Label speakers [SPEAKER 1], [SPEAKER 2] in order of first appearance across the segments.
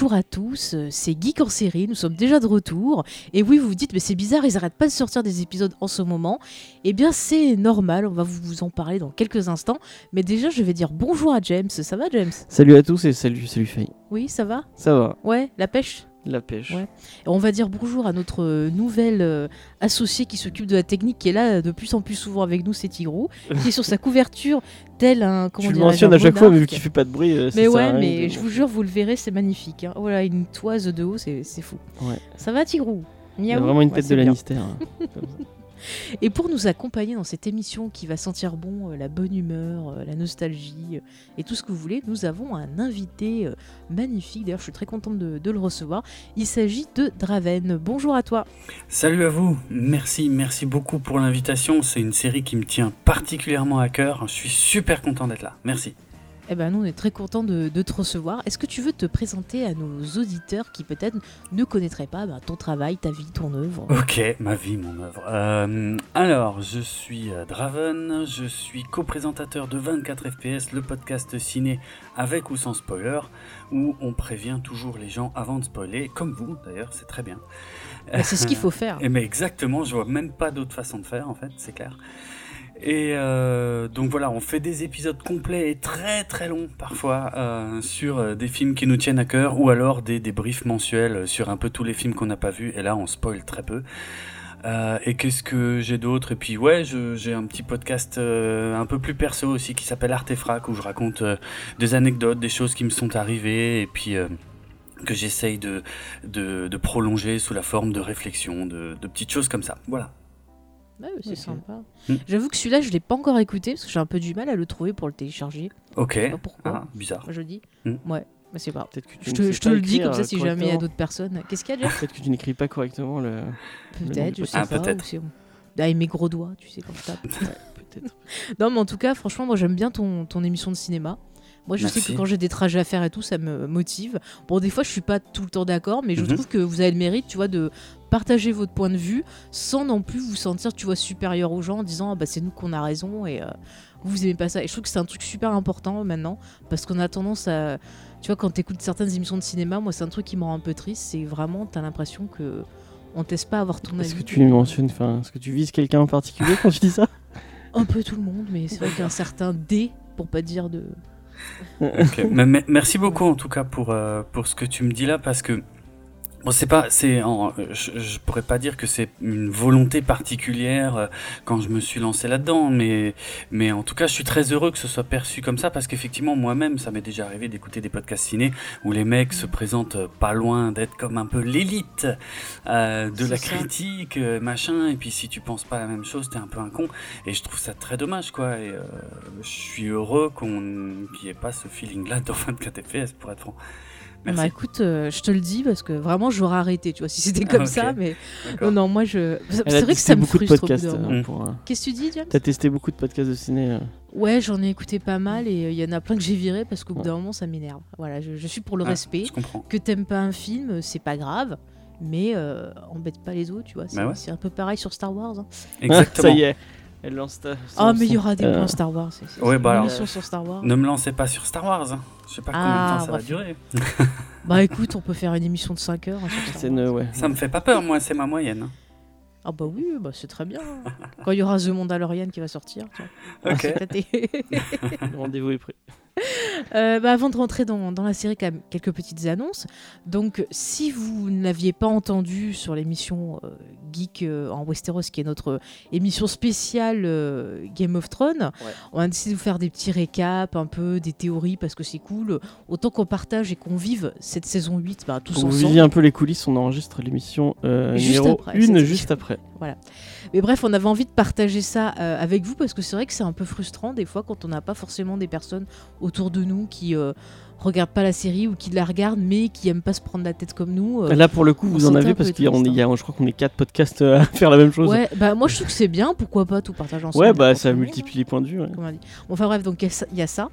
[SPEAKER 1] Bonjour à tous, euh, c'est Geek en série, nous sommes déjà de retour. Et oui, vous vous dites, mais c'est bizarre, ils arrêtent pas de sortir des épisodes en ce moment. Eh bien, c'est normal, on va vous en parler dans quelques instants. Mais déjà, je vais dire bonjour à James. Ça va, James?
[SPEAKER 2] Salut à tous et salut, salut Faye.
[SPEAKER 1] Oui, ça va?
[SPEAKER 2] Ça va,
[SPEAKER 1] Ouais, la pêche?
[SPEAKER 2] La pêche.
[SPEAKER 1] Ouais. Et on va dire bonjour à notre euh, nouvelle euh, associée qui s'occupe de la technique, qui est là euh, de plus en plus souvent avec nous, c'est Tigrou, qui est sur sa couverture tel un. Comment
[SPEAKER 2] tu le mentionnes à chaque fois, mais vu qu'il fait pas de bruit. euh,
[SPEAKER 1] Mais ouais, mais
[SPEAKER 2] de-
[SPEAKER 1] je vous jure, vous le verrez, c'est magnifique. hein. Voilà, une toise de haut, c'est fou.
[SPEAKER 2] Ouais.
[SPEAKER 1] Ça va, Tigrou?
[SPEAKER 2] Il a
[SPEAKER 1] Miaou?
[SPEAKER 2] vraiment une tête de. Lannister. hein.
[SPEAKER 1] Et pour nous accompagner dans cette émission qui va sentir bon euh, la bonne humeur, euh, la nostalgie euh, et tout ce que vous voulez, nous avons un invité magnifique. D'ailleurs, je suis très contente de le recevoir. Il s'agit de Draven. Bonjour à toi.
[SPEAKER 3] Salut à vous, merci, merci beaucoup pour l'invitation. C'est une série qui me tient particulièrement à cœur. Je suis super content d'être là. Merci.
[SPEAKER 1] Eh ben, nous, on est très contents de, de te recevoir. Est-ce que tu veux te présenter à nos auditeurs qui peut-être ne connaîtraient pas bah, ton travail, ta vie, ton œuvre?
[SPEAKER 3] Ok, ma vie, mon œuvre. Euh, alors, je suis euh, Draven, je suis co-présentateur de 24 FPS, le podcast ciné avec ou sans spoiler, où on prévient toujours les gens avant de spoiler, comme vous d'ailleurs, c'est très bien.
[SPEAKER 1] Bah, C'est ce qu'il faut faire.
[SPEAKER 3] Et mais exactement, je vois même pas d'autre façon de faire en fait, c'est clair. Et euh, donc voilà, on fait des épisodes complets et très très longs parfois euh, sur euh, des films qui nous tiennent à cœur ou alors des débriefs mensuels sur un peu tous les films qu'on n'a pas vus et là on spoil très peu. Euh, et qu'est-ce que j'ai d'autre? Et puis ouais, j'ai un petit podcast euh, un peu plus perso aussi qui s'appelle Artefrac où je raconte euh, des anecdotes, des choses qui me sont arrivées et puis euh, que j'essaye de, de, de prolonger sous la forme de réflexion, de, de petites choses comme ça. Voilà.
[SPEAKER 1] Ouais, c'est sympa.
[SPEAKER 3] Mm.
[SPEAKER 1] J'avoue que celui-là, je l'ai pas encore écouté parce que j'ai un peu du mal à le trouver pour le télécharger.
[SPEAKER 3] Ok.
[SPEAKER 1] Je sais pas pourquoi.
[SPEAKER 3] Ah, bizarre.
[SPEAKER 1] Je dis.
[SPEAKER 3] Mm.
[SPEAKER 1] Ouais, mais c'est pas.
[SPEAKER 2] Peut-être que tu
[SPEAKER 1] Je
[SPEAKER 2] ne
[SPEAKER 1] te, je le dis comme ça si jamais il y a d'autres personnes. Qu'est-ce qu'il y a déjà
[SPEAKER 2] Peut-être que tu n'écris pas correctement le.
[SPEAKER 1] Peut-être, je sais
[SPEAKER 3] Ah,
[SPEAKER 1] pas.
[SPEAKER 3] peut-être.
[SPEAKER 1] ou c'est- Ah, et mes gros doigts, tu sais, comme ça.
[SPEAKER 2] Peut-être.
[SPEAKER 1] non, mais en tout cas, franchement, moi j'aime bien ton, ton émission de cinéma. Moi, je sais que quand j'ai des trajets à faire et tout, ça me motive. Bon, des fois, je suis pas tout le temps d'accord, mais je
[SPEAKER 3] Mhm.
[SPEAKER 1] trouve que vous avez le mérite, tu vois, de partager votre point de vue sans non plus vous sentir, tu vois, supérieur aux gens en disant, ah, bah, c'est nous qu'on a raison et euh, vous aimez pas ça. Et je trouve que c'est un truc super important maintenant parce qu'on a tendance à, tu vois, quand t'écoutes certaines émissions de cinéma, moi, c'est un truc qui me rend un peu triste. C'est vraiment, t'as l'impression que on teste pas à avoir ton avis.
[SPEAKER 2] Est-ce que tu mentionnes, enfin, est-ce que tu vises quelqu'un en particulier quand tu dis ça?
[SPEAKER 1] Un peu tout le monde, mais c'est vrai qu'un certain D, pour pas dire de.
[SPEAKER 3] Merci beaucoup en tout cas euh, pour ce que tu me dis là parce que bon c'est pas c'est je, je pourrais pas dire que c'est une volonté particulière euh, quand je me suis lancé là-dedans mais mais en tout cas je suis très heureux que ce soit perçu comme ça parce qu'effectivement moi-même ça m'est déjà arrivé d'écouter des podcasts ciné où les mecs se présentent pas loin d'être comme un peu l'élite euh, de la
[SPEAKER 1] ça.
[SPEAKER 3] critique euh, machin et puis si tu penses pas la même chose t'es un peu un con et je trouve ça très dommage quoi et euh, je suis heureux qu'on qu'il n'y ait pas ce feeling là dans 24 FPS pour être franc
[SPEAKER 1] Bah
[SPEAKER 3] merci
[SPEAKER 1] écoute, euh, je te le dis parce que vraiment j'aurais arrêté, tu vois, si c'était comme
[SPEAKER 3] Ok.
[SPEAKER 1] ça, mais non, non, moi je. C'est vrai que ça me frustre moment.
[SPEAKER 2] euh, pour,
[SPEAKER 1] Qu'est-ce que tu dis, James?
[SPEAKER 2] T'as testé beaucoup de podcasts de ciné. euh.
[SPEAKER 1] Ouais, j'en ai écouté pas mal et euh, il y en a plein que j'ai viré parce qu'au bout
[SPEAKER 2] Ouais.
[SPEAKER 1] d'un moment ça m'énerve. Voilà, je, je suis pour le
[SPEAKER 3] Ah,
[SPEAKER 1] respect.
[SPEAKER 3] je comprends
[SPEAKER 1] Que t'aimes pas un film, c'est pas grave. Mais euh, embête pas les autres, tu vois. C'est
[SPEAKER 3] Bah ouais.
[SPEAKER 1] un peu pareil sur Star Wars. hein.
[SPEAKER 3] exactement
[SPEAKER 2] ça y est. Elle lance ta.
[SPEAKER 1] Ah, mais il y aura des
[SPEAKER 2] euh,
[SPEAKER 1] plans Star Wars. C'est c'est
[SPEAKER 3] Ouais,
[SPEAKER 1] une
[SPEAKER 3] bah alors,
[SPEAKER 1] émission sur Star Wars.
[SPEAKER 3] ne me lancez pas sur Star Wars hein. je sais pas combien
[SPEAKER 1] Ah,
[SPEAKER 3] de temps ça
[SPEAKER 1] on
[SPEAKER 3] va durer
[SPEAKER 1] Bah écoute, on peut faire une émission de 5 heures hein, sur Star
[SPEAKER 2] C'est
[SPEAKER 1] Wars.
[SPEAKER 2] une, ouais.
[SPEAKER 3] ça me fait pas peur moi c'est ma moyenne hein.
[SPEAKER 1] Ah bah oui, bah c'est très bien. Quand il y aura The Mandalorian qui va sortir, tu vois. on va
[SPEAKER 3] Ok.
[SPEAKER 1] s'éclater.
[SPEAKER 2] Le rendez-vous est prêt.
[SPEAKER 1] Euh, bah, avant de rentrer dans, dans la série, quand même, quelques petites annonces. Donc, si vous ne l'aviez pas entendu sur l'émission euh, Geek euh, en Westeros, qui est notre émission spéciale Game of Thrones, on a décidé de vous faire des petits récaps, un peu des théories, parce que c'est cool. Autant qu'on partage et qu'on vive cette saison 8 bah, tous
[SPEAKER 2] vous
[SPEAKER 1] ensemble.
[SPEAKER 2] viviez un peu les coulisses, on enregistre l'émission numéro
[SPEAKER 1] après,
[SPEAKER 2] 1
[SPEAKER 1] cette
[SPEAKER 2] juste après.
[SPEAKER 1] Mais bref, on avait envie de partager ça euh, avec vous parce que c'est vrai que c'est un peu frustrant des fois quand on n'a pas forcément des personnes autour de nous qui, euh, regardent pas la série ou qui la regardent mais qui aiment pas se prendre la tête comme nous. euh,
[SPEAKER 2] Là, pour le coup, vous en avez parce qu'il y a, y a- je crois qu'on est quatre podcasts euh, à faire la même chose.
[SPEAKER 1] ouais, bah moi je trouve que c'est bien, pourquoi pas tout partager ensemble.
[SPEAKER 2] Ouais, bah ça multiplie les points de vue. ouais.
[SPEAKER 1] Bon, Enfin bref, donc y il y, a ça.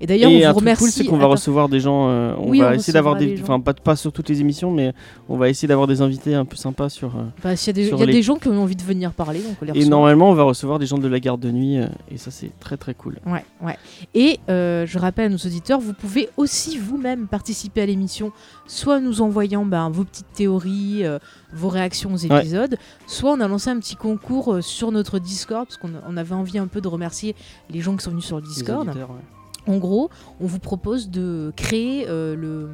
[SPEAKER 1] Et d'ailleurs, on
[SPEAKER 2] un
[SPEAKER 1] vous
[SPEAKER 2] truc
[SPEAKER 1] remercie.
[SPEAKER 2] cool, c'est qu'on va recevoir des gens. euh, on
[SPEAKER 1] Oui,
[SPEAKER 2] va
[SPEAKER 1] on
[SPEAKER 2] essayer d'avoir des, enfin pas, pas sur toutes les émissions, mais on va essayer d'avoir des invités un peu sympas sur. euh,
[SPEAKER 1] Bah, s'il y a, des,
[SPEAKER 2] sur
[SPEAKER 1] il y a
[SPEAKER 2] les-
[SPEAKER 1] des gens qui ont envie de venir parler, donc on les
[SPEAKER 2] Et normalement, on va recevoir des gens de la garde de nuit, euh, et ça c'est très très cool.
[SPEAKER 1] Ouais, ouais. Et euh, je rappelle à nos auditeurs, vous pouvez aussi vous-même participer à l'émission, soit en nous envoyant ben, vos petites théories, vos réactions aux
[SPEAKER 2] Ouais.
[SPEAKER 1] épisodes, soit on a lancé un petit concours sur notre Discord, parce qu'on on avait envie un peu de remercier les gens qui sont venus sur le
[SPEAKER 2] Les
[SPEAKER 1] Discord.
[SPEAKER 2] auditeurs, ouais.
[SPEAKER 1] En gros, on vous propose de créer euh, le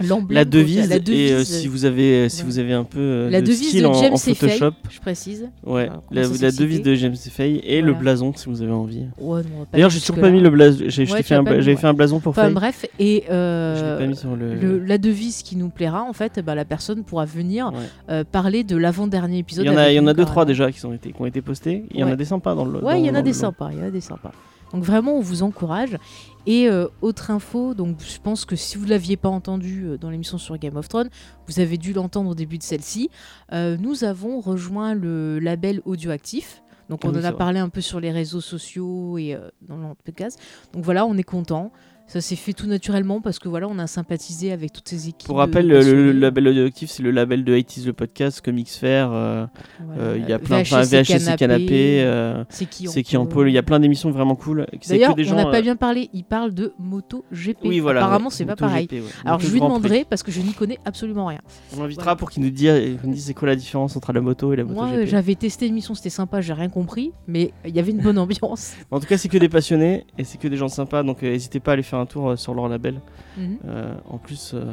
[SPEAKER 1] l'emblème,
[SPEAKER 2] La devise,
[SPEAKER 1] la
[SPEAKER 2] et euh,
[SPEAKER 1] devise,
[SPEAKER 2] si vous avez, si
[SPEAKER 1] ouais.
[SPEAKER 2] vous avez un peu euh,
[SPEAKER 1] la
[SPEAKER 2] de
[SPEAKER 1] devise
[SPEAKER 2] style
[SPEAKER 1] de
[SPEAKER 2] en,
[SPEAKER 1] James
[SPEAKER 2] en
[SPEAKER 1] Fay,
[SPEAKER 2] Photoshop,
[SPEAKER 1] je précise.
[SPEAKER 2] ouais, la, devise de James Fay et le blason si vous avez envie.
[SPEAKER 1] Ouais,
[SPEAKER 2] D'ailleurs, j'ai toujours pas mis le blason.
[SPEAKER 1] Ouais, tu
[SPEAKER 2] fait un,
[SPEAKER 1] mis,
[SPEAKER 2] j'avais fait un blason pour
[SPEAKER 1] Enfin bref, et euh,
[SPEAKER 2] pas mis sur le.
[SPEAKER 1] le- la devise qui nous plaira, en fait, bah, la personne pourra venir euh, parler de l'avant-dernier
[SPEAKER 2] Il
[SPEAKER 1] épisode.
[SPEAKER 2] y en a, il y en a deux trois déjà qui, sont été, qui ont été postés. Il y en a des sympas dans le.
[SPEAKER 1] Ouais, il y en a des sympas, il y en a des sympas. Donc vraiment, on vous encourage. Et euh, autre info, donc je pense que si vous ne l'aviez pas entendu euh, dans l'émission sur Game of Thrones, vous avez dû l'entendre au début de celle-ci. Euh, nous avons rejoint le label Audioactif. Donc on
[SPEAKER 2] oui,
[SPEAKER 1] en a parlé un peu sur les réseaux sociaux et dans le podcast. Donc voilà, on est content. Ça s'est fait tout naturellement parce que voilà, on a sympathisé avec toutes ces équipes.
[SPEAKER 2] Pour rappel, le, label audioactif, c'est le label de 80 le podcast, Comics Fair. euh,
[SPEAKER 1] Voilà.
[SPEAKER 2] euh, Il y a plein de
[SPEAKER 1] VHS et
[SPEAKER 2] VHS et Canapé. euh,
[SPEAKER 1] c'est qui
[SPEAKER 2] en pôle. Il y a plein d'émissions vraiment cool.
[SPEAKER 1] D'ailleurs, on n'a pas bien parlé. Il parle de moto GP.
[SPEAKER 2] Oui, voilà.
[SPEAKER 1] Apparemment,
[SPEAKER 2] ouais,
[SPEAKER 1] c'est pas pareil.
[SPEAKER 2] ouais.
[SPEAKER 1] Alors
[SPEAKER 2] Moto
[SPEAKER 1] je lui demanderai parce que je n'y connais absolument rien.
[SPEAKER 2] On l'invitera
[SPEAKER 1] Voilà.
[SPEAKER 2] pour qu'il nous dise, dise c'est quoi la différence entre la moto et la moto
[SPEAKER 1] Moi, j'avais testé l'émission, c'était sympa, j'ai rien compris, mais il y avait une bonne ambiance.
[SPEAKER 2] En tout cas, c'est que des passionnés et c'est que des gens sympas. Donc, n'hésitez pas à aller faire un tour euh, sur leur label.
[SPEAKER 1] Mhm.
[SPEAKER 2] euh, en plus euh,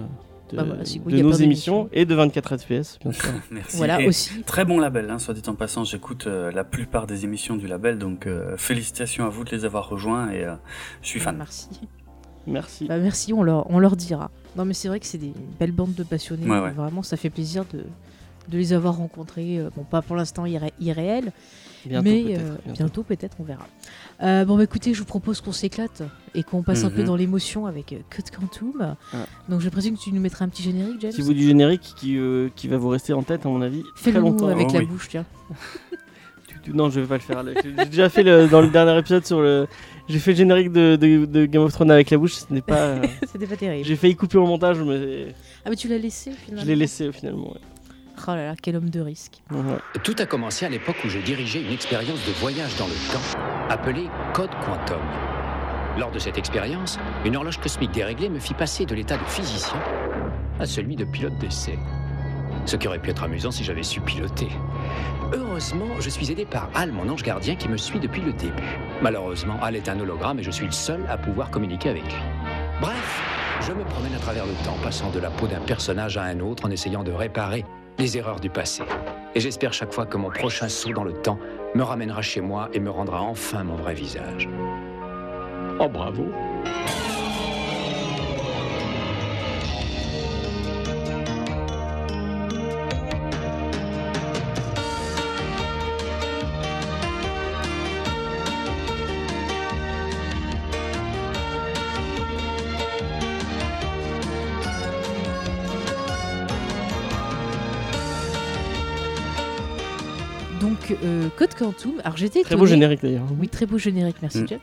[SPEAKER 2] de,
[SPEAKER 1] Bah voilà, si- oui,
[SPEAKER 2] de
[SPEAKER 1] y a
[SPEAKER 2] nos émissions et de 24 FPS, bien sûr.
[SPEAKER 3] Merci.
[SPEAKER 1] Voilà
[SPEAKER 3] Et
[SPEAKER 1] aussi.
[SPEAKER 3] Très bon label, hein, soit dit en passant, j'écoute euh, la plupart des émissions du label, donc euh, félicitations à vous de les avoir rejoints et euh, je suis fan.
[SPEAKER 1] Merci.
[SPEAKER 2] Merci.
[SPEAKER 1] Bah, merci, on leur, on leur dira. Non, mais c'est vrai que c'est des belles bandes de passionnés.
[SPEAKER 3] Ouais, ouais.
[SPEAKER 1] Vraiment, ça fait plaisir de, de les avoir rencontrés. bon, pas pour l'instant irré- irréels,
[SPEAKER 2] Bientôt,
[SPEAKER 1] mais euh,
[SPEAKER 2] bientôt
[SPEAKER 1] peut-être, on verra. Euh, bon, bah écoutez, je vous propose qu'on s'éclate et qu'on passe un peu
[SPEAKER 3] Mhm.
[SPEAKER 1] dans l'émotion avec euh, Cut Quantum.
[SPEAKER 2] Ah.
[SPEAKER 1] Donc, je présume que tu nous mettras un petit générique, James.
[SPEAKER 2] Petit bout du générique qui, euh, qui va vous rester en tête, à mon avis, très
[SPEAKER 1] Fais-le nous
[SPEAKER 2] longtemps.
[SPEAKER 1] avec
[SPEAKER 3] Oh
[SPEAKER 1] la
[SPEAKER 3] oui.
[SPEAKER 1] bouche, tiens.
[SPEAKER 2] Non, je vais pas le faire. J'ai déjà fait le- dans le dernier épisode sur le. J'ai fait le générique de, de- de Game of Thrones avec la bouche. Ce n'est pas.
[SPEAKER 1] C'était pas terrible.
[SPEAKER 2] J'ai failli couper au montage, mais
[SPEAKER 1] Ah, mais tu l'as laissé finalement.
[SPEAKER 2] je l'ai laissé finalement. ouais.
[SPEAKER 1] Oh là là, quel homme de risque.
[SPEAKER 4] Tout a commencé à l'époque où je dirigeais une expérience de voyage dans le temps appelée Code Quantum. Lors de cette expérience, une horloge cosmique déréglée me fit passer de l'état de physicien à celui de pilote d'essai. Ce qui aurait pu être amusant si j'avais su piloter. Heureusement, je suis aidé par Al, mon ange gardien, qui me suit depuis le début. Malheureusement, Al est un hologramme et je suis le seul à pouvoir communiquer avec lui. Bref, je me promène à travers le temps, passant de la peau d'un personnage à un autre en essayant de réparer les erreurs du passé. Et j'espère chaque fois que mon prochain saut dans le temps me ramènera chez moi et me rendra enfin mon vrai visage. Oh bravo
[SPEAKER 1] Code Quantum. Alors, j'étais
[SPEAKER 2] Très beau générique d'ailleurs.
[SPEAKER 1] Oui, très beau générique, merci
[SPEAKER 3] Mm.
[SPEAKER 1] James.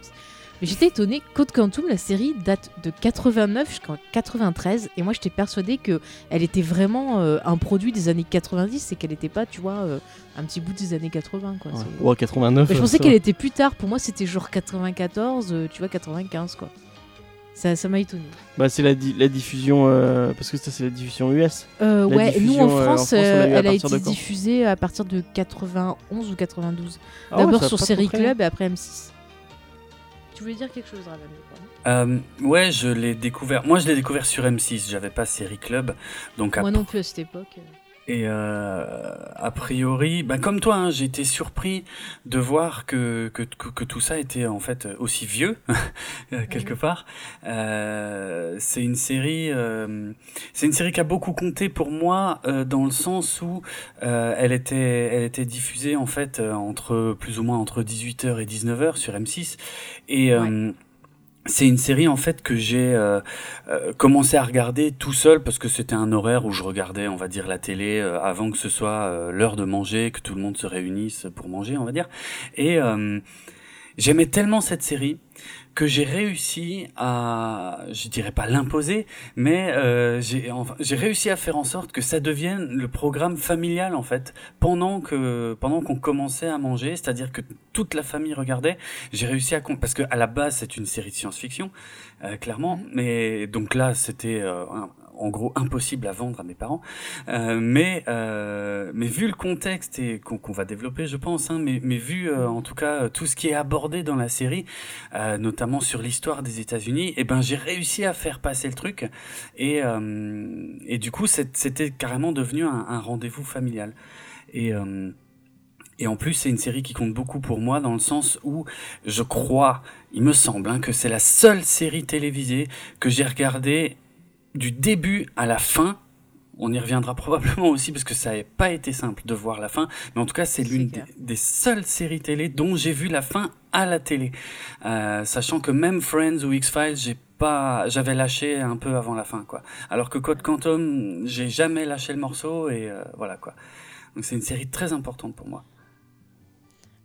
[SPEAKER 1] Mais j'étais étonnée, Code Quantum, la série date de 89 jusqu'en 93, et moi j'étais persuadée que elle était vraiment euh, un produit des années 90 et qu'elle n'était pas, tu vois, euh, un petit bout des années 80. Quoi.
[SPEAKER 2] Ouais.
[SPEAKER 1] C'est-
[SPEAKER 2] Ouais, 89.
[SPEAKER 1] Mais je
[SPEAKER 2] euh,
[SPEAKER 1] pensais qu'elle était plus tard, pour moi c'était genre 94, euh, tu vois, 95 quoi. Ça ça m'a étonné.
[SPEAKER 2] Bah, c'est la, di- la diffusion. euh, parce que ça, c'est la diffusion US.
[SPEAKER 1] Euh,
[SPEAKER 2] La
[SPEAKER 1] ouais, nous
[SPEAKER 2] diffusion,
[SPEAKER 1] en
[SPEAKER 2] euh, en
[SPEAKER 1] France, euh, elle a été diffusée à partir de 91 ou 92.
[SPEAKER 2] Ah
[SPEAKER 1] D'abord sur Série. Club et après M6. Tu voulais dire quelque chose, Raven je crois, non?
[SPEAKER 3] Euh, ouais, je l'ai découvert. Moi, je l'ai découvert sur M6. J'avais pas Série Club, donc
[SPEAKER 1] Moi non plus à cette époque.
[SPEAKER 3] Et euh, a priori, bah, comme toi, hein, j'ai été surpris de voir que, que, que, tout ça était en fait aussi vieux, euh, quelque part. Euh, c'est une série, euh, c'est une série qui a beaucoup compté pour moi euh, dans le sens où euh, elle était, elle était diffusée en fait entre plus ou moins entre 18h et 19h sur M6 et euh, c'est une série en fait que j'ai euh, euh, commencé à regarder tout seul parce que c'était un horaire où je regardais, on va dire, la télé euh, avant que ce soit l'heure de manger, que tout le monde se réunisse pour manger, on va dire. Et j'aimais tellement cette série que j'ai réussi à, je dirais pas l'imposer, mais euh, j'ai enfin, j'ai réussi à faire en sorte que ça devienne le programme familial en fait pendant que pendant qu'on commençait à manger, c'est-à-dire que toute la famille regardait. J'ai réussi à parce que à la base c'est une série de science-fiction, euh, clairement, mais donc là c'était euh, un- en gros impossible à vendre à mes parents. Euh, mais euh, mais vu le contexte et qu'on va développer, je pense, hein, mais mais vu euh, en tout cas tout ce qui est abordé dans la série, notamment sur l'histoire des États-Unis, et ben j'ai réussi à faire passer le truc et et du coup c'était carrément devenu un, un rendez-vous familial et euh, et en plus, c'est une série qui compte beaucoup pour moi dans le sens où je crois, il me semble, hein, que c'est la seule série télévisée que j'ai regardée du début à la fin. On y reviendra probablement aussi parce que ça n'a pas été simple de voir la fin. Mais en tout cas, c'est l'une des, seules séries télé dont j'ai vu la fin à la télé. Euh, sachant que même Friends ou X-Files, j'ai pas, j'avais lâché un peu avant la fin, quoi. Alors que Code Quantum, j'ai jamais lâché le morceau et euh, voilà, quoi. Donc c'est une série très importante pour moi.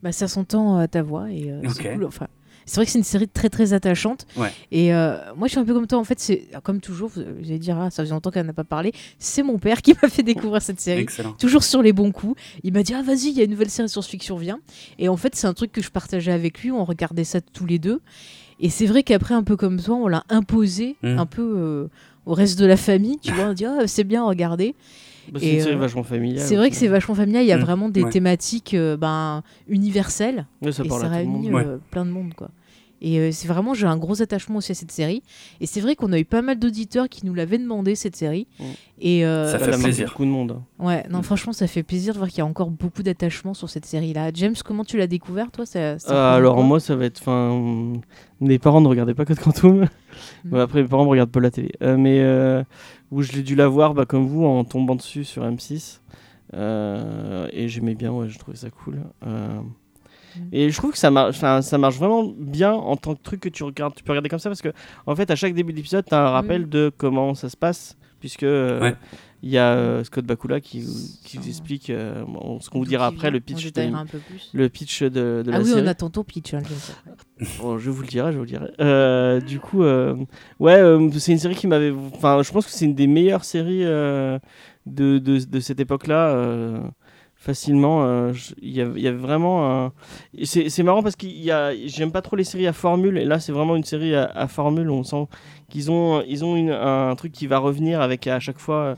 [SPEAKER 1] Bah, ça s'entend à ta voix et euh, c'est cool. Enfin, c'est vrai que c'est une série très très attachante.
[SPEAKER 3] Ouais.
[SPEAKER 1] Et euh, moi, je suis un peu comme toi. En fait, c'est comme toujours. Vous allez dire, ah, ça faisait longtemps qu'elle n'a pas parlé. C'est mon père qui m'a fait découvrir cette série.
[SPEAKER 3] Excellent.
[SPEAKER 1] Toujours sur les bons coups. Il m'a dit, ah vas-y, il y a une nouvelle série science-fiction, viens. Et en fait, c'est un truc que je partageais avec lui. On regardait ça tous les deux. Et c'est vrai qu'après, un peu comme toi, on l'a imposé
[SPEAKER 3] Mm.
[SPEAKER 1] un peu euh, au reste de la famille. Tu vois, on dit, ah, c'est bien, regardez.
[SPEAKER 2] Bah, c'est
[SPEAKER 1] Et,
[SPEAKER 2] une série
[SPEAKER 1] euh,
[SPEAKER 2] vachement familiale.
[SPEAKER 1] C'est vrai que c'est vachement familial. Il y a
[SPEAKER 3] Mm.
[SPEAKER 1] vraiment des
[SPEAKER 3] Ouais.
[SPEAKER 1] thématiques euh, ben, universelles
[SPEAKER 2] Ouais, ça
[SPEAKER 1] et
[SPEAKER 2] parle
[SPEAKER 1] ça réunit
[SPEAKER 2] monde.
[SPEAKER 1] euh, plein de monde quoi. Et euh, c'est vraiment j'ai un gros attachement aussi à cette série. Et c'est vrai qu'on a eu pas mal d'auditeurs qui nous l'avaient demandé cette série. Et euh,
[SPEAKER 3] Ça fait plaisir.
[SPEAKER 2] beaucoup de monde. hein.
[SPEAKER 1] ouais, non
[SPEAKER 3] Mm.
[SPEAKER 1] franchement ça fait plaisir de voir qu'il y a encore beaucoup d'attachement sur cette série là. James, comment tu l'as découvert toi ça, ça
[SPEAKER 2] Euh, alors moi ça va être enfin mes parents ne regardaient pas Code Quantum.
[SPEAKER 1] Mm.
[SPEAKER 2] Ouais, après mes parents ne regardent pas la télé. Euh, mais euh, où je l'ai dû la voir bah, comme vous en tombant dessus sur M6. Euh, et j'aimais bien, ouais, je trouvais ça cool.
[SPEAKER 1] Mm.
[SPEAKER 2] Et je trouve que ça marche, enfin, ça marche vraiment bien en tant que truc que tu regardes, tu peux regarder comme ça parce que en fait à chaque début d'épisode tu as un rappel de comment ça se passe puisque euh,
[SPEAKER 3] Ouais.
[SPEAKER 2] il y a euh, Scott Bakula qui, qui vous explique euh, bon, ce qu'on vous dira après le pitch de,
[SPEAKER 1] détaillera un peu plus.
[SPEAKER 2] le pitch de, de
[SPEAKER 1] ah
[SPEAKER 2] la
[SPEAKER 1] oui,
[SPEAKER 2] série.
[SPEAKER 1] on attend ton pitch. hein.
[SPEAKER 2] Bon, je vous le dirai, je vous le dirai. Euh, du coup, euh, ouais, euh, c'est une série qui m'avait. Enfin, je pense que c'est une des meilleures séries euh, de, de, de cette époque-là. Facilement, euh, il y, a- y vraiment. C'est marrant parce qu'il y a. J'aime pas trop les séries à formule, et là, c'est vraiment une série à, à formule. On sent qu'ils ont, ils ont une- un truc qui va revenir avec à chaque fois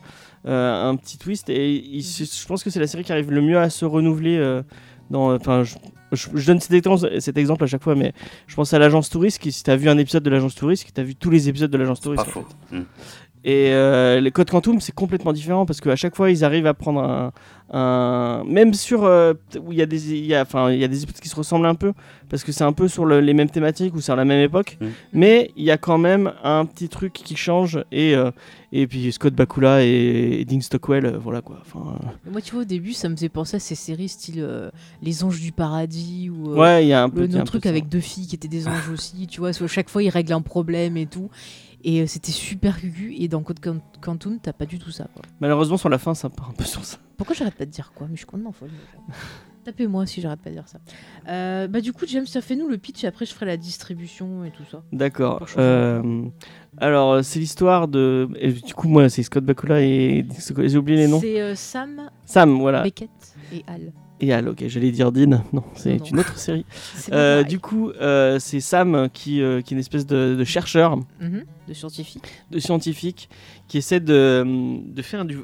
[SPEAKER 2] euh, un petit twist. Et je pense que c'est la série qui arrive le mieux à se renouveler. euh, dans, enfin, je, donne cet exemple, cet exemple à chaque fois, mais je pense à l'agence touriste. Qui, si tu as vu un épisode de l'agence touriste, tu as vu tous les épisodes de l'agence touriste.
[SPEAKER 3] Faux. Mm.
[SPEAKER 2] Et euh, les codes Quantum, c'est complètement différent parce qu'à chaque fois, ils arrivent à prendre un. un- même sur. euh, où il y, a des- il y, a, enfin, il y a des épisodes qui se ressemblent un peu parce que c'est un peu sur le- les mêmes thématiques ou c'est à la même époque.
[SPEAKER 3] Mm.
[SPEAKER 2] Mais il y a quand même un petit truc qui change. Et, euh, et puis Scott Bakula et, et Dean Stockwell, euh, voilà quoi. Enfin, euh,
[SPEAKER 1] Moi, tu vois, au début, ça me faisait penser à ces séries style euh, Les Anges du Paradis ou euh,
[SPEAKER 2] ouais, il y a un peu.
[SPEAKER 1] le
[SPEAKER 2] il y a un peu
[SPEAKER 1] truc avec deux filles qui étaient des anges aussi, tu vois, à chaque fois ils règlent un problème et tout. Et euh, c'était super cucu. Et dans Code Quantum, t'as pas du tout ça. Quoi.
[SPEAKER 2] Malheureusement, sur la fin, ça part un peu sur ça.
[SPEAKER 1] Pourquoi j'arrête pas de dire quoi? Mais je suis complètement folle. Tapez-moi si j'arrête pas de dire ça. Euh, bah du coup, James, ça fait nous le pitch et après je ferai la distribution et tout ça.
[SPEAKER 2] D'accord. Euh, alors, c'est l'histoire de. et du coup, moi, c'est Scott Bakula et. J'ai oublié les noms.
[SPEAKER 1] C'est euh, Sam,
[SPEAKER 2] Sam, voilà.
[SPEAKER 1] Beckett et Al.
[SPEAKER 2] Et Al, ok, j'allais dire Dean. Non, c'est une autre série. Euh, du coup, euh, c'est Sam qui, euh, qui est une espèce de, de chercheur,
[SPEAKER 1] Mhm, de scientifique.
[SPEAKER 2] de scientifique, qui essaie de, de faire du.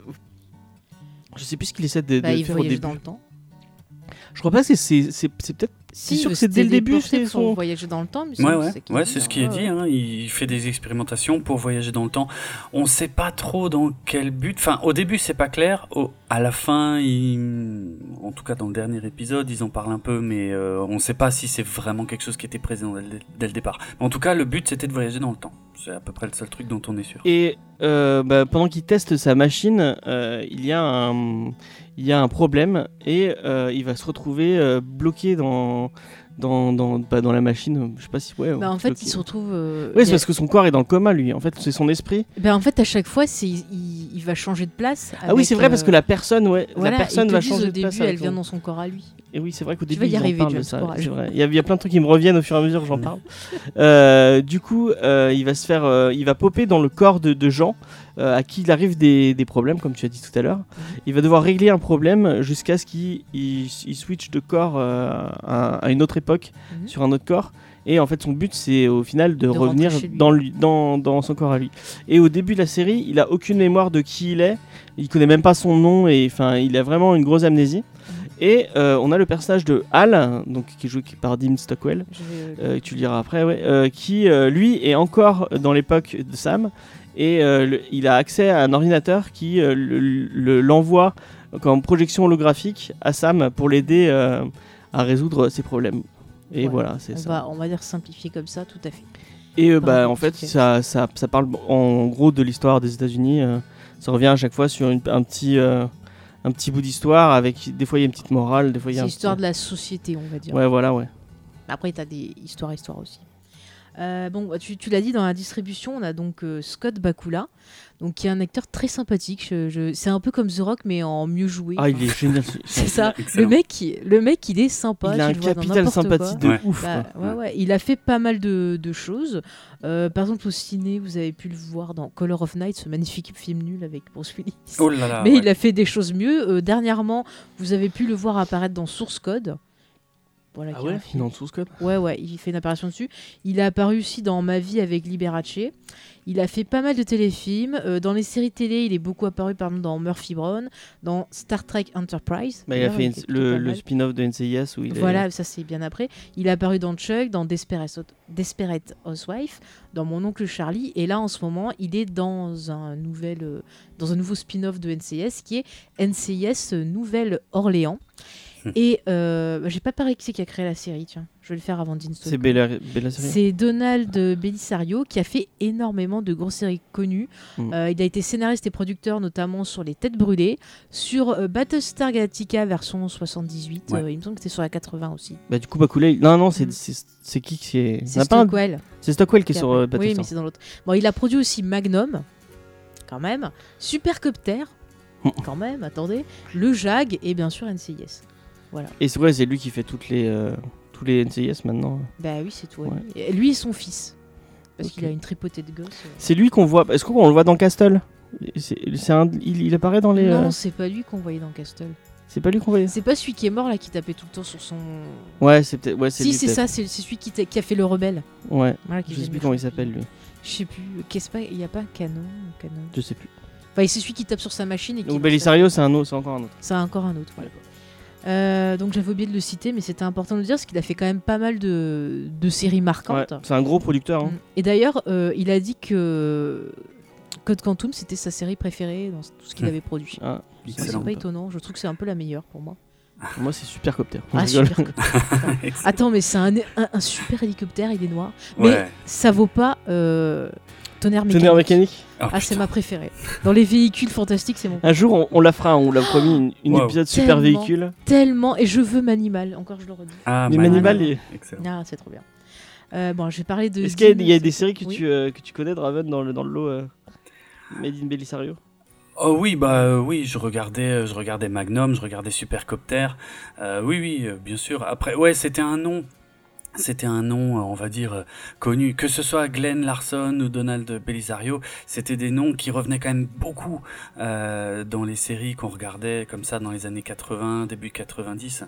[SPEAKER 2] Je sais plus ce qu'il essaie de, de
[SPEAKER 1] Bah, il
[SPEAKER 2] faire au début.
[SPEAKER 1] dans le temps.
[SPEAKER 2] Je crois pas que c'est c'est c'est- c'est.
[SPEAKER 1] Si,
[SPEAKER 2] sûr que c'est dès le début, c'est
[SPEAKER 1] pour
[SPEAKER 2] son-
[SPEAKER 1] voyager dans le temps. mais
[SPEAKER 3] Ouais,
[SPEAKER 1] c'est-
[SPEAKER 3] ouais,
[SPEAKER 1] c'est
[SPEAKER 3] ouais, ce qui est dit. Hein. Il fait des expérimentations pour voyager dans le temps. On sait pas trop dans quel but. Enfin, au début, c'est pas clair. Au- à la fin, il- en tout cas dans le dernier épisode, ils en parlent un peu, mais euh, on sait pas si c'est vraiment quelque chose qui était présent dès le, dès le départ. Mais en tout cas, le but, c'était de voyager dans le temps. C'est à peu près le seul truc dont on est sûr.
[SPEAKER 2] Et euh, bah, pendant qu'il teste sa machine, euh, il, y a un, il y a un problème et euh, il va se retrouver euh, bloqué dans, dans, dans, bah, dans la machine. Je sais pas si. Ouais,
[SPEAKER 1] Bah, en fait,
[SPEAKER 2] bloqué.
[SPEAKER 1] il se retrouve. euh, il
[SPEAKER 2] c'est
[SPEAKER 1] a-
[SPEAKER 2] parce que son corps est dans le coma, lui. En fait, c'est son esprit.
[SPEAKER 1] Ben, en fait, à chaque fois, c'est il, il va changer de place.
[SPEAKER 2] ah oui, c'est vrai, parce que la personne, ouais,
[SPEAKER 1] voilà,
[SPEAKER 2] la personne va changer
[SPEAKER 1] au
[SPEAKER 2] de place.
[SPEAKER 1] début, elle
[SPEAKER 2] avec
[SPEAKER 1] vient dans son corps à lui.
[SPEAKER 2] Et oui, c'est vrai qu'au début,
[SPEAKER 1] vas y
[SPEAKER 2] ils en
[SPEAKER 1] arriver,
[SPEAKER 2] parlent de
[SPEAKER 1] James,
[SPEAKER 2] ça.
[SPEAKER 1] courage.
[SPEAKER 2] C'est vrai. Il y, a, il y a plein de trucs qui me reviennent au fur et à mesure que j'en parle. Euh, du coup, euh, il va se faire, euh, il va popper dans le corps de, de gens à qui il arrive des, des problèmes, comme tu as dit tout à l'heure. Il va devoir régler un problème jusqu'à ce qu'il il, il switch de corps à, à une autre époque
[SPEAKER 1] Mhm.
[SPEAKER 2] sur un autre corps. Et en fait, son but, c'est au final de,
[SPEAKER 1] De
[SPEAKER 2] revenir dans, lui, dans, dans son corps à lui. Et au début de la série, il a aucune mémoire de qui il est. Il connaît même pas son nom et enfin, il a vraiment une grosse amnésie. Et euh, on a le personnage de Hal, donc qui est joué par Dean Stockwell, euh, que tu liras après, ouais, euh, qui euh, lui est encore dans l'époque de Sam et le- il a accès à un ordinateur qui euh, le- le- l'envoie comme projection holographique à Sam pour l'aider à résoudre ses problèmes. Et
[SPEAKER 1] Ouais,
[SPEAKER 2] voilà, c'est ça.
[SPEAKER 1] va, on va dire simplifié comme ça, tout à fait.
[SPEAKER 2] Et euh, bah, en fait, ça, ça, ça parle en gros de l'histoire des États-Unis. euh, ça revient à chaque fois sur une- un, petit, euh, un petit bout d'histoire avec des fois il y a une petite morale, des fois il y a
[SPEAKER 1] C'est l'histoire
[SPEAKER 2] petit-
[SPEAKER 1] de la société, on va dire.
[SPEAKER 2] Ouais, voilà, ouais.
[SPEAKER 1] Après, tu as des histoires, histoires aussi. Euh, bon, bah, tu, tu l'as dit dans la distribution, on a donc euh, Scott Bakula, donc qui est un acteur très sympathique. Je- je- c'est un peu comme The Rock, mais en mieux joué.
[SPEAKER 2] Ah,
[SPEAKER 1] Enfin,
[SPEAKER 2] il est génial. ce-
[SPEAKER 1] c'est ça.
[SPEAKER 3] Excellent.
[SPEAKER 1] Le mec, il- le mec, il est sympa.
[SPEAKER 2] il a un capital sympathie
[SPEAKER 1] quoi.
[SPEAKER 2] de
[SPEAKER 3] Ouais.
[SPEAKER 2] ouf.
[SPEAKER 1] Bah, ouais, ouais. Il a fait pas mal de, de choses. Euh, par exemple, au ciné, vous avez pu le voir dans Color of Night, ce magnifique film nul avec Bruce Willis.
[SPEAKER 3] Oh là là.
[SPEAKER 1] Mais
[SPEAKER 3] ouais.
[SPEAKER 1] il a fait des choses mieux. Euh, dernièrement, vous avez pu le voir apparaître dans Source Code. Voilà,
[SPEAKER 2] Ah
[SPEAKER 1] est
[SPEAKER 2] ouais, est en dessous, Scott
[SPEAKER 1] Ouais, ouais, il fait une apparition dessus. Il a apparu aussi dans Ma vie avec Liberace. Il a fait pas mal de téléfilms. Euh, dans les séries télé, il est beaucoup apparu par exemple dans Murphy Brown, dans Star Trek Enterprise.
[SPEAKER 2] Bah, il a fait le, spin-off de NCIS où il est.
[SPEAKER 1] Voilà, ça c'est bien après. Il a apparu dans Chuck, dans Desperate, Desperate Housewife, dans Mon oncle Charlie, et là en ce moment, il est dans un nouvel, euh, dans un nouveau spin-off de NCIS qui est NCIS Nouvelle-Orléans. Et euh, j'ai pas parlé qui c'est qui a créé la série, tiens. Je vais le faire avant Dean
[SPEAKER 2] C'est. Bella.
[SPEAKER 1] C'est Donald Bellisario qui a fait énormément de grosses séries connues.
[SPEAKER 2] Mm.
[SPEAKER 1] Euh, il a été scénariste et producteur notamment sur Les Têtes Brûlées, sur euh, Battlestar Galactica version 78,
[SPEAKER 3] Ouais.
[SPEAKER 1] euh, il me semble que c'était sur la 80 aussi.
[SPEAKER 2] Bah, du coup, Bakula, il- non, non, c'est
[SPEAKER 1] Mm.
[SPEAKER 2] c'est- c'est qui qui est.
[SPEAKER 1] C'est
[SPEAKER 2] un-
[SPEAKER 1] Stockwell.
[SPEAKER 2] C'est Stockwell qui est
[SPEAKER 1] qui
[SPEAKER 2] sur euh,
[SPEAKER 1] Oui,
[SPEAKER 2] Battlestar.
[SPEAKER 1] mais c'est dans l'autre. Bon, il a produit aussi Magnum, quand même, Supercopter,
[SPEAKER 2] Mm.
[SPEAKER 1] quand même, attendez, Le Jag et bien sûr NCIS.
[SPEAKER 2] Et c'est vrai, c'est lui qui fait toutes les, euh, tous les NCIS maintenant.
[SPEAKER 1] Bah oui, c'est
[SPEAKER 2] Ouais.
[SPEAKER 1] lui. Et son fils. Parce qu'il a une tripotée de gosses. euh.
[SPEAKER 2] C'est lui qu'on voit. Est-ce qu'on le voit dans Castle? C'est un... il, il apparaît dans les.
[SPEAKER 1] Non,
[SPEAKER 2] euh,
[SPEAKER 1] c'est pas lui qu'on voyait dans Castle.
[SPEAKER 2] C'est pas lui qu'on voyait?
[SPEAKER 1] C'est pas celui qui est mort là qui tapait tout le temps sur son.
[SPEAKER 2] Ouais, c'est peut-être. Ouais, c'est
[SPEAKER 1] Si, c'est ça, c'est celui qui, a fait le rebelle.
[SPEAKER 2] Ouais,
[SPEAKER 1] Voilà,
[SPEAKER 2] je sais plus comment il s'appelle lui.
[SPEAKER 1] Je sais plus. Qu'est-ce pas Il y a pas canon, canon.
[SPEAKER 2] Je sais plus.
[SPEAKER 1] Enfin, c'est celui qui tape sur sa machine et qui.
[SPEAKER 2] Donc Belisario, c'est un autre, c'est encore un autre.
[SPEAKER 1] C'est encore un autre. voilà. Euh, donc j'avais oublié de le citer, mais c'était important de le dire parce qu'il a fait quand même pas mal de, de séries
[SPEAKER 2] Ouais,
[SPEAKER 1] marquantes.
[SPEAKER 2] c'est un gros producteur. hein.
[SPEAKER 1] Mm. Et d'ailleurs, euh, il a dit que Code Quantum c'était sa série préférée dans tout ce qu'il
[SPEAKER 3] Hmm.
[SPEAKER 1] avait produit.
[SPEAKER 2] Ah,
[SPEAKER 1] C'est pas étonnant, je trouve que c'est un peu la meilleure pour moi.
[SPEAKER 2] Pour moi, c'est Supercopter.
[SPEAKER 1] Ah, super. Attends, mais c'est un, un- un super hélicoptère, il est noir. Mais
[SPEAKER 3] Ouais.
[SPEAKER 1] ça vaut pas euh, Tonnerre mécanique.
[SPEAKER 2] Tonnerre mécanique.
[SPEAKER 3] Oh,
[SPEAKER 1] Ah, c'est ma préférée. Dans les véhicules fantastiques, c'est mon
[SPEAKER 2] Un jour, on, on la fera. On l'a promis, une, une
[SPEAKER 3] Wow.
[SPEAKER 2] épisode super
[SPEAKER 1] Tellement.
[SPEAKER 2] véhicule.
[SPEAKER 1] tellement. Et je veux Manimal, encore je le redis.
[SPEAKER 3] Ah,
[SPEAKER 2] Mais
[SPEAKER 3] Manimal. Excellent.
[SPEAKER 1] Ah, c'est trop bien. Euh, bon, je vais parler de.
[SPEAKER 2] Est-ce qu'il y a, y des séries que,
[SPEAKER 1] Oui.
[SPEAKER 2] tu, euh, que tu connais, Draven, dans le, dans le lot euh, Made in Belisario?
[SPEAKER 3] Oh oui, bah euh, oui, je regardais, je regardais Magnum, je regardais Supercopter. Euh, oui, oui, euh, bien sûr. Après, ouais, c'était un nom. C'était un nom, euh, on va dire, euh, connu. Que ce soit Glenn Larson ou Donald Belisario, c'était des noms qui revenaient quand même beaucoup euh, dans les séries qu'on regardait comme ça dans les années 80, début 90.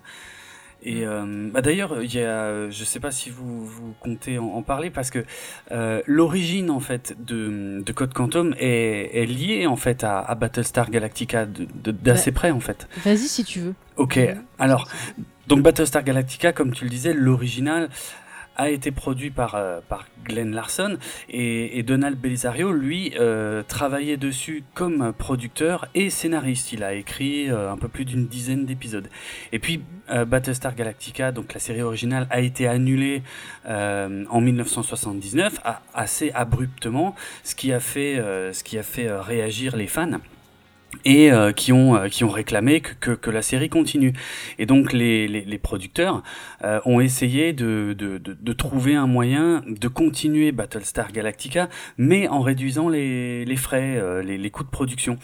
[SPEAKER 3] Et euh, bah d'ailleurs, il y a, je sais pas si vous, vous comptez en, en parler parce que euh, l'origine en fait de, de Code Quantum est, est liée en fait à, à Battlestar Galactica de- de- d'assez près en fait.
[SPEAKER 1] Vas-y si tu veux.
[SPEAKER 3] Ok, alors donc Battlestar Galactica, comme tu le disais, l'original a été produit par, euh, Glenn Larson et, Donald Belisario, lui, euh, travaillait dessus comme producteur et scénariste. Il a écrit euh, un peu plus d'une dizaine d'épisodes. Et puis Battlestar Galactica, donc la série originale, a été annulée en 1979, a- assez abruptement, ce qui a fait, ce qui a fait réagir les fans. Et euh, qui ont euh, qui ont réclamé que, que, la série continue. Et donc les, les, producteurs euh, ont essayé de, de, de, trouver un moyen de continuer Battlestar Galactica, mais en réduisant les, les frais, les, les, coûts de production.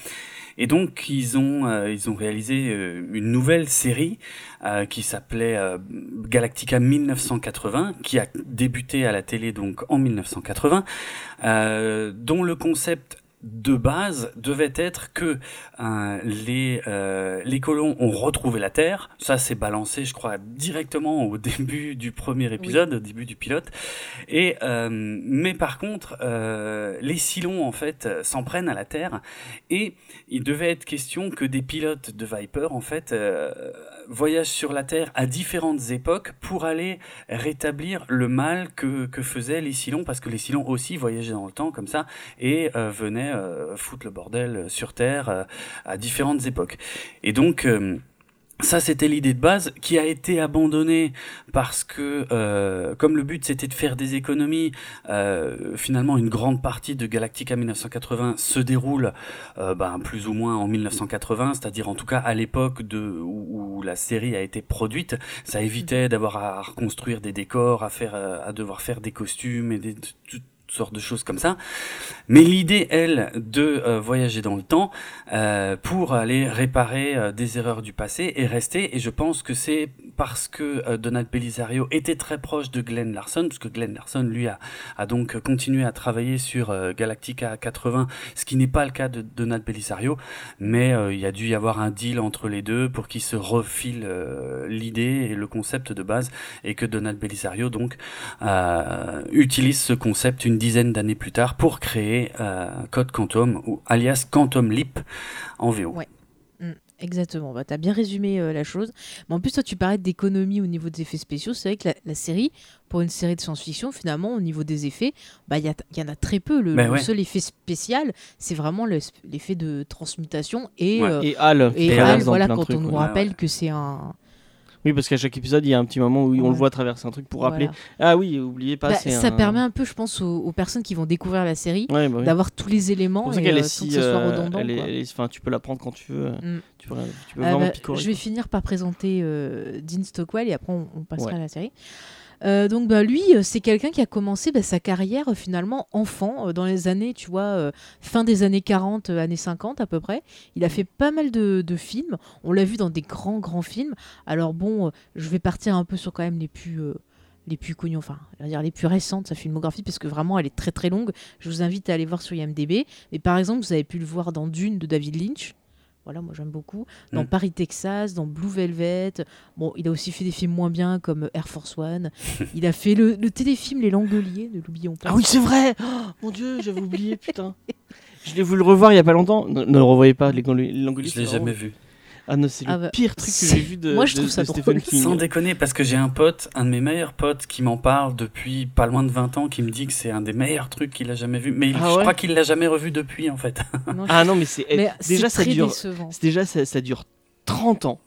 [SPEAKER 3] Et donc ils ont ils ont réalisé une nouvelle série qui s'appelait Galactica 1980, qui a débuté à la télé donc en 1980, dont le concept de base devait être que euh, les, euh, les colons ont retrouvé la Terre. Ça, c'est balancé, je crois, directement au début du premier épisode, oui. au début du pilote. Et euh, mais par contre, euh, les Cylons en fait s'en prennent à la Terre et il devait être question que des pilotes de Viper en fait voyagent sur la Terre à différentes époques pour aller rétablir le mal que, que faisaient les Cylons parce que les Cylons aussi voyageaient dans le temps comme ça et venaient euh, foutre le bordel sur Terre euh, à différentes époques. Et donc euh, ça, c'était l'idée de base qui a été abandonnée parce que, euh, comme le but c'était de faire des économies, euh, finalement une grande partie de Galactica 1980 se déroule euh, ben, plus ou moins en 1980, c'est-à-dire en tout cas à l'époque de où, où, la série a été produite. Ça évitait d'avoir à reconstruire des décors, à faire, à devoir faire des costumes et des, sortes de choses comme ça. Mais l'idée, elle, de euh, voyager dans le temps euh, pour aller réparer euh, des erreurs du passé est restée. Et je pense que c'est parce que euh, Donald Belisario était très proche de Glenn Larson, parce que Glenn Larson, lui, a, donc continué à travailler sur euh, Galactica 80, ce qui n'est pas le cas de Donald Belisario. Mais euh, il y a dû y avoir un deal entre les deux pour qu'ils se refilent l'idée et le concept de base, et que Donald Belisario, donc, utilise ce concept une dizaine d'années plus tard pour créer euh, Code Quantum, ou alias Quantum Leap en VO.
[SPEAKER 1] Exactement, bah, tu as bien résumé euh, la chose. Mais en plus, toi, tu parlais d'économie au niveau des effets spéciaux. C'est vrai que la, la, série, pour une série de science-fiction, finalement, au niveau des effets, il bah, y, y, en a très peu. Le,
[SPEAKER 3] ben
[SPEAKER 1] le
[SPEAKER 3] ouais.
[SPEAKER 1] seul effet spécial, c'est vraiment l'effet de transmutation et,
[SPEAKER 2] ouais.
[SPEAKER 1] euh,
[SPEAKER 2] et Hal.
[SPEAKER 1] Et, Hal, voilà, quand on nous rappelle ouais, que c'est un
[SPEAKER 2] oui, parce qu'à chaque épisode, il y a un petit moment où ouais. on le voit traverser un truc pour rappeler. Voilà. Ah oui, oubliez pas.
[SPEAKER 1] Bah, ça
[SPEAKER 2] un...
[SPEAKER 1] permet un peu, je pense, aux, aux, personnes qui vont découvrir la série
[SPEAKER 2] bah oui.
[SPEAKER 1] d'avoir tous les éléments.
[SPEAKER 2] Pour ça qu'elle est si. Que ce soit redondant, elle est, elle est, enfin, tu peux la prendre quand tu veux. Mm. Tu peux, tu peux
[SPEAKER 1] euh, bah, Je vais finir par présenter euh, Dean Stockwell et après on, on passera à la série. Euh, donc bah, lui, c'est quelqu'un qui a commencé bah, sa carrière euh, finalement enfant euh, dans les années, tu vois, euh, fin des années 40, années 50 à peu près. Il a fait pas mal de, de films. On l'a vu dans des grands grands films. Alors bon, euh, je vais partir un peu sur quand même les plus euh, les plus connus, enfin, dire les plus récentes, sa filmographie, parce que vraiment elle est très très longue. Je vous invite à aller voir sur IMDb. Mais par exemple, vous avez pu le voir dans Dune de David Lynch. Voilà, moi j'aime beaucoup. Dans mm. Paris, Texas, dans Blue Velvet. Bon, il a aussi fait des films moins bien comme Air Force One. il a fait le, le téléfilm Les Langoliers, ne l'oublions pas.
[SPEAKER 2] Ah oui, c'est vrai oh, Mon Dieu, j'avais oublié, putain. Je l'ai voulu le revoir il y a pas longtemps. Ne, ne le revoyez pas, Les Langoliers.
[SPEAKER 3] Je l'ai jamais vu.
[SPEAKER 2] Ah non, c'est le ah bah, pire truc que j'ai vu de,
[SPEAKER 1] Moi, je
[SPEAKER 2] de,
[SPEAKER 1] trouve ça
[SPEAKER 2] de Stephen
[SPEAKER 1] drôle.
[SPEAKER 2] King.
[SPEAKER 3] Sans déconner, parce que j'ai un pote, un de mes meilleurs potes, qui m'en parle depuis pas loin de 20 ans, qui me dit que c'est un des meilleurs trucs qu'il a jamais vu. Mais
[SPEAKER 2] Ah
[SPEAKER 3] je
[SPEAKER 2] ouais
[SPEAKER 3] crois qu'il l'a jamais revu depuis, en fait.
[SPEAKER 1] Non,
[SPEAKER 2] Ah non, mais c'est
[SPEAKER 1] Mais
[SPEAKER 2] déjà ça dure. Déjà ça, ça dure 30 ans.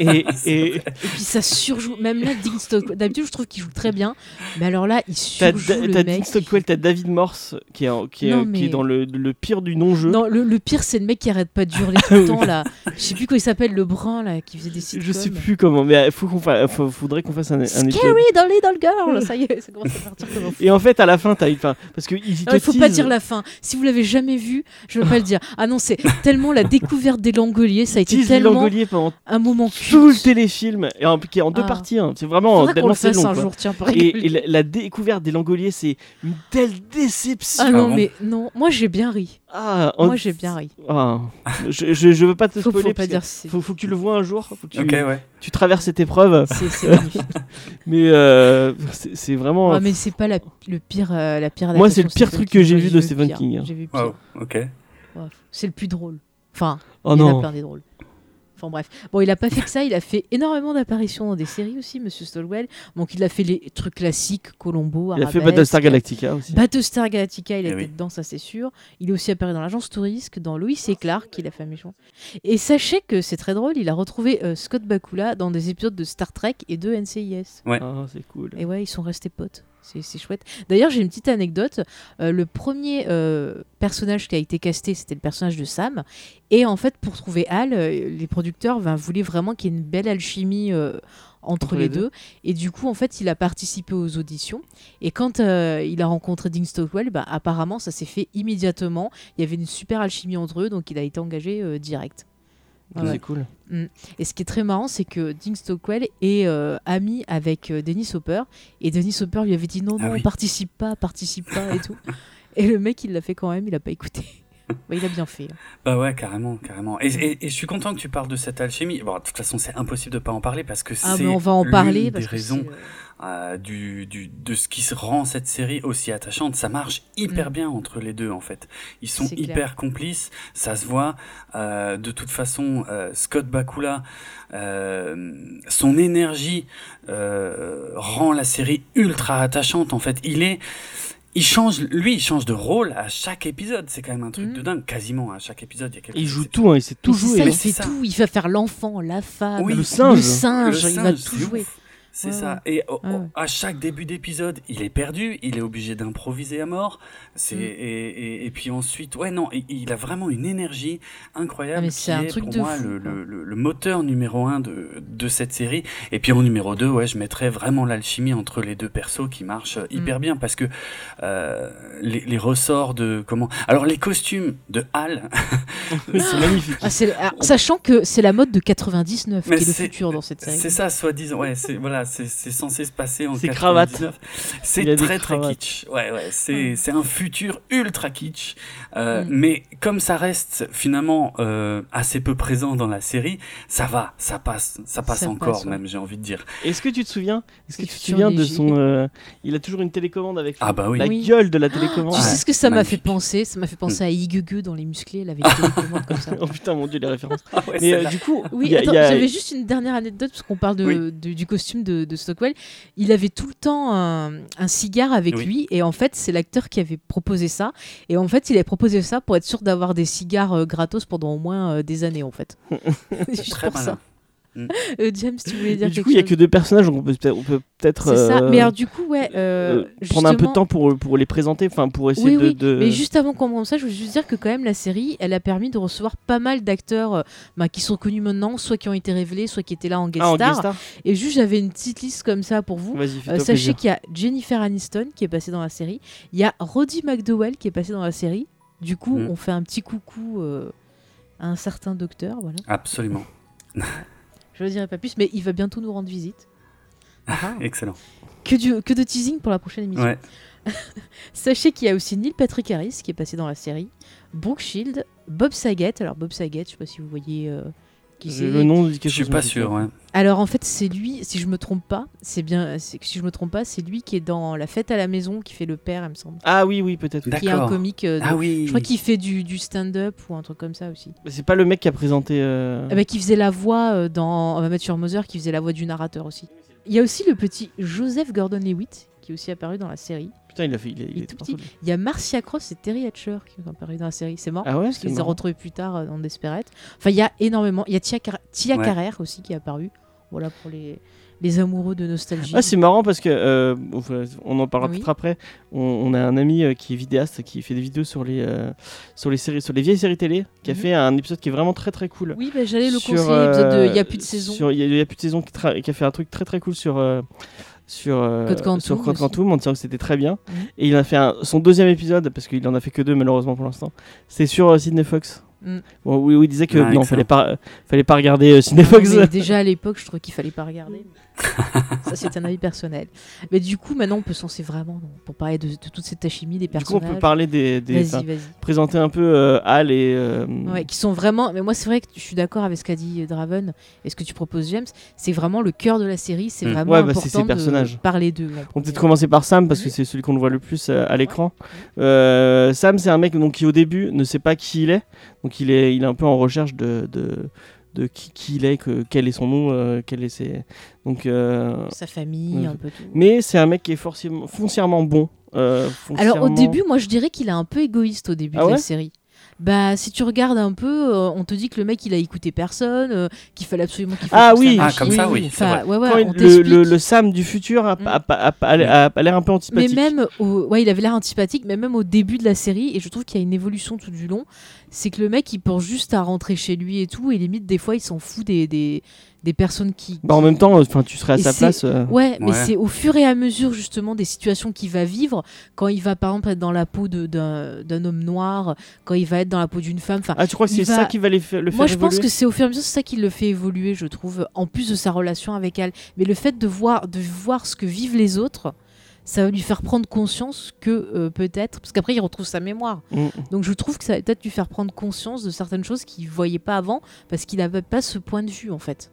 [SPEAKER 2] Et, et
[SPEAKER 1] Et puis ça surjoue. Même là, Dean Stockwell. D'habitude, je trouve qu'il joue très bien. Mais alors là, il
[SPEAKER 2] t'as
[SPEAKER 1] surjoue le
[SPEAKER 2] t'as
[SPEAKER 1] mec.
[SPEAKER 2] Dean Stockwell, t'as David Morse qui est, en- qui est,
[SPEAKER 1] Non,
[SPEAKER 2] qui est dans le, le pire du non-jeu.
[SPEAKER 1] Non, le, le pire, c'est le mec qui arrête pas de hurler tout le temps là. Je sais plus comment il s'appelle, le brun là, qui faisait des sitcoms.
[SPEAKER 2] Je sais plus comment, mais il faut qu'on fa- faut- faudrait qu'on fasse un, un épisode.
[SPEAKER 1] Scary the little girl. Ça y est, ça commence à partir comme.
[SPEAKER 2] Et en fait, à la fin, t'as eu. enfin, Parce que
[SPEAKER 1] Non, il
[SPEAKER 2] te
[SPEAKER 1] faut pas dire la fin. Si vous l'avez jamais vu, je veux pas le dire. Ah non, c'est tellement la découverte des Langoliers, ça a été tellement un moment
[SPEAKER 2] tout le téléfilm, et en, qui est en deux
[SPEAKER 1] Ah.
[SPEAKER 2] parties. hein. C'est vraiment tellement
[SPEAKER 1] le fasse
[SPEAKER 2] long.
[SPEAKER 1] un
[SPEAKER 2] quoi.
[SPEAKER 1] jour, tiens, pour
[SPEAKER 2] Et, la, la découverte des Langoliers, c'est une telle déception.
[SPEAKER 1] Ah non, mais non, moi j'ai bien ri.
[SPEAKER 2] Ah, en-
[SPEAKER 1] Moi j'ai bien ri.
[SPEAKER 2] Ah, je, je, je veux pas te spoiler.
[SPEAKER 1] faut pas
[SPEAKER 2] parce
[SPEAKER 1] dire
[SPEAKER 2] que
[SPEAKER 1] si.
[SPEAKER 2] faut, faut que tu le vois un jour. Faut que tu,
[SPEAKER 3] ok, ouais.
[SPEAKER 2] tu traverses cette épreuve.
[SPEAKER 1] C'est magnifique.
[SPEAKER 2] Mais euh, c'est vraiment.
[SPEAKER 1] Ouais, mais c'est pas la, le pire, euh, la pire.
[SPEAKER 2] Moi, c'est le pire truc que j'ai vu de Stephen. King, hein.
[SPEAKER 1] J'ai vu pire.
[SPEAKER 3] Wow, ok.
[SPEAKER 1] C'est le plus drôle. Enfin,
[SPEAKER 2] oh
[SPEAKER 1] il y en a
[SPEAKER 2] non.
[SPEAKER 1] plein des drôles. Enfin bref. Bon, il a pas fait que ça, il a fait énormément d'apparitions dans des séries aussi, Monsieur Stolwell. Donc il a fait les trucs classiques, Colombo,
[SPEAKER 2] Il a fait. Battlestar Galactica aussi.
[SPEAKER 1] Battlestar Galactica, il
[SPEAKER 3] Eh
[SPEAKER 1] était
[SPEAKER 3] oui.
[SPEAKER 1] dedans, ça c'est sûr. Il est aussi apparu dans l'agence Tourisque, dans Lois et Clark, il a fait un méchant. Et sachez que c'est très drôle, il a retrouvé euh, Scott Bakula dans des épisodes de Star Trek et de NCIS.
[SPEAKER 3] Ouais.
[SPEAKER 2] Ah, c'est cool.
[SPEAKER 1] Et ouais, ils sont restés potes. C'est chouette. D'ailleurs, j'ai une petite anecdote. Euh, le premier euh, personnage qui a été casté, c'était le personnage de Sam. Et en fait, pour trouver Al, euh, les producteurs ben, voulaient vraiment qu'il y ait une belle alchimie entre,
[SPEAKER 2] Entre
[SPEAKER 1] les
[SPEAKER 2] les
[SPEAKER 1] deux. Et du coup, en fait, il a participé aux auditions. Et quand il a rencontré Dean Stockwell, ben, apparemment, ça s'est fait immédiatement. Il y avait une super alchimie entre eux, donc il a été engagé direct. Ouais, ouais.
[SPEAKER 2] C'est cool.
[SPEAKER 1] Et ce qui est très marrant, c'est que Dean Stockwell est euh, ami avec euh, Dennis Hopper. Et Dennis Hopper lui avait dit non,
[SPEAKER 3] Ah
[SPEAKER 1] non,
[SPEAKER 3] oui.
[SPEAKER 1] participe pas, participe pas et tout. Et le mec, il l'a fait quand même, il a pas écouté. Bah, il a bien fait. hein.
[SPEAKER 3] Bah ouais, carrément, carrément. Et, et- et je suis content que tu parles de cette alchimie. Bon, de toute façon, c'est impossible de pas en parler parce que
[SPEAKER 1] Ah,
[SPEAKER 3] c'est
[SPEAKER 1] on va en parler
[SPEAKER 3] des raisons
[SPEAKER 1] euh,
[SPEAKER 3] euh, du, du, de ce qui rend cette série aussi attachante. Ça marche hyper
[SPEAKER 1] Mm.
[SPEAKER 3] bien entre les deux, en fait. Ils sont
[SPEAKER 1] clair.
[SPEAKER 3] hyper complices, ça se voit. Euh, de toute façon, euh, Scott Bakula, son énergie rend la série ultra attachante, en fait. Il est... Il change, lui, il change de rôle à chaque épisode. C'est quand même un truc
[SPEAKER 1] Mm.
[SPEAKER 3] de dingue. Quasiment à chaque épisode, il y a quelque
[SPEAKER 2] Il joue tout, hein, il sait tout jouer. hein.
[SPEAKER 1] il
[SPEAKER 3] c'est
[SPEAKER 1] fait
[SPEAKER 3] ça.
[SPEAKER 1] tout. Il va faire l'enfant, la femme,
[SPEAKER 3] Oui.
[SPEAKER 2] Le singe.
[SPEAKER 1] le singe,
[SPEAKER 3] Le
[SPEAKER 1] il va tout jouer.
[SPEAKER 3] ouf. C'est
[SPEAKER 1] Ouais,
[SPEAKER 3] ça. Et
[SPEAKER 1] Ouais,
[SPEAKER 3] à chaque début d'épisode, il est perdu, il est obligé d'improviser à mort. C'est
[SPEAKER 1] Mm.
[SPEAKER 3] et, et, et puis ensuite, ouais non, il, il a vraiment une énergie incroyable.
[SPEAKER 1] Ah, c'est un
[SPEAKER 3] est
[SPEAKER 1] truc
[SPEAKER 3] pour
[SPEAKER 1] de
[SPEAKER 3] moi
[SPEAKER 1] fou,
[SPEAKER 3] le,
[SPEAKER 1] quoi.
[SPEAKER 3] le, le- le moteur numéro un de, de cette série. Et puis en numéro 2 ouais, je mettrais vraiment l'alchimie entre les deux persos qui marche
[SPEAKER 1] Mm.
[SPEAKER 3] hyper bien parce que euh, les, les ressorts de comment. Alors les costumes de Hal,
[SPEAKER 2] c'est magnifique.
[SPEAKER 1] Ah, sachant que c'est la mode de 99
[SPEAKER 3] Mais
[SPEAKER 1] qui est le futur dans cette série.
[SPEAKER 3] C'est ça, soi-disant. Ouais, c'est voilà, c'est c'est censé se passer en
[SPEAKER 2] Ses
[SPEAKER 3] 99.
[SPEAKER 2] Il
[SPEAKER 3] C'est très très kitsch. Ouais, ouais, c'est
[SPEAKER 1] Mm.
[SPEAKER 3] c'est un futur ultra kitsch. Euh,
[SPEAKER 1] Mm.
[SPEAKER 3] Mais comme ça reste finalement euh, assez peu présent dans la série, ça va, ça passe, ça passe
[SPEAKER 1] Ça
[SPEAKER 3] encore
[SPEAKER 1] passe, ouais.
[SPEAKER 3] même, j'ai envie de dire.
[SPEAKER 2] Est-ce que tu te souviens Est-ce que tu te souviens de son euh, Il a toujours une télécommande avec.
[SPEAKER 3] Ah bah oui.
[SPEAKER 2] la
[SPEAKER 1] Oui.
[SPEAKER 2] gueule de la télécommande.
[SPEAKER 1] Tu sais ce que ça m'a fait penser? Ça m'a fait penser à Igugu dans Les Musclés, elle avait une télécommande comme ça.
[SPEAKER 2] oh putain mon dieu les références.
[SPEAKER 3] Ah ouais,
[SPEAKER 2] Mais euh, du coup,
[SPEAKER 1] Oui,
[SPEAKER 2] a-
[SPEAKER 1] j'avais juste une dernière anecdote parce qu'on parle de,
[SPEAKER 3] Oui.
[SPEAKER 1] de- du costume de, de Stockwell. Il avait tout le temps un, un cigare avec
[SPEAKER 3] Oui.
[SPEAKER 1] lui et en fait, c'est l'acteur qui avait proposé ça. Et en fait, il avait proposé ça pour être sûr d'avoir des cigares euh, gratos pendant au moins euh, des années en fait. Juste
[SPEAKER 3] très
[SPEAKER 1] pour
[SPEAKER 3] malin.
[SPEAKER 1] ça. Euh, James, tu voulais dire
[SPEAKER 2] du coup, il y a que deux personnages, donc on peut peut-être, peut
[SPEAKER 1] C'est ça.
[SPEAKER 2] euh,
[SPEAKER 1] Mais alors du coup, ouais, euh,
[SPEAKER 2] euh, prendre un peu de
[SPEAKER 1] justement-
[SPEAKER 2] temps pour, pour les présenter, enfin pour essayer
[SPEAKER 1] Oui,
[SPEAKER 2] de,
[SPEAKER 1] oui,
[SPEAKER 2] de-
[SPEAKER 1] mais juste avant qu'on commence ça, je voulais juste dire que quand même la série, elle a permis de recevoir pas mal d'acteurs euh, bah, qui sont connus maintenant, soit qui ont été révélés, soit qui étaient là en guest
[SPEAKER 2] Ah, en
[SPEAKER 1] star.
[SPEAKER 2] guest star
[SPEAKER 1] Et juste, j'avais une petite liste comme ça pour vous. Euh, sachez qu'il y a Jennifer Aniston qui est passée dans la série. Il y a Roddy McDowell qui est passé dans la série. Du coup,
[SPEAKER 3] Mm.
[SPEAKER 1] on fait un petit coucou euh, à un certain docteur. Voilà.
[SPEAKER 3] Absolument.
[SPEAKER 1] Je ne dirai pas plus, mais il va bientôt nous rendre visite. Ah,
[SPEAKER 3] Excellent.
[SPEAKER 1] que, du- que de teasing pour la prochaine émission.
[SPEAKER 3] Ouais.
[SPEAKER 1] Sachez qu'il y a aussi Neil Patrick Harris qui est passé dans la série, Brooke Shield, Bob Saget. Alors Bob Saget, je sais pas si vous voyez euh, qui c'est.
[SPEAKER 2] Le nom quelque
[SPEAKER 3] Je suis
[SPEAKER 2] chose,
[SPEAKER 3] pas sûr, ouais.
[SPEAKER 1] Alors en fait, c'est lui, si je me trompe pas, c'est bien, si je me trompe pas, c'est lui qui est dans La Fête à la maison, qui fait le père, il me semble.
[SPEAKER 2] Ah oui, oui, peut-être. oui.
[SPEAKER 1] Qui est un comique. euh, de-
[SPEAKER 3] Ah oui.
[SPEAKER 1] Je crois qu'il fait du, du stand-up ou un truc comme ça aussi.
[SPEAKER 2] Mais C'est pas le mec qui a présenté. euh,
[SPEAKER 1] Ah bah, qui faisait la voix euh, dans On va mettre sur Mother, qui faisait la voix du narrateur aussi. Il y a aussi le petit Joseph Gordon-Lewitt qui est aussi apparu dans la série.
[SPEAKER 2] Putain, il a fait. Il, est- il
[SPEAKER 1] Il est
[SPEAKER 2] est
[SPEAKER 1] tout
[SPEAKER 2] trop
[SPEAKER 1] petit. Il y a Marcia Cross et Terry Hatcher qui sont apparus dans la série. C'est marrant.
[SPEAKER 2] Ah ouais,
[SPEAKER 1] parce
[SPEAKER 2] c'est
[SPEAKER 1] qu'ils
[SPEAKER 2] marrant.
[SPEAKER 1] retrouvés plus tard euh, dans Desperate. Enfin, il y a énormément. Il y a Tia, Car- Tia
[SPEAKER 3] Ouais.
[SPEAKER 1] Carrère aussi qui est apparue. Voilà pour les, les amoureux de nostalgie.
[SPEAKER 2] Ah, c'est marrant parce que euh, on en parlera
[SPEAKER 1] Oui.
[SPEAKER 2] peut-être après. On, on a un ami euh, qui est vidéaste qui fait des vidéos sur les euh, sur les séries, sur les vieilles séries télé, qui a
[SPEAKER 1] Mhm.
[SPEAKER 2] fait un épisode qui est vraiment très très cool.
[SPEAKER 1] Oui, bah, j'allais le
[SPEAKER 2] Sur,
[SPEAKER 1] conseiller. l'épisode de Il y a plus de saison.
[SPEAKER 2] sur- Il y, y a plus de saison qui, a fait un truc très très cool sur sur
[SPEAKER 1] Code Quantum
[SPEAKER 2] sur Code. Quantum en disant que c'était très bien.
[SPEAKER 1] Mhm.
[SPEAKER 2] Et il a fait un- son deuxième épisode parce qu'il en a fait que deux malheureusement pour l'instant. C'est sur Sidney Fox.
[SPEAKER 1] Mm.
[SPEAKER 2] Bon, oui, oui, il disait que
[SPEAKER 3] Ah,
[SPEAKER 2] non, fallait pas, fallait pas regarder euh, Sidney Fox.
[SPEAKER 1] mais déjà à l'époque, je trouvais qu'il fallait pas regarder. Ça, c'est un avis personnel. Mais du coup, maintenant, on peut se lancer vraiment non, pour parler de, de toute cette chimie des
[SPEAKER 2] Du coup, on
[SPEAKER 1] personnages.
[SPEAKER 2] peut parler des, des- enfin,
[SPEAKER 1] Vas-y, vas-y.
[SPEAKER 2] présenter un peu euh, Hal et euh,
[SPEAKER 1] Ouais, qui sont vraiment. Mais moi, c'est vrai que je suis d'accord avec ce qu'a dit Draven et ce que tu proposes, James. C'est vraiment le cœur de la série. C'est
[SPEAKER 3] Mm.
[SPEAKER 1] vraiment
[SPEAKER 2] Ouais, bah, c'est
[SPEAKER 1] important
[SPEAKER 2] ces personnages.
[SPEAKER 1] de parler d'eux.
[SPEAKER 2] On peut peut-être commencer par Sam parce que c'est celui qu'on le voit le plus euh, à l'écran. Euh, Sam, c'est un mec donc, qui au début ne sait pas qui il est, donc il est, il est un peu en recherche de, de, de qui, qui il est, que, quel est son nom, euh, quel est ses... donc. euh,
[SPEAKER 1] Sa famille,
[SPEAKER 2] Ouais.
[SPEAKER 1] un peu tout.
[SPEAKER 2] Mais c'est un mec qui est forcément, foncièrement bon. euh,
[SPEAKER 1] Alors, au début, moi, je dirais qu'il est un peu égoïste au début
[SPEAKER 2] Ah
[SPEAKER 1] de la série. Bah, si tu regardes un peu, euh, on te dit que le mec il a écouté personne, euh, qu'il fallait absolument qu'il fasse
[SPEAKER 2] Ah oui.
[SPEAKER 1] sa
[SPEAKER 3] Ah, comme ça, oui, c'est
[SPEAKER 1] Enfin,
[SPEAKER 3] vrai.
[SPEAKER 1] ouais, ouais,
[SPEAKER 2] Quand
[SPEAKER 1] on
[SPEAKER 2] il- le,
[SPEAKER 1] t'explique.
[SPEAKER 2] le, le Sam du futur a, a- a- a- a- a l'air un peu
[SPEAKER 1] Mais
[SPEAKER 2] antipathique.
[SPEAKER 1] même, au... ouais, il avait l'air antipathique, mais même au début de la série, et je trouve qu'il y a une évolution tout du long, c'est que le mec il pense juste à rentrer chez lui et tout, et limite des fois il s'en fout des, des, des personnes qui.
[SPEAKER 2] Bah, en même temps, enfin, tu serais à
[SPEAKER 1] Et
[SPEAKER 2] sa place. euh,
[SPEAKER 1] Ouais, mais
[SPEAKER 3] Ouais.
[SPEAKER 1] c'est au fur et à mesure justement des situations qu'il va vivre, quand il va par exemple être dans la peau de- d'un d'un homme noir, quand il va être dans la peau d'une femme. Enfin,
[SPEAKER 2] Ah, tu crois que c'est
[SPEAKER 1] va-
[SPEAKER 2] ça qui va les fa- le faire
[SPEAKER 1] moi je pense
[SPEAKER 2] évoluer
[SPEAKER 1] que c'est au fur et à mesure c'est ça qui le fait évoluer, je trouve, en plus de sa relation avec elle. Mais le fait de voir, de voir ce que vivent les autres, ça va lui faire prendre conscience que euh, peut-être, parce qu'après il retrouve sa mémoire.
[SPEAKER 2] Mm.
[SPEAKER 1] Donc je trouve que ça va peut-être lui faire prendre conscience de certaines choses qu'il voyait pas avant, parce qu'il n'avait pas ce point de vue en fait.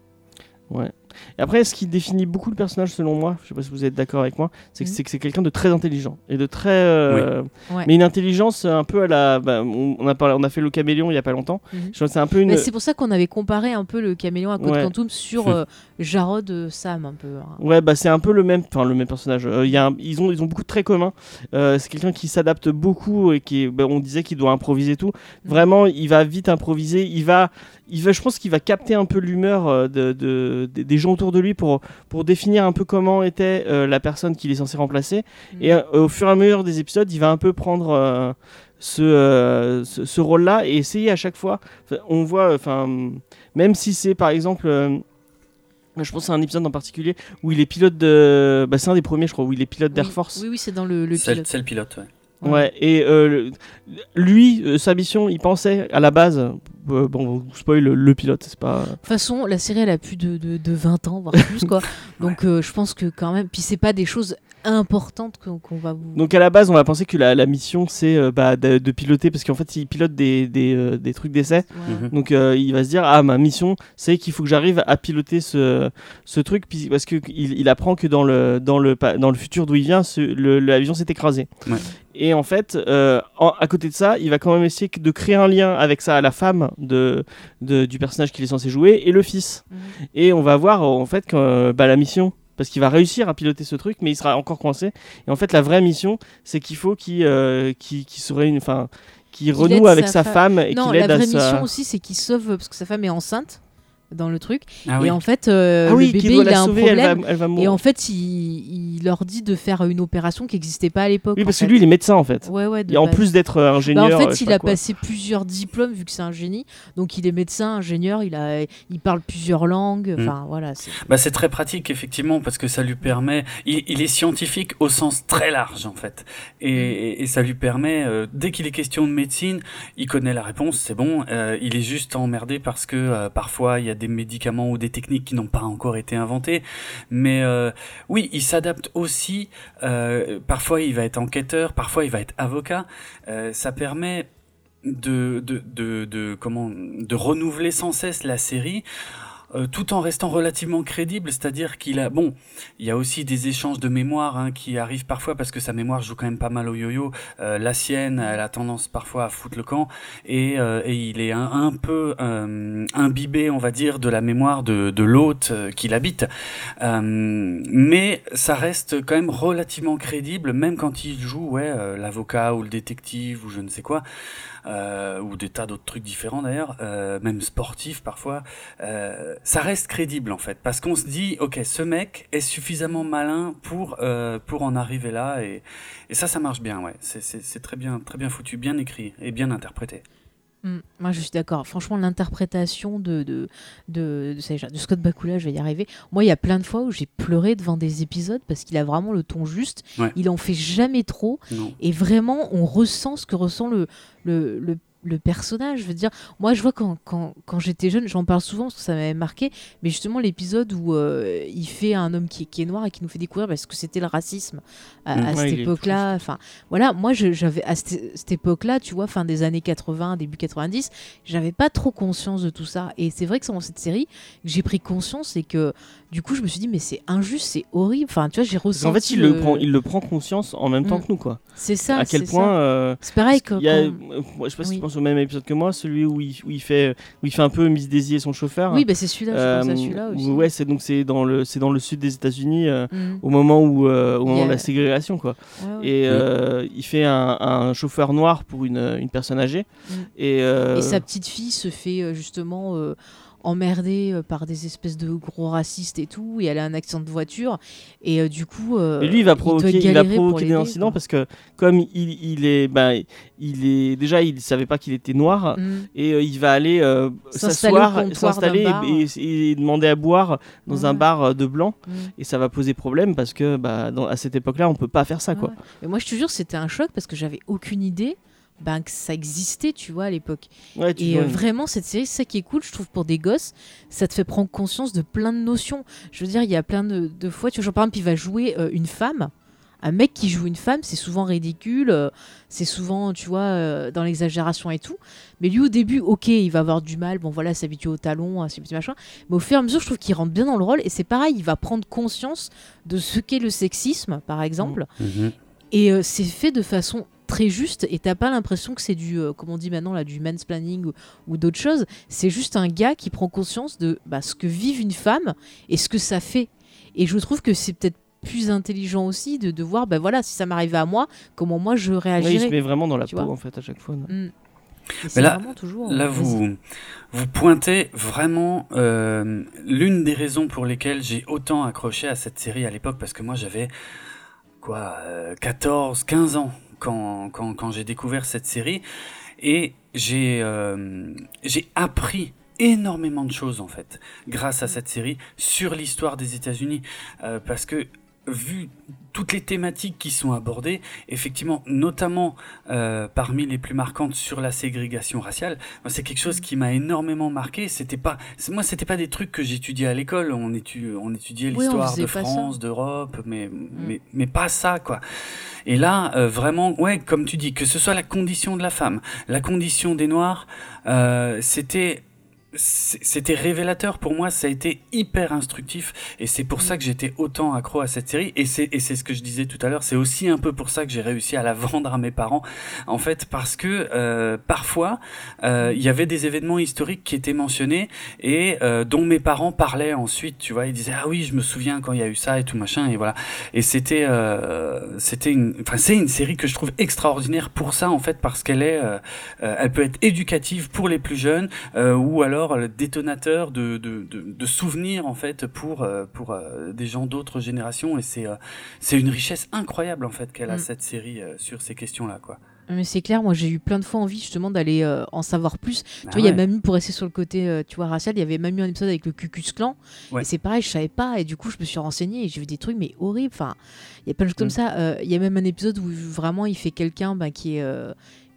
[SPEAKER 1] What?
[SPEAKER 2] Et après, ce qui définit beaucoup le personnage, selon moi, je sais pas si vous êtes d'accord avec moi, c'est que
[SPEAKER 1] Mhm.
[SPEAKER 2] c'est que c'est quelqu'un de très intelligent et de très. euh,
[SPEAKER 1] Ouais.
[SPEAKER 2] Mais une intelligence un peu à la. bah, on, a parlé, on a fait le caméléon il y a pas longtemps.
[SPEAKER 1] Mhm.
[SPEAKER 2] C'est un peu une.
[SPEAKER 1] Mais c'est pour ça qu'on avait comparé un peu le caméléon à Code
[SPEAKER 2] Ouais.
[SPEAKER 1] Quantum sur euh, Jarod euh, Sam un peu. hein.
[SPEAKER 2] Ouais, bah c'est un peu le même, enfin le même personnage. Euh, il y a un- ils ont, ils ont beaucoup de traits communs. Euh, c'est quelqu'un qui s'adapte beaucoup et qui, bah, on disait qu'il doit improviser tout. Vraiment, il va vite improviser. Il va, il va, je pense qu'il va capter un peu l'humeur de, de- des- des gens autour de lui pour, pour définir un peu comment était euh, la personne qu'il est censé remplacer.
[SPEAKER 1] Mm.
[SPEAKER 2] Et euh, au fur et à mesure des épisodes, il va un peu prendre euh, ce, euh, ce, ce rôle-là et essayer à chaque fois. On voit, enfin, même si c'est par exemple. euh, je pense à un épisode en particulier où il est pilote de. Bah, c'est un des premiers, je crois, où il est pilote d'Air
[SPEAKER 1] Oui,
[SPEAKER 2] Force.
[SPEAKER 1] Oui, oui, c'est dans le, le
[SPEAKER 3] C'est
[SPEAKER 1] pilote.
[SPEAKER 3] c'est le pilote, ouais.
[SPEAKER 1] Ouais.
[SPEAKER 2] Ouais, et euh, le- lui, euh, sa mission, il pensait à la base. Euh, bon, spoil le, le pilote, c'est pas.
[SPEAKER 1] De toute façon, la série elle a plus de, de, de 20 ans, voire plus quoi. Donc euh, je pense que quand même, puis c'est pas des choses importantes qu'on va vous.
[SPEAKER 2] Donc à la base, on va penser que la, la mission, c'est euh, bah, de, de piloter, parce qu'en fait, il pilote des, des, euh, des trucs d'essai.
[SPEAKER 1] Ouais.
[SPEAKER 3] Mhm.
[SPEAKER 2] Donc euh, il va se dire ah ma mission c'est qu'il faut que j'arrive à piloter ce, ce truc puis- parce que il, apprend que dans le dans le dans le futur d'où il vient l'avion s'est écrasé.
[SPEAKER 3] Ouais.
[SPEAKER 2] Et en fait euh, en- à côté de ça il va quand même essayer de créer un lien avec ça la femme de, de- du personnage qu'il est censé jouer et le fils.
[SPEAKER 1] Mhm.
[SPEAKER 2] Et on va voir en fait que euh, bah, la mission parce qu'il va réussir à piloter ce truc, mais il sera encore coincé. Et en fait, la vraie mission, c'est qu'il faut qu'il euh, qu'il- qu'il se réunisse, enfin, qu'il renoue avec
[SPEAKER 1] sa
[SPEAKER 2] femme et qu'il
[SPEAKER 1] la
[SPEAKER 2] aide à
[SPEAKER 1] vraie
[SPEAKER 2] sa...
[SPEAKER 1] mission aussi, c'est qu'il sauve parce que sa femme est enceinte dans le truc.
[SPEAKER 3] Ah
[SPEAKER 1] et
[SPEAKER 3] oui.
[SPEAKER 1] en fait, euh,
[SPEAKER 2] ah oui,
[SPEAKER 1] le
[SPEAKER 2] qu'il
[SPEAKER 1] bébé il a un
[SPEAKER 2] sauver, elle
[SPEAKER 1] problème.
[SPEAKER 2] va, elle va
[SPEAKER 1] Et en fait, il, il leur dit de faire une opération qui n'existait pas à l'époque.
[SPEAKER 2] Oui, parce que
[SPEAKER 1] fait.
[SPEAKER 2] lui, il est médecin en fait.
[SPEAKER 1] Ouais, ouais.
[SPEAKER 2] Et en plus d'être euh,
[SPEAKER 1] Bah,
[SPEAKER 2] ingénieur.
[SPEAKER 1] en fait, il a
[SPEAKER 2] quoi.
[SPEAKER 1] passé plusieurs diplômes vu que c'est un génie. Donc, il est médecin, ingénieur. Il a, il parle plusieurs langues.
[SPEAKER 3] Mm.
[SPEAKER 1] Enfin, voilà. c'est-
[SPEAKER 3] Bah, c'est très pratique effectivement parce que ça lui permet. Il, il est scientifique au sens très large en fait, et, et- et ça lui permet euh, dès qu'il est question de médecine, il connaît la réponse, c'est bon. euh, il est juste emmerdé parce que euh, parfois il y a des médicaments ou des techniques qui n'ont pas encore été inventées, mais euh, oui, il s'adapte aussi. euh, parfois il va être enquêteur, parfois il va être avocat. euh, ça permet de, de, de, de, comment, de renouveler sans cesse la série. Euh, tout en restant relativement crédible, c'est-à-dire qu'il a bon, il y a aussi des échanges de mémoire hein, qui arrivent parfois parce que sa mémoire joue quand même pas mal au yo-yo. Euh, la sienne, elle a tendance parfois à foutre le camp et, euh, et il est un, peu euh, imbibé, on va dire, de la mémoire de, de l'hôte euh, qu'il habite. Mais ça reste quand même relativement crédible, même quand il joue ouais l'avocat ou le détective ou je ne sais quoi. Euh, ou des tas d'autres trucs différents d'ailleurs, euh, même sportifs parfois, euh, ça reste crédible en fait, parce qu'on se dit, ok, ce mec est suffisamment malin pour euh, pour en arriver là, et, et ça, ça marche bien, ouais, c'est très bien, très bien foutu, bien écrit et bien interprété.
[SPEAKER 1] Mm. Moi, je suis d'accord. Franchement, l'interprétation de, de, de, de, de Scott Bakula, je vais y arriver. Moi, il y a plein de fois où j'ai pleuré devant des épisodes parce qu'il a vraiment le ton juste.
[SPEAKER 3] Ouais.
[SPEAKER 1] Il en fait jamais trop.
[SPEAKER 3] Non.
[SPEAKER 1] Et vraiment, on ressent ce que ressent le, le, le, le personnage. Je veux dire, moi, je vois quand, quand, quand j'étais jeune, j'en parle souvent parce que ça m'avait marqué, mais justement, l'épisode où euh, il fait un homme qui est, qui est noir et qui nous fait découvrir parce que c'était le racisme à,
[SPEAKER 3] Mm.
[SPEAKER 1] à
[SPEAKER 2] Ouais,
[SPEAKER 1] cette époque-là. Enfin, voilà, moi, j'avais à cette, cette époque-là, tu vois, fin des années 80, début 90, j'avais pas trop conscience de tout ça. Et c'est vrai que c'est dans cette série que j'ai pris conscience et que du coup, je me suis dit, mais c'est injuste, c'est horrible. Enfin, tu vois, j'ai ressenti.
[SPEAKER 2] qu'en fait, il le... prend, il le prend conscience en même temps
[SPEAKER 1] Mm.
[SPEAKER 2] que nous, quoi.
[SPEAKER 1] C'est ça.
[SPEAKER 2] à quel point. euh,
[SPEAKER 1] C'est pareil que.
[SPEAKER 2] a-
[SPEAKER 1] quand-
[SPEAKER 2] euh, moi, je sais pas si
[SPEAKER 1] Oui.
[SPEAKER 2] tu penses pense au même épisode que moi, celui où il, où il fait, où il fait un peu Miss Daisy et son chauffeur.
[SPEAKER 1] Oui, bah c'est celui-là, je pense à
[SPEAKER 2] Euh,
[SPEAKER 1] celui-là aussi.
[SPEAKER 2] Ouais, c'est donc c'est dans le c'est dans le sud des États-Unis
[SPEAKER 1] Mm.
[SPEAKER 2] au moment où au moment
[SPEAKER 1] a-
[SPEAKER 2] de la ségrégation quoi.
[SPEAKER 1] Ouais, ouais.
[SPEAKER 2] Et il fait un, un chauffeur noir pour une, une personne âgée.
[SPEAKER 1] Mm.
[SPEAKER 2] Et,
[SPEAKER 1] Et sa petite fille se fait justement euh, emmerder euh, par des espèces de gros racistes et tout, et elle a un accident de voiture, et euh, du coup. euh,
[SPEAKER 2] Et lui, il va provoquer, il, va provoquer des incidents
[SPEAKER 1] quoi.
[SPEAKER 2] parce que comme il, il est, ben, il est déjà, il savait pas qu'il était noir
[SPEAKER 1] Mm.
[SPEAKER 2] et euh, il va aller euh, s'asseoir, s'installer et, et- et demander à boire dans un bar euh, de blanc
[SPEAKER 1] Mm.
[SPEAKER 2] et ça va poser problème parce que bah, dans- à cette époque-là, on peut pas faire ça quoi.
[SPEAKER 1] Mais moi, je te jure, c'était un choc parce que j'avais aucune idée ben, que ça existait, tu vois, à l'époque.
[SPEAKER 2] Ouais,
[SPEAKER 1] Et
[SPEAKER 2] vois,
[SPEAKER 1] euh, vraiment, cette série, c'est ça qui est cool, je trouve, pour des gosses, ça te fait prendre conscience de plein de notions. Je veux dire, il y a plein de, de fois, tu vois, genre, par exemple, il va jouer euh, une femme. Un mec qui joue une femme, c'est souvent ridicule, euh, c'est souvent, tu vois, euh, dans l'exagération et tout. Mais lui, au début, ok, il va avoir du mal, bon voilà, s'habituer au talon, à ces petits machins. Mais au fur et à mesure, je trouve qu'il rentre bien dans le rôle. Et c'est pareil, il va prendre conscience de ce qu'est le sexisme, par exemple.
[SPEAKER 3] Mhm.
[SPEAKER 1] Et euh, c'est fait de façon très juste et t'as pas l'impression que c'est du, euh, comme on dit maintenant là, du mansplaining ou, ou d'autres choses. C'est juste un gars qui prend conscience de bah, ce que vive une femme et ce que ça fait. Et je trouve que c'est peut-être plus intelligent aussi de, de voir, bah voilà, si ça m'arrivait à moi, comment moi je
[SPEAKER 2] Ouais, il se
[SPEAKER 1] réagirais.
[SPEAKER 2] met vraiment dans la peau
[SPEAKER 1] vois.
[SPEAKER 2] en fait à chaque fois.
[SPEAKER 1] Mm. C'est
[SPEAKER 3] là-
[SPEAKER 1] vraiment toujours.
[SPEAKER 3] Là,
[SPEAKER 1] euh,
[SPEAKER 3] vous, vous pointez vraiment euh, l'une des raisons pour lesquelles j'ai autant accroché à cette série à l'époque, parce que moi j'avais quoi, euh, 14, 15 ans quand, j'ai découvert cette série, et j'ai euh, j'ai appris énormément de choses en fait grâce à cette série sur l'histoire des États-Unis, Euh, parce que vu toutes les thématiques qui sont abordées, effectivement, notamment euh, parmi les plus marquantes sur la ségrégation raciale, c'est quelque chose qui m'a énormément marqué. C'était pas, moi, c'était pas des trucs que j'étudiais à l'école. On, étu- on étudiait l'histoire de. France, d'Europe, mais, mais, mais pas ça, quoi. Et là, euh, vraiment, ouais, comme tu dis, que ce soit la condition de la femme, la condition des Noirs, euh, c'était c'était révélateur. Pour moi, ça a été hyper instructif. Et c'est pour ça que j'étais autant accro à cette série. Et c'est ce que je disais tout à l'heure, c'est aussi un peu pour ça que j'ai réussi à la vendre à mes parents. En fait parce que euh, parfois euh, il y avait des événements historiques qui étaient mentionnés et euh, dont mes parents parlaient ensuite, tu vois, ils disaient ah oui, je me souviens quand il y a eu ça et tout machin et voilà. Et c'était euh, c'était une enfin c'est une série que je trouve extraordinaire pour ça en fait parce qu'elle est euh, elle peut être éducative pour les plus jeunes ou alors le détonateur de, de, de, de souvenirs en fait pour euh, pour euh, des gens d'autres générations et c'est euh, c'est une richesse incroyable en fait qu'elle a
[SPEAKER 1] Mm.
[SPEAKER 3] cette série sur ces questions là quoi.
[SPEAKER 1] Mais c'est clair, moi j'ai eu plein de fois envie justement d'aller euh, en savoir plus.
[SPEAKER 3] Ah
[SPEAKER 1] tu vois, il y a même eu, pour rester sur le côté euh, tu vois, racial, il y avait même eu un épisode avec le Cucus Clan.
[SPEAKER 3] Ouais.
[SPEAKER 1] Et c'est pareil, je savais pas. Et du coup, je me suis renseignée et j'ai vu des trucs, mais horribles. Enfin, il y a plein de choses comme
[SPEAKER 2] Mm.
[SPEAKER 1] ça. Euh, Il y a même un épisode où vraiment il fait quelqu'un bah, qui est.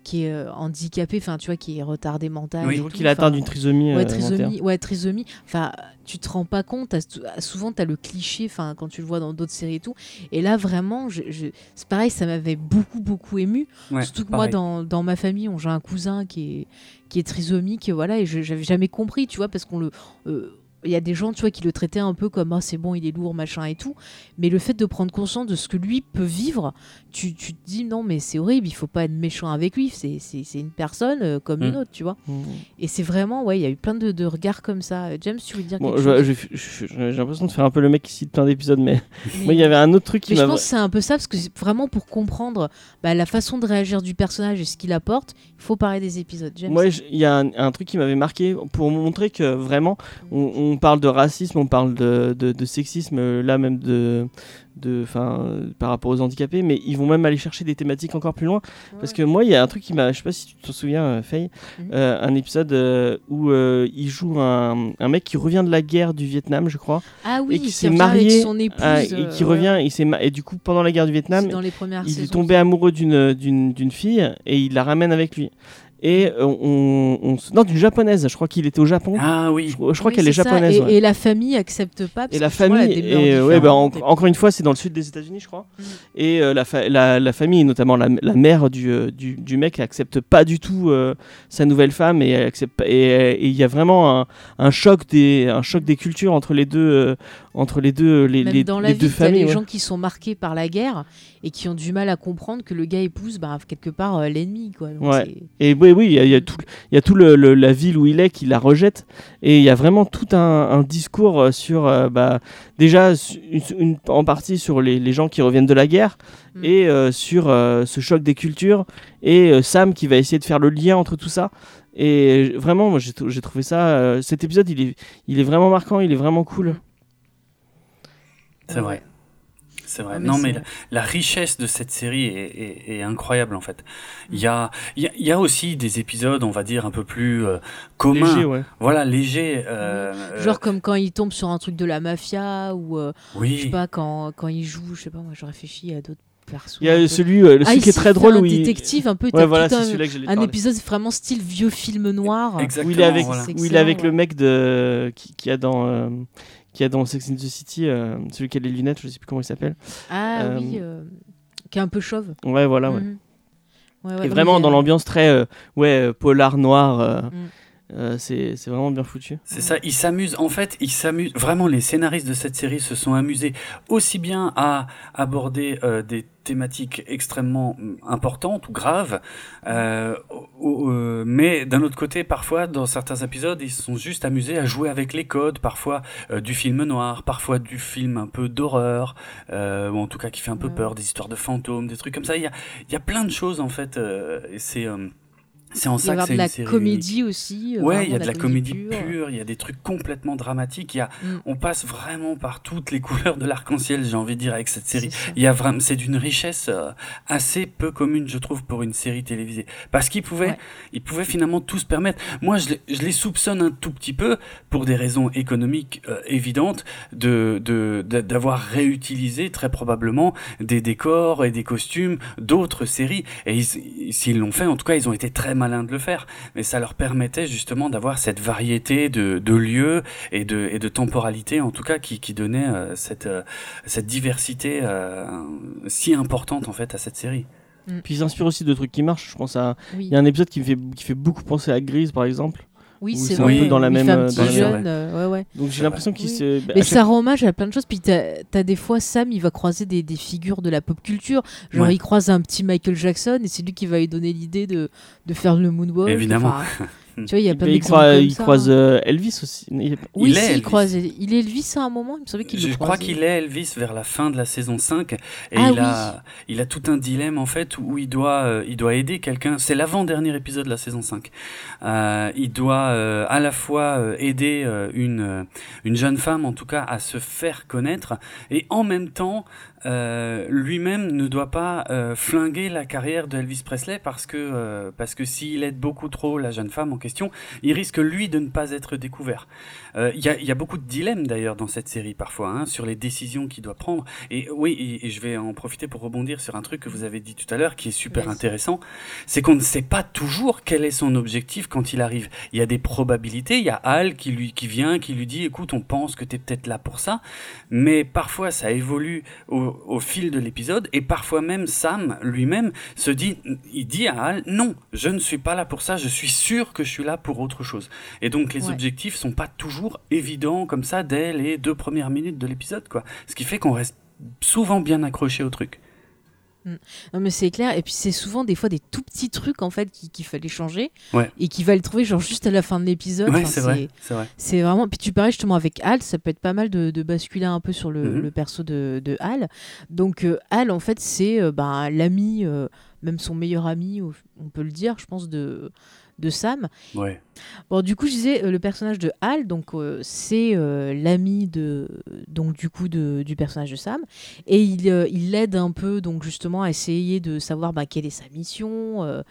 [SPEAKER 1] qui est euh, handicapé, enfin tu vois, qui est retardé mental.
[SPEAKER 3] Oui.
[SPEAKER 2] qu'il atteint d'une trisomie.
[SPEAKER 1] Ouais,
[SPEAKER 2] euh,
[SPEAKER 1] trisomie,
[SPEAKER 2] alimentaire.
[SPEAKER 1] ouais, trisomie. Enfin, tu te rends pas compte. t'as- Souvent, tu as le cliché, enfin, quand tu le vois dans d'autres séries et tout. Et là, vraiment, je, je- c'est pareil, ça m'avait beaucoup, beaucoup ému.
[SPEAKER 3] Ouais,
[SPEAKER 1] Surtout que moi, dans, dans ma famille, on- j'ai un cousin qui est, qui est trisomique, voilà, et je j'avais jamais compris, tu vois, parce qu'on le. euh, il y a des gens, tu vois, qui le traitaient un peu comme ah c'est bon, il est lourd, machin et tout. Mais le fait de prendre conscience de ce que lui peut vivre, tu, tu te dis non, mais c'est horrible, il faut pas être méchant avec lui. C'est c'est- c'est une personne euh, comme
[SPEAKER 3] Mm.
[SPEAKER 1] une autre, tu vois.
[SPEAKER 2] Mm.
[SPEAKER 1] Et c'est vraiment, ouais, il y a eu plein de, de regards comme ça. James, tu veux dire
[SPEAKER 2] Bon,
[SPEAKER 1] quelque
[SPEAKER 2] je-
[SPEAKER 1] chose?
[SPEAKER 2] je- je- je- j'ai l'impression de faire un peu le mec qui cite plein d'épisodes, mais moi il y avait un autre truc qui
[SPEAKER 1] Mais je pense que c'est un peu ça, parce que c'est vraiment pour comprendre bah, la façon de réagir du personnage et ce qu'il apporte, il faut parler des épisodes. James?
[SPEAKER 2] Moi, il y a un, un truc qui m'avait marqué pour montrer que vraiment, on, on parle de racisme, on parle de, de- de sexisme, euh, là même de, de, 'fin, euh, par rapport aux handicapés, mais ils vont même aller chercher des thématiques encore plus loin. Parce que moi, il y a un truc qui m'a, je sais pas si tu te souviens, euh, Faye,
[SPEAKER 1] Mhm.
[SPEAKER 2] euh, un épisode euh, où euh, il joue un, un mec qui revient de la guerre du Vietnam, je crois,
[SPEAKER 1] ah oui,
[SPEAKER 2] et qui s'est marié,
[SPEAKER 1] avec son épouse.
[SPEAKER 2] et qui revient, il s'est et du coup pendant la guerre du Vietnam,
[SPEAKER 1] dans les premières
[SPEAKER 2] il est tombé amoureux d'une fille et il la ramène avec lui. Et euh, on, on non d'une japonaise, je crois qu'il était au Japon.
[SPEAKER 3] Ah oui.
[SPEAKER 2] Je, je crois
[SPEAKER 1] Oui,
[SPEAKER 2] qu'elle est japonaise.
[SPEAKER 1] Et,
[SPEAKER 2] ouais.
[SPEAKER 1] et la famille accepte pas. parce
[SPEAKER 2] Et la
[SPEAKER 1] que
[SPEAKER 2] famille, et, ouais, bah, en- encore une fois, c'est dans le sud des États-Unis, je crois.
[SPEAKER 1] Mm.
[SPEAKER 2] Et euh, la, fa- la, la famille, notamment la, la mère du, euh, du, du mec, accepte pas du tout euh, sa nouvelle femme et accepte et et il y a vraiment un, un choc des un choc des cultures entre les deux euh, entre les deux, les,
[SPEAKER 1] Même
[SPEAKER 2] les-
[SPEAKER 1] dans
[SPEAKER 2] les deux
[SPEAKER 1] vie, t'as
[SPEAKER 2] familles.
[SPEAKER 1] les
[SPEAKER 2] ouais.
[SPEAKER 1] gens qui sont marqués par la guerre et qui ont du mal à comprendre que le gars épouse bah, quelque part euh, l'ennemi. quoi. Donc
[SPEAKER 2] Ouais. Et oui, oui, il y a, il y a tout, il y a tout le, le- la ville où il est qui la rejette. Et il y a vraiment tout un, un discours euh, sur, euh, bah, déjà, une, une- en partie sur les, les gens qui reviennent de la guerre
[SPEAKER 1] Mm.
[SPEAKER 2] et euh, sur euh, ce choc des cultures. Et euh, Sam qui va essayer de faire le lien entre tout ça. Et vraiment, moi, j'ai trou- j'ai trouvé ça. euh, cet épisode, il est, il est vraiment marquant, il est vraiment cool.
[SPEAKER 3] C'est vrai. C'est vrai.
[SPEAKER 1] Ah, mais
[SPEAKER 3] non, mais la, la richesse de cette série est, est- est incroyable en fait. Il y a, il y, a, il y a aussi des épisodes, on va dire, un peu plus euh, communs.
[SPEAKER 2] Léger, ouais.
[SPEAKER 3] Voilà, légers. euh,
[SPEAKER 1] Genre comme quand il tombe sur un truc de la mafia ou euh,
[SPEAKER 3] euh, oui.
[SPEAKER 1] je sais pas quand, quand il joue, je sais pas moi je réfléchis à d'autres persos.
[SPEAKER 2] Il y a celui, euh,
[SPEAKER 1] Ah,
[SPEAKER 2] celui qui est très drôle
[SPEAKER 1] un
[SPEAKER 2] où il.
[SPEAKER 1] détective un peu.
[SPEAKER 2] Ouais, voilà,
[SPEAKER 1] un,
[SPEAKER 2] celui-là que j'ai
[SPEAKER 1] un épisode vraiment style vieux film noir.
[SPEAKER 3] Exactement.
[SPEAKER 2] Où il est avec,
[SPEAKER 3] voilà.
[SPEAKER 2] Où il est avec le mec de qui, qui a dans euh, qui a dans Sex and the City, euh, celui qui a les lunettes, je sais plus comment il s'appelle.
[SPEAKER 1] Ah
[SPEAKER 2] Euh,
[SPEAKER 1] oui, euh, qui est un peu chauve.
[SPEAKER 2] Ouais, voilà. Ouais.
[SPEAKER 1] Ouais, ouais,
[SPEAKER 2] Et vraiment dans l'ambiance très euh, ouais polar noir. euh,
[SPEAKER 1] Mm.
[SPEAKER 2] euh, c'est c'est vraiment bien foutu.
[SPEAKER 3] C'est ça, ils s'amusent. En fait, ils s'amusent. Vraiment, les scénaristes de cette série se sont amusés aussi bien à aborder euh, des thématiques extrêmement mm, importantes ou graves, euh, euh, mais d'un autre côté, parfois, dans certains épisodes, ils se sont juste amusés à jouer avec les codes, parfois euh, du film noir, parfois du film un peu d'horreur, euh, ou en tout cas qui fait un peu
[SPEAKER 1] Ouais.
[SPEAKER 3] peur, des histoires de fantômes, des trucs comme ça. Il y a, il y a plein de choses en fait. euh, et c'est euh, c'est en
[SPEAKER 1] Il y
[SPEAKER 3] ça que c'est
[SPEAKER 1] de
[SPEAKER 3] une
[SPEAKER 1] la
[SPEAKER 3] série unique.
[SPEAKER 1] comédie aussi. euh,
[SPEAKER 3] Ouais, il y a de la comédie
[SPEAKER 1] pure.
[SPEAKER 3] il y a des trucs complètement dramatiques. Il y a,
[SPEAKER 1] Mm.
[SPEAKER 3] on passe vraiment par toutes les couleurs de l'arc-en-ciel, j'ai envie de dire, avec cette série. Il y a vraiment, c'est d'une richesse euh, assez peu commune, je trouve, pour une série télévisée. Parce qu'ils pouvaient,
[SPEAKER 1] Ouais.
[SPEAKER 3] ils pouvaient finalement tout se permettre. Moi, je les, je les soupçonne un tout petit peu, pour des raisons économiques euh, évidentes, de, de, de- d'avoir réutilisé très probablement des décors et des costumes d'autres séries. Et ils- s'ils l'ont fait, en tout cas, ils ont été très malins de le faire mais ça leur permettait justement d'avoir cette variété de, de lieux et de, et de temporalité, en tout cas, qui, qui donnait euh, cette, euh, cette diversité euh, si importante en fait à cette série.
[SPEAKER 2] Puis ils s'inspirent aussi de trucs qui marchent. Je pense à
[SPEAKER 1] Oui,
[SPEAKER 2] il y a un épisode qui me fait qui fait beaucoup penser à Grise par exemple.
[SPEAKER 1] Oui c'est
[SPEAKER 2] c'est
[SPEAKER 3] un peu dans
[SPEAKER 2] la même,
[SPEAKER 1] fait un
[SPEAKER 2] euh,
[SPEAKER 1] petit jeune, euh, ouais, ouais.
[SPEAKER 2] Donc j'ai l'impression qu'il
[SPEAKER 1] Oui.
[SPEAKER 2] se bah,
[SPEAKER 1] Mais ça rend hommage à plein de choses. Puis t'as as des fois Sam, il va croiser des, des figures de la pop culture. Genre
[SPEAKER 3] Ouais.
[SPEAKER 1] il croise un petit Michael Jackson et c'est lui qui va lui donner l'idée de, de faire le moonwalk.
[SPEAKER 3] Évidemment.
[SPEAKER 1] Enfin, tu vois, il y a plein
[SPEAKER 2] il
[SPEAKER 1] d'exemples
[SPEAKER 2] croise,
[SPEAKER 1] comme
[SPEAKER 2] il
[SPEAKER 1] ça.
[SPEAKER 2] croise Elvis aussi. Il-
[SPEAKER 1] Oui,
[SPEAKER 3] Il est
[SPEAKER 1] si, il
[SPEAKER 3] Elvis.
[SPEAKER 1] croise. Il est Elvis à un moment. Il me semblait qu'il
[SPEAKER 3] Je
[SPEAKER 1] le
[SPEAKER 3] crois qu'il est Elvis vers la fin de la saison 5 et
[SPEAKER 1] Ah
[SPEAKER 3] il,
[SPEAKER 1] oui.
[SPEAKER 3] a, il a tout un dilemme en fait où il doit, euh, il doit aider quelqu'un. C'est l'avant-dernier épisode de la saison 5. Euh, il doit euh, à la fois euh, aider euh, une, euh, une jeune femme en tout cas à se faire connaître et en même temps euh, lui-même ne doit pas euh, flinguer la carrière de Elvis Presley parce que, euh, parce que s'il aide beaucoup trop la jeune femme en question, il risque lui de ne pas être découvert. Il y, a, il y a beaucoup de dilemmes d'ailleurs dans cette série parfois hein, sur les décisions qu'il doit prendre. Et oui, et, et je vais en profiter pour rebondir sur un truc que vous avez dit tout à l'heure qui est super intéressant, c'est qu'on ne sait pas toujours quel est son objectif quand il arrive. Il y a des probabilités, il y a Al qui lui qui vient, qui lui dit écoute, on pense que tu es peut-être là pour ça, mais parfois ça évolue au, au fil de l'épisode et parfois même Sam lui-même se dit il dit à Al non, je ne suis pas là pour ça, je suis sûr que je suis là pour autre chose. Et donc les
[SPEAKER 1] Ouais.
[SPEAKER 3] objectifs sont pas toujours évidents comme ça dès les deux premières minutes de l'épisode quoi. Ce qui fait qu'on reste souvent bien accroché au truc.
[SPEAKER 1] Non mais c'est clair. Et puis c'est souvent des fois des tout petits trucs en fait qui- qu'il fallait changer
[SPEAKER 3] Ouais.
[SPEAKER 1] et qu'il va le trouver genre juste à la fin de l'épisode.
[SPEAKER 3] Ouais,
[SPEAKER 1] Enfin,
[SPEAKER 3] c'est vrai, c'est vrai.
[SPEAKER 1] Vraiment. Puis tu parlais justement avec Hal, ça peut être pas mal de, de basculer un peu sur le,
[SPEAKER 3] Mhm.
[SPEAKER 1] le perso de, de Hal. Donc euh, Hal, en fait, c'est euh, ben, l'ami, euh, même son meilleur ami, on peut le dire, je pense, de, de Sam.
[SPEAKER 3] Ouais.
[SPEAKER 1] Bon, du coup, je disais, euh, le personnage de Hal, donc euh, c'est euh, l'ami de, donc du coup de, du personnage de Sam, et il euh, il l'aide un peu, donc justement, à essayer de savoir bah, quelle est sa mission.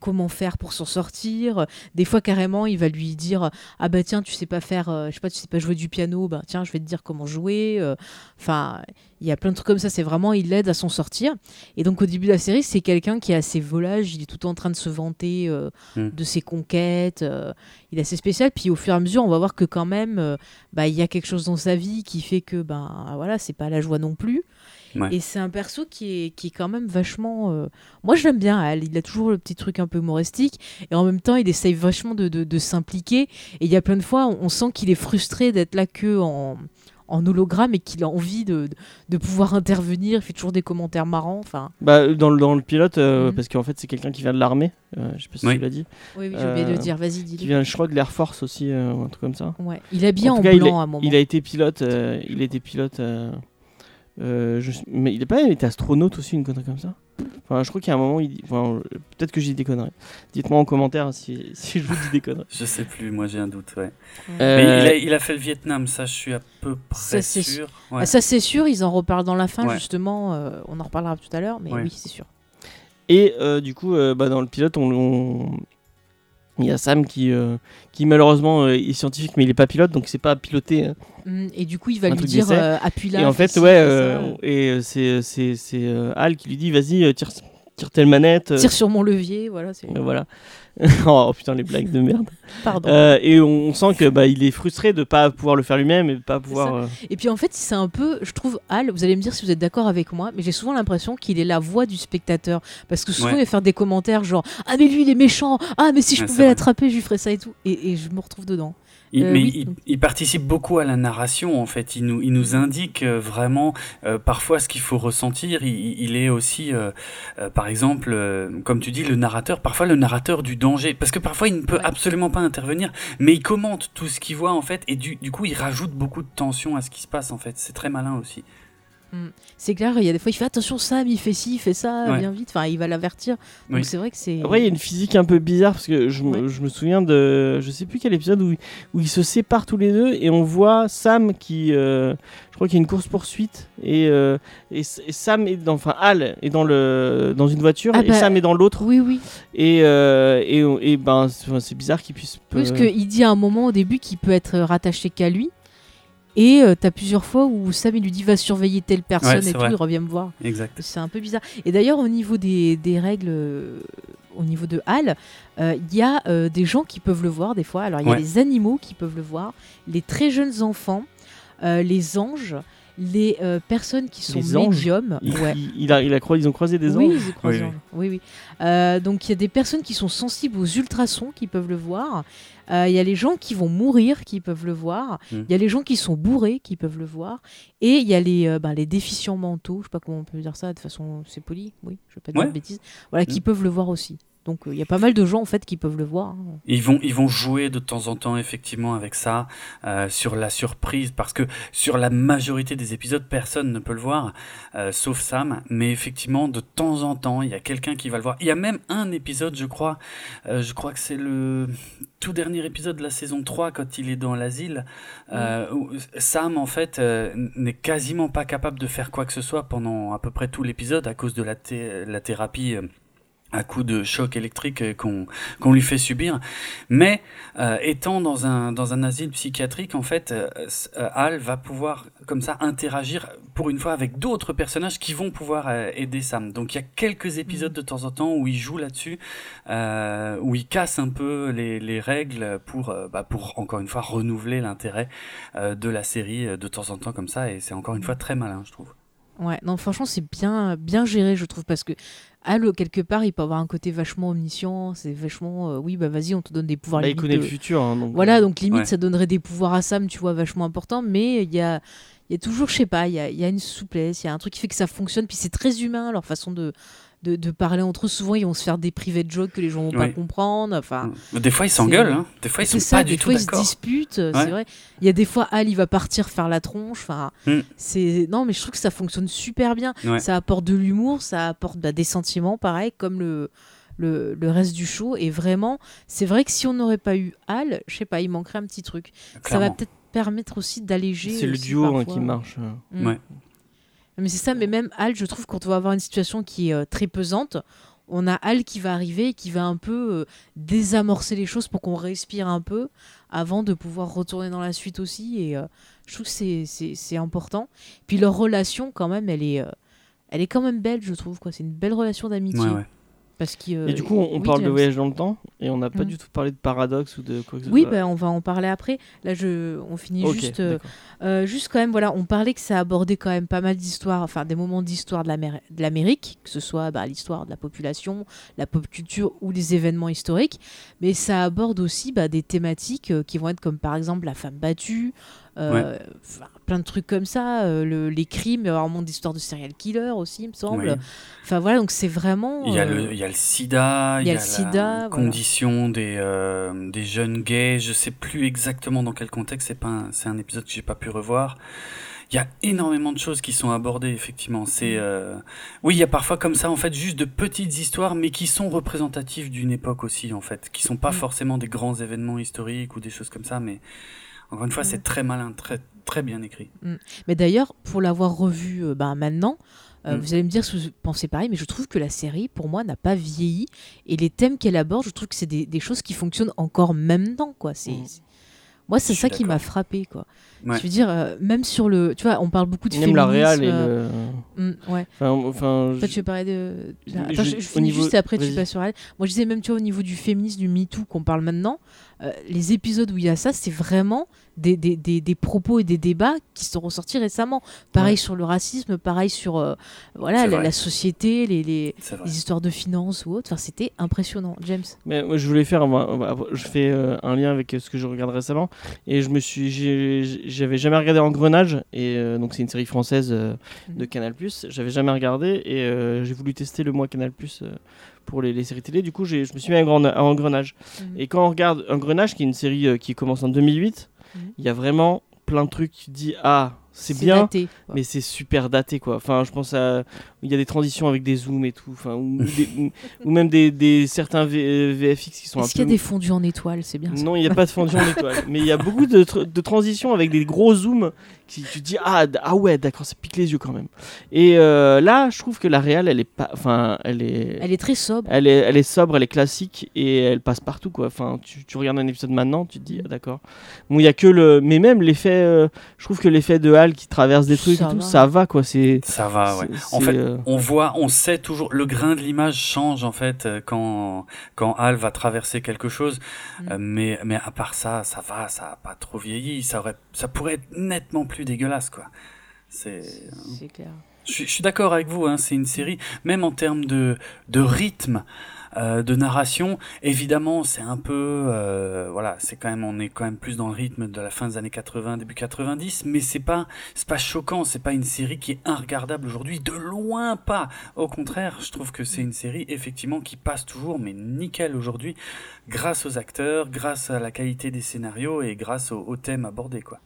[SPEAKER 1] Comment faire pour s'en sortir des fois carrément il va lui dire ah bah tiens tu sais pas faire euh, je sais pas tu sais pas jouer du piano bah tiens je vais te dire comment jouer euh. enfin il y a plein de trucs comme ça c'est vraiment il l'aide à s'en sortir et donc au début de la série c'est quelqu'un qui est assez volage il est tout le temps en train de se vanter euh,
[SPEAKER 3] Mm.
[SPEAKER 1] de ses conquêtes il est assez spécial puis au fur et à mesure on va voir que quand même bah il y a quelque chose dans sa vie qui fait que ben voilà c'est pas la joie non plus
[SPEAKER 3] Ouais.
[SPEAKER 1] et c'est un perso qui est, qui est quand même vachement euh, moi je l'aime bien Al il a toujours le petit truc un peu humoristique et en même temps il essaye vachement de, de, de s'impliquer et il y a plein de fois on, on sent qu'il est frustré d'être là que en en hologramme et qu'il a envie de, de pouvoir intervenir. Il fait toujours des commentaires marrants. Enfin,
[SPEAKER 2] Bah, dans, le, dans le pilote, euh,
[SPEAKER 1] Mhm.
[SPEAKER 2] parce qu'en fait, c'est quelqu'un qui vient de l'armée. euh, je sais pas si
[SPEAKER 3] Oui.
[SPEAKER 2] tu l'as dit.
[SPEAKER 1] oui, oui, j'ai oublié de
[SPEAKER 2] Euh,
[SPEAKER 1] le dire. Vas-y,
[SPEAKER 2] Qui
[SPEAKER 1] dis-le.
[SPEAKER 2] vient, je crois, de l'Air Force aussi, euh, ou un truc comme ça.
[SPEAKER 1] Ouais. Il est bien
[SPEAKER 2] En
[SPEAKER 1] en,
[SPEAKER 2] tout cas, il
[SPEAKER 1] blanc à un moment.
[SPEAKER 2] Il a été pilote. euh, il a été pilote. Euh, euh, je- mais il est pas il était astronaute aussi, une connerie comme ça? Enfin, je crois qu'il y a un moment, il dit. Enfin, euh, peut-être que j'ai des conneries. Dites-moi en commentaire si, si je vous dis des conneries.
[SPEAKER 3] Je sais plus, moi j'ai un doute, ouais.
[SPEAKER 2] Euh,
[SPEAKER 3] Mais il a, il a fait le Vietnam, ça je suis à peu
[SPEAKER 1] Ça,
[SPEAKER 3] près
[SPEAKER 1] c'est
[SPEAKER 3] sûr. Ouais.
[SPEAKER 1] Ah, ça, c'est sûr. Ils en reparlent dans la fin,
[SPEAKER 3] Ouais.
[SPEAKER 1] justement. euh, on en reparlera tout à l'heure. Mais
[SPEAKER 3] Ouais.
[SPEAKER 1] oui, c'est sûr.
[SPEAKER 2] Et euh, du coup, euh, bah, dans le pilote, on, on- il y a Sam qui, euh, qui malheureusement euh, est scientifique, mais il est pas pilote, donc c'est pas piloté. hein.
[SPEAKER 1] Mm, Et du coup, il va
[SPEAKER 2] Un
[SPEAKER 1] lui dire
[SPEAKER 2] d'essai.
[SPEAKER 1] euh, appuie là.
[SPEAKER 2] et en fait, ouais, et c'est Hal qui lui dit, vas-y, tire, tire telle manette. euh,
[SPEAKER 1] Tire sur mon levier. Voilà. c'est-
[SPEAKER 2] euh, voilà. oh putain, les blagues de merde.
[SPEAKER 1] Pardon.
[SPEAKER 2] Euh, et on, on sent que bah, il est frustré de pas pouvoir le faire lui-même et de pas pouvoir. euh,
[SPEAKER 1] Et puis en fait, c'est un peu, je trouve, Hal, vous allez me dire si vous êtes d'accord avec moi, mais j'ai souvent l'impression qu'il est la voix du spectateur. Parce que souvent,
[SPEAKER 3] Ouais.
[SPEAKER 1] il va faire des commentaires genre Ah, mais lui, il est méchant Ah, mais si je pouvais l'attraper, je lui ferais ça et tout. Et, et je me retrouve dedans.
[SPEAKER 3] Il,
[SPEAKER 1] Euh,
[SPEAKER 3] mais
[SPEAKER 1] oui.
[SPEAKER 3] il, il participe beaucoup à la narration en fait. Il nous, il nous indique euh, vraiment euh, parfois ce qu'il faut ressentir. Il, est aussi, euh, par exemple, comme tu dis, le narrateur. Parfois le narrateur du danger, parce que parfois il ne peut
[SPEAKER 1] Ouais.
[SPEAKER 3] absolument pas intervenir, mais il commente tout ce qu'il voit en fait, et du, du coup il rajoute beaucoup de tension à ce qui se passe en fait. C'est très malin aussi.
[SPEAKER 1] C'est clair, il y a des fois, il fait attention, Sam, il fait ci, il fait ça,
[SPEAKER 3] Ouais.
[SPEAKER 1] viens vite. Enfin, il va l'avertir. Donc
[SPEAKER 3] Oui.
[SPEAKER 1] c'est vrai que c'est.
[SPEAKER 2] Après, il y a une physique un peu bizarre parce que je, me-
[SPEAKER 1] Ouais.
[SPEAKER 2] je me souviens de. Je sais plus quel épisode où, où ils se séparent tous les deux et on voit Sam qui. euh, je crois qu'il y a une course-poursuite et, euh, et, Sam est dans. Enfin, Hal est dans, le, dans une voiture
[SPEAKER 1] Ah
[SPEAKER 2] et
[SPEAKER 1] bah,
[SPEAKER 2] Sam est dans l'autre.
[SPEAKER 1] Oui, oui.
[SPEAKER 2] Et, euh, et, et ben, c'est bizarre qu'il puisse.
[SPEAKER 1] Parce qu'il dit à un moment au début qu'il peut être rattaché qu'à lui. Et euh, t'as plusieurs fois où Sam il lui dit va surveiller telle personne
[SPEAKER 3] Ouais,
[SPEAKER 1] et tout,
[SPEAKER 3] vrai.
[SPEAKER 1] il revient me voir.
[SPEAKER 3] Exact.
[SPEAKER 1] C'est un peu bizarre. Et d'ailleurs, au niveau des, des règles, euh, au niveau de Hal, euh, il y a euh, des gens qui peuvent le voir des fois. Alors, il y a
[SPEAKER 3] Ouais.
[SPEAKER 1] les animaux qui peuvent le voir, les très jeunes enfants, euh, les anges, les euh, personnes qui sont médiums.
[SPEAKER 2] il,
[SPEAKER 1] Ouais.
[SPEAKER 2] il- il a, il a croisé, ils ont croisé des
[SPEAKER 1] oui,
[SPEAKER 2] anges.
[SPEAKER 1] ils
[SPEAKER 3] Oui, oui.
[SPEAKER 1] anges. oui, oui. Euh, donc il y a des personnes qui sont sensibles aux ultrasons qui peuvent le voir. Euh, Il y a les gens qui vont mourir qui peuvent le voir. Il
[SPEAKER 3] Mm.
[SPEAKER 1] y a les gens qui sont bourrés qui peuvent le voir. Et il y a les, euh, ben, les déficients mentaux, je sais pas comment on peut dire ça de façon c'est poli, oui, je vais pas dire
[SPEAKER 3] Ouais.
[SPEAKER 1] de bêtises, voilà, qui
[SPEAKER 3] Mm.
[SPEAKER 1] peuvent le voir aussi. Donc euh, il y a pas mal de gens en fait qui peuvent le voir. hein.
[SPEAKER 3] Ils vont, ils vont jouer de temps en temps effectivement avec ça, euh, sur la surprise, parce que sur la majorité des épisodes, personne ne peut le voir, euh, sauf Sam. Mais effectivement, de temps en temps, il y a quelqu'un qui va le voir. Il y a même un épisode, je crois, je crois que c'est le tout dernier épisode de la saison 3, quand il est dans l'asile, où Sam, en fait, n'est quasiment pas capable de faire quoi que ce soit pendant à peu près tout l'épisode à cause de la, thé- la thérapie. À coup de choc électrique euh, qu'on lui fait subir. Mais euh, étant dans un, dans un asile psychiatrique, en fait, euh, s- euh, Hal va pouvoir comme ça interagir pour une fois avec d'autres personnages qui vont pouvoir euh, aider Sam. Donc il y a quelques épisodes de temps en temps où il joue là-dessus, où il casse un peu les, les règles pour, bah, pour encore une fois renouveler l'intérêt de la série de temps en temps comme ça. Et c'est encore une fois très malin, je trouve.
[SPEAKER 1] Ouais, non, franchement, c'est bien, bien géré, je trouve, parce que Hal, quelque part, il peut avoir un côté vachement omniscient, c'est vachement, euh, oui, bah vas-y, on te donne des pouvoirs
[SPEAKER 2] Bah, il connaît
[SPEAKER 1] de-
[SPEAKER 2] le futur. hein, donc,
[SPEAKER 1] Voilà,
[SPEAKER 2] euh,
[SPEAKER 1] donc limite,
[SPEAKER 3] Ouais.
[SPEAKER 1] ça donnerait des pouvoirs à Sam, tu vois, vachement importants, mais il y a, il y a toujours, je sais pas, il y a, il y a une souplesse, il y a un truc qui fait que ça fonctionne, puis c'est très humain, leur façon de, de, de parler entre eux. Souvent, ils vont se faire des private jokes que les gens vont pas comprendre, enfin.
[SPEAKER 3] Des fois, ils s'engueulent, hein. des fois, ils
[SPEAKER 1] C'est
[SPEAKER 3] sont
[SPEAKER 1] ça,
[SPEAKER 3] pas
[SPEAKER 1] des
[SPEAKER 3] du
[SPEAKER 1] fois
[SPEAKER 3] tout
[SPEAKER 1] ils se disputent,
[SPEAKER 3] Ouais.
[SPEAKER 1] c'est vrai. Il y a des fois Al il va partir faire la tronche, enfin
[SPEAKER 3] Mm.
[SPEAKER 1] c'est non mais je trouve que ça fonctionne super bien.
[SPEAKER 3] Ouais.
[SPEAKER 1] Ça apporte de l'humour, ça apporte bah, des sentiments pareil comme le, le le reste du show et vraiment c'est vrai que si on n'aurait pas eu Al, je sais pas, il manquerait un petit truc. Ça va peut-être permettre aussi d'alléger.
[SPEAKER 2] C'est le duo hein,
[SPEAKER 1] parfois.
[SPEAKER 2] qui marche. euh.
[SPEAKER 1] Mm.
[SPEAKER 3] Ouais.
[SPEAKER 1] Mais c'est ça, mais même Al, je trouve quand on va avoir une situation qui est euh, très pesante, on a Al qui va arriver et qui va un peu euh, désamorcer les choses pour qu'on respire un peu avant de pouvoir retourner dans la suite aussi. Et euh, je trouve que c'est- important. Puis leur relation, quand même, elle est, elle est quand même belle, je trouve. C'est une belle relation d'amitié. Parce euh,
[SPEAKER 2] Et du coup, on,
[SPEAKER 1] oui,
[SPEAKER 2] parle de voyage dans le temps et on n'a pas
[SPEAKER 1] Mm.
[SPEAKER 2] du tout parlé de paradoxe ou de quoi que ce
[SPEAKER 1] Oui,
[SPEAKER 2] soit.
[SPEAKER 1] bah, on va en parler après. Là, je, on finit juste. euh. Euh, juste quand même, voilà, on parlait que ça abordait quand même pas mal d'histoires, enfin des moments d'histoire de l'Améri- de l'Amérique, que ce soit bah, l'histoire de la population, la pop culture ou les événements historiques, mais ça aborde aussi bah, des thématiques euh, qui vont être comme par exemple la femme battue, euh, plein de trucs comme ça, euh, le- les crimes, il y a un monde d'histoire de serial killer aussi, il me semble. Enfin voilà, donc c'est vraiment.
[SPEAKER 3] Il y, a
[SPEAKER 1] euh,
[SPEAKER 3] le, il y a le sida, il y a,
[SPEAKER 1] le sida,
[SPEAKER 3] la
[SPEAKER 1] voilà.
[SPEAKER 3] condition des, euh, des jeunes gays. Je sais plus exactement dans quel contexte. C'est pas un, c'est un épisode que j'ai pas pu revoir. Il y a énormément de choses qui sont abordées effectivement. C'est
[SPEAKER 1] Mm.
[SPEAKER 3] euh, oui, il y a parfois comme ça en fait juste de petites histoires, mais qui sont représentatives d'une époque aussi en fait, qui sont pas
[SPEAKER 1] Mm.
[SPEAKER 3] forcément des grands événements historiques ou des choses comme ça, mais encore une fois,
[SPEAKER 1] Mm.
[SPEAKER 3] c'est très malin, très très bien écrit.
[SPEAKER 1] Mais d'ailleurs, pour l'avoir revu euh, ben, maintenant, euh,
[SPEAKER 3] Mm.
[SPEAKER 1] vous allez me dire si vous pensez pareil, mais je trouve que la série, pour moi, n'a pas vieilli. Et les thèmes qu'elle aborde, je trouve que c'est des, des choses qui fonctionnent encore maintenant. Quoi. C'est,
[SPEAKER 2] Mm.
[SPEAKER 1] Moi, c'est ça qui m'a frappé. Quoi.
[SPEAKER 3] Ouais.
[SPEAKER 1] Je veux dire, euh, même sur le. Tu vois, on parle beaucoup de
[SPEAKER 2] Même
[SPEAKER 1] féminisme.
[SPEAKER 2] la réal et
[SPEAKER 1] euh,
[SPEAKER 2] le.
[SPEAKER 1] mm, ouais.
[SPEAKER 2] Enfin, enfin,
[SPEAKER 1] Toi,
[SPEAKER 2] je-
[SPEAKER 1] tu veux parler de.
[SPEAKER 2] je-
[SPEAKER 1] Attends, je,
[SPEAKER 2] je-
[SPEAKER 1] je
[SPEAKER 2] au
[SPEAKER 1] finis
[SPEAKER 2] niveau-
[SPEAKER 1] juste et après tu passes sur elle. Moi, je disais même, tu vois, au niveau du féminisme, du MeToo qu'on parle maintenant, euh, les épisodes où il y a ça, c'est vraiment des, des, des, des propos et des débats qui sont ressortis récemment. Pareil
[SPEAKER 2] Ouais.
[SPEAKER 1] sur le racisme, pareil sur euh, voilà, la, société, les, les, les histoires de finances ou autre. Enfin, c'était impressionnant. James.
[SPEAKER 2] Mais moi, je voulais faire, je fais euh, un lien avec ce que je regarde récemment, et je me suis, j'avais jamais regardé Engrenage, et euh, donc c'est une série française euh, de
[SPEAKER 1] Mhm.
[SPEAKER 2] Canal+. J'avais jamais regardé, et euh, j'ai voulu tester le mois Canal+ euh, pour les, les séries télé. Du coup, j'ai- je me suis mis à, Engren- à Engrenage.
[SPEAKER 1] Mhm.
[SPEAKER 2] Et quand on regarde Engrenage, qui est une série euh, qui commence en 2008, il
[SPEAKER 1] Mhm.
[SPEAKER 2] y a vraiment plein de trucs. Tu dis ah, c'est bien,
[SPEAKER 1] daté,
[SPEAKER 2] mais c'est super daté quoi. Enfin, je pense à il y a des transitions avec des zooms et tout, enfin ou, des- ou- ou même des, des certains V- VFX qui sont un
[SPEAKER 1] Est-ce qu'il y a des fondus en étoiles C'est bien
[SPEAKER 2] non, il n'y a pas de fondu en étoile, mais il y a beaucoup de, tr- de transitions avec des gros zooms qui tu te dis ah ah ouais d'accord ça pique les yeux quand même. Et euh, là, je trouve que la réal elle est pas, enfin elle est
[SPEAKER 1] Elle est très sobre.
[SPEAKER 2] elle est, elle est sobre, elle est classique et elle passe partout quoi. Enfin, tu, tu regardes un épisode maintenant, tu te dis ah, d'accord. Bon, il y a que le, mais même l'effet, euh, je trouve que l'effet de Hal qui traverse des trucs
[SPEAKER 1] Ça
[SPEAKER 2] et tout,
[SPEAKER 1] va.
[SPEAKER 2] ça va quoi. C'est,
[SPEAKER 3] Ça va, ouais. En fait,
[SPEAKER 2] euh,
[SPEAKER 3] on voit, on sait toujours, le grain de l'image change en fait quand quand Hal va traverser quelque chose,
[SPEAKER 1] Mm.
[SPEAKER 3] Euh, mais mais à part ça, ça va, ça a pas trop vieilli, ça aurait, ça pourrait être nettement plus dégueulasse quoi. C'est,
[SPEAKER 1] C'est clair.
[SPEAKER 3] je suis, je suis d'accord avec vous, hein, c'est une série, même en termes de de rythme. euh, de narration, évidemment, c'est un peu, euh, voilà, c'est quand même, on est quand même plus dans le rythme de la fin des années 80, début 90, mais c'est pas, pas choquant, c'est pas une série qui est inregardable aujourd'hui, de loin pas. Au contraire, je trouve que c'est une série effectivement qui passe toujours, mais nickel aujourd'hui, grâce aux acteurs, grâce à la qualité des scénarios et grâce au, au thème abordé, quoi.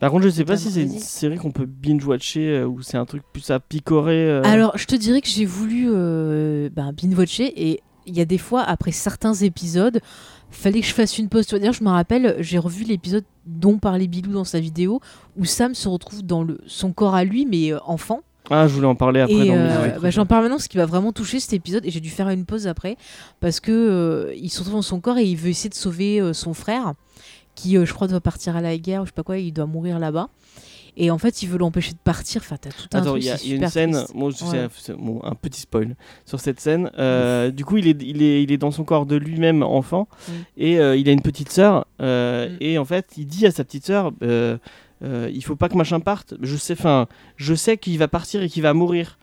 [SPEAKER 2] Par contre, je sais pas si c'est une série qu'on peut binge-watcher euh, ou c'est un truc plus à picorer. euh.
[SPEAKER 1] Alors, je te dirais que j'ai voulu euh, ben, binge-watcher et il y a des fois, après certains épisodes, fallait que je fasse une pause. D'ailleurs, je me rappelle, j'ai revu l'épisode dont parlait Bilou dans sa vidéo où Sam se retrouve dans le, son corps à lui, mais euh, enfant.
[SPEAKER 2] Ah, je voulais en parler après
[SPEAKER 1] et
[SPEAKER 2] dans
[SPEAKER 1] euh,
[SPEAKER 2] mes
[SPEAKER 1] bah, j'en parle maintenant parce qu'il m'a vraiment touché cet épisode et j'ai dû faire une pause après parce que euh, il se retrouve dans son corps et il veut essayer de sauver euh, son frère qui, euh, je crois, doit partir à la guerre ou je sais pas quoi, il doit mourir là-bas. Et en fait, il veut l'empêcher de partir. Enfin, t'as tout un
[SPEAKER 2] Attends,
[SPEAKER 1] truc.
[SPEAKER 2] il y a, une scène, moi,
[SPEAKER 1] Ouais.
[SPEAKER 2] bon, un petit spoil sur cette scène. Euh, du coup, il est, il, est, il est dans son corps de lui-même enfant
[SPEAKER 1] Mm.
[SPEAKER 2] et euh, il a une petite sœur. euh,
[SPEAKER 1] Mm.
[SPEAKER 2] Et en fait, il dit à sa petite sœur Il faut pas que machin parte. Je sais, enfin, je sais qu'il va partir et qu'il va mourir.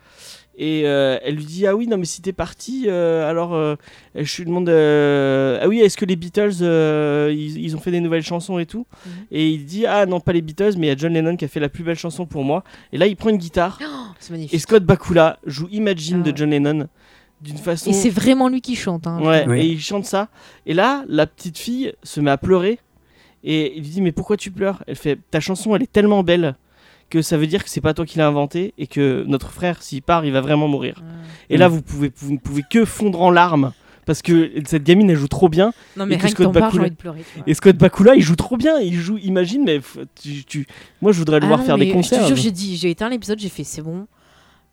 [SPEAKER 2] Et euh, elle lui dit Ah oui, non, mais si t'es parti, euh, alors euh, je lui demande euh, Ah oui, est-ce que les Beatles euh, ils, ils ont fait des nouvelles chansons et tout
[SPEAKER 1] Mhm.
[SPEAKER 2] Et il dit Ah non, pas les Beatles, mais il y a John Lennon qui a fait la plus belle chanson pour moi. Et là, il prend une guitare.
[SPEAKER 1] Oh, c'est magnifique.
[SPEAKER 2] Et Scott Bakula joue Imagine
[SPEAKER 1] Ah
[SPEAKER 2] de. John Lennon d'une façon.
[SPEAKER 1] Et c'est vraiment lui qui chante. hein.
[SPEAKER 2] Ouais,
[SPEAKER 3] Oui.
[SPEAKER 2] et il chante ça. Et là, la petite fille se met à pleurer. Et il lui dit Mais pourquoi tu pleures? Elle fait Ta chanson, elle est tellement belle que ça veut dire que c'est pas toi qui l'as inventée et que notre frère, s'il part, il va vraiment mourir. Et là, vous, pouvez, vous ne pouvez que fondre en larmes. Parce que cette gamine, elle joue trop bien.
[SPEAKER 1] Non, mais
[SPEAKER 2] Et
[SPEAKER 1] rien que
[SPEAKER 2] Scott Bakula-
[SPEAKER 1] de pleurer.
[SPEAKER 2] Et Scott Bakula, il joue trop bien. Il joue, imagine, mais tu, tu- moi, je voudrais le
[SPEAKER 1] Ah
[SPEAKER 2] voir
[SPEAKER 1] non,
[SPEAKER 2] faire des concerts.
[SPEAKER 1] Je j'ai dit, j'ai éteint l'épisode, j'ai fait c'est bon,